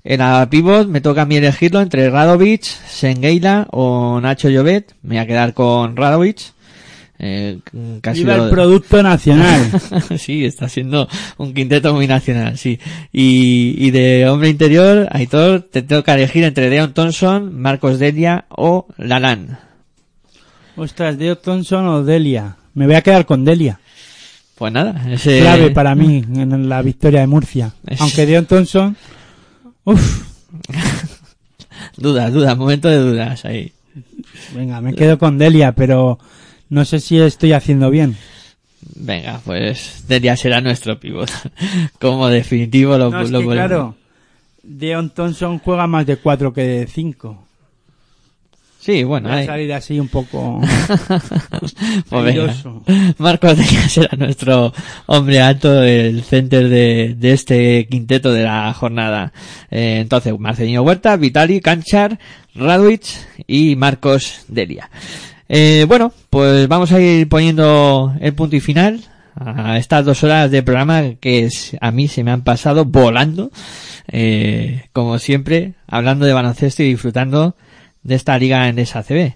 A: En la pivot me toca a mí elegirlo entre Radovic, Sengeila o Nacho Llobet. Me voy a quedar con Radovic. Eh, casi
C: Viva
A: lo-
C: el producto nacional.
A: sí, está siendo un quinteto muy nacional, sí. Y, y de hombre interior, Aitor, te tengo que elegir entre Deon Thompson, Marcos Delia o Lalan.
C: Ostras, Deo Thompson o Delia. Me voy a quedar con Delia.
A: Pues nada, ese...
C: Clave para mí en la victoria de Murcia.
A: Es-
C: Aunque Deo Thompson... Uf,
A: Dudas, dudas, momento de dudas ahí.
C: venga, me quedo con Delia, pero no sé si estoy haciendo bien.
A: Venga, pues Delia será nuestro pivot. Como definitivo lo,
C: No, es
A: lo
C: que,
A: ponemos.
C: claro, Deon Thompson juega más de 4 que de 5.
A: Sí, bueno,
C: Voy a salir así un poco...
A: Pues. Marcos Delia será nuestro hombre alto, el center de, de este quinteto de la jornada. Eh, entonces, Marcelino Huerta, Vitali, Canchar, Radwich y Marcos Delia. Eh, bueno, pues vamos a ir poniendo el punto y final a estas dos horas de programa que a mí se me han pasado volando. Eh, como siempre, hablando de baloncesto y disfrutando de esta liga en esa CB.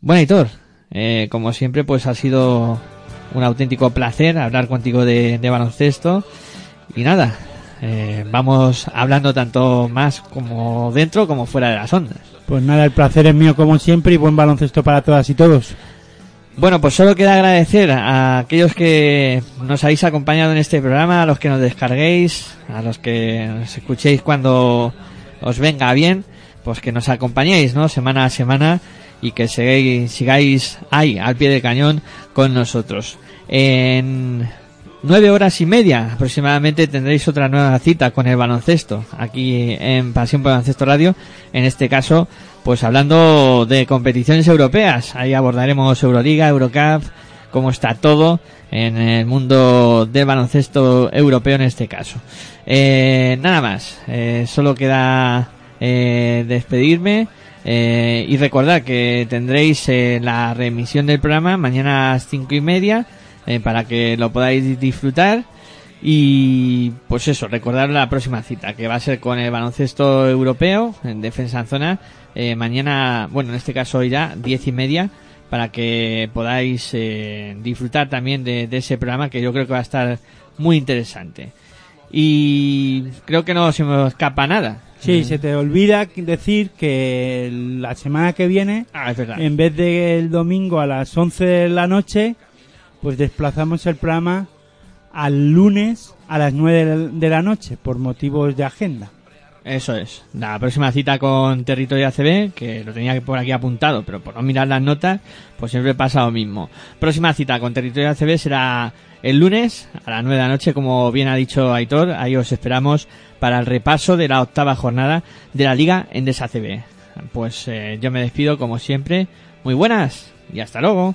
A: Bueno, Hitor, eh, como siempre, pues ha sido un auténtico placer hablar contigo de baloncesto. Y nada, eh, vamos hablando tanto más como dentro como fuera de las ondas.
C: Pues nada, el placer es mío como siempre y buen baloncesto para todas y todos.
A: Bueno, pues solo queda agradecer a aquellos que nos habéis acompañado en este programa, a los que nos descarguéis, a los que nos escuchéis cuando os venga bien, pues que nos acompañéis, ¿no? Semana a semana y que sigáis, sigáis ahí, al pie del cañón, con nosotros. En nueve horas y media aproximadamente tendréis otra nueva cita con el baloncesto, aquí en Pasión por Baloncesto Radio, en este caso, pues hablando de competiciones europeas, ahí abordaremos Euroliga, Eurocup, cómo está todo en el mundo del baloncesto europeo en este caso. Eh, nada más, eh, solo queda eh, despedirme eh, y recordar que tendréis eh, la remisión del programa mañana a las cinco y media eh, para que lo podáis disfrutar. Y pues eso, recordar la próxima cita que va a ser con el baloncesto europeo en defensa en zona. Eh, mañana, bueno en este caso hoy ya diez y media para que podáis eh, disfrutar también de, de ese programa que yo creo que va a estar muy interesante. Y creo que no se me escapa nada.
C: Sí, se te olvida decir que la semana que viene,
A: ah
C: en vez del domingo a las 11 de la noche, pues desplazamos el programa al lunes a las 9 de- la noche por motivos de agenda.
A: Eso es. La próxima cita con Territorio ACB, que lo tenía por aquí apuntado, pero por no mirar las notas, pues siempre pasa lo mismo. Próxima cita con Territorio ACB será el lunes a las 9 de la noche, como bien ha dicho Aitor. Ahí os esperamos para el repaso de la octava jornada de la Liga Endesa ACB. Pues eh, yo me despido como siempre. Muy buenas y hasta luego.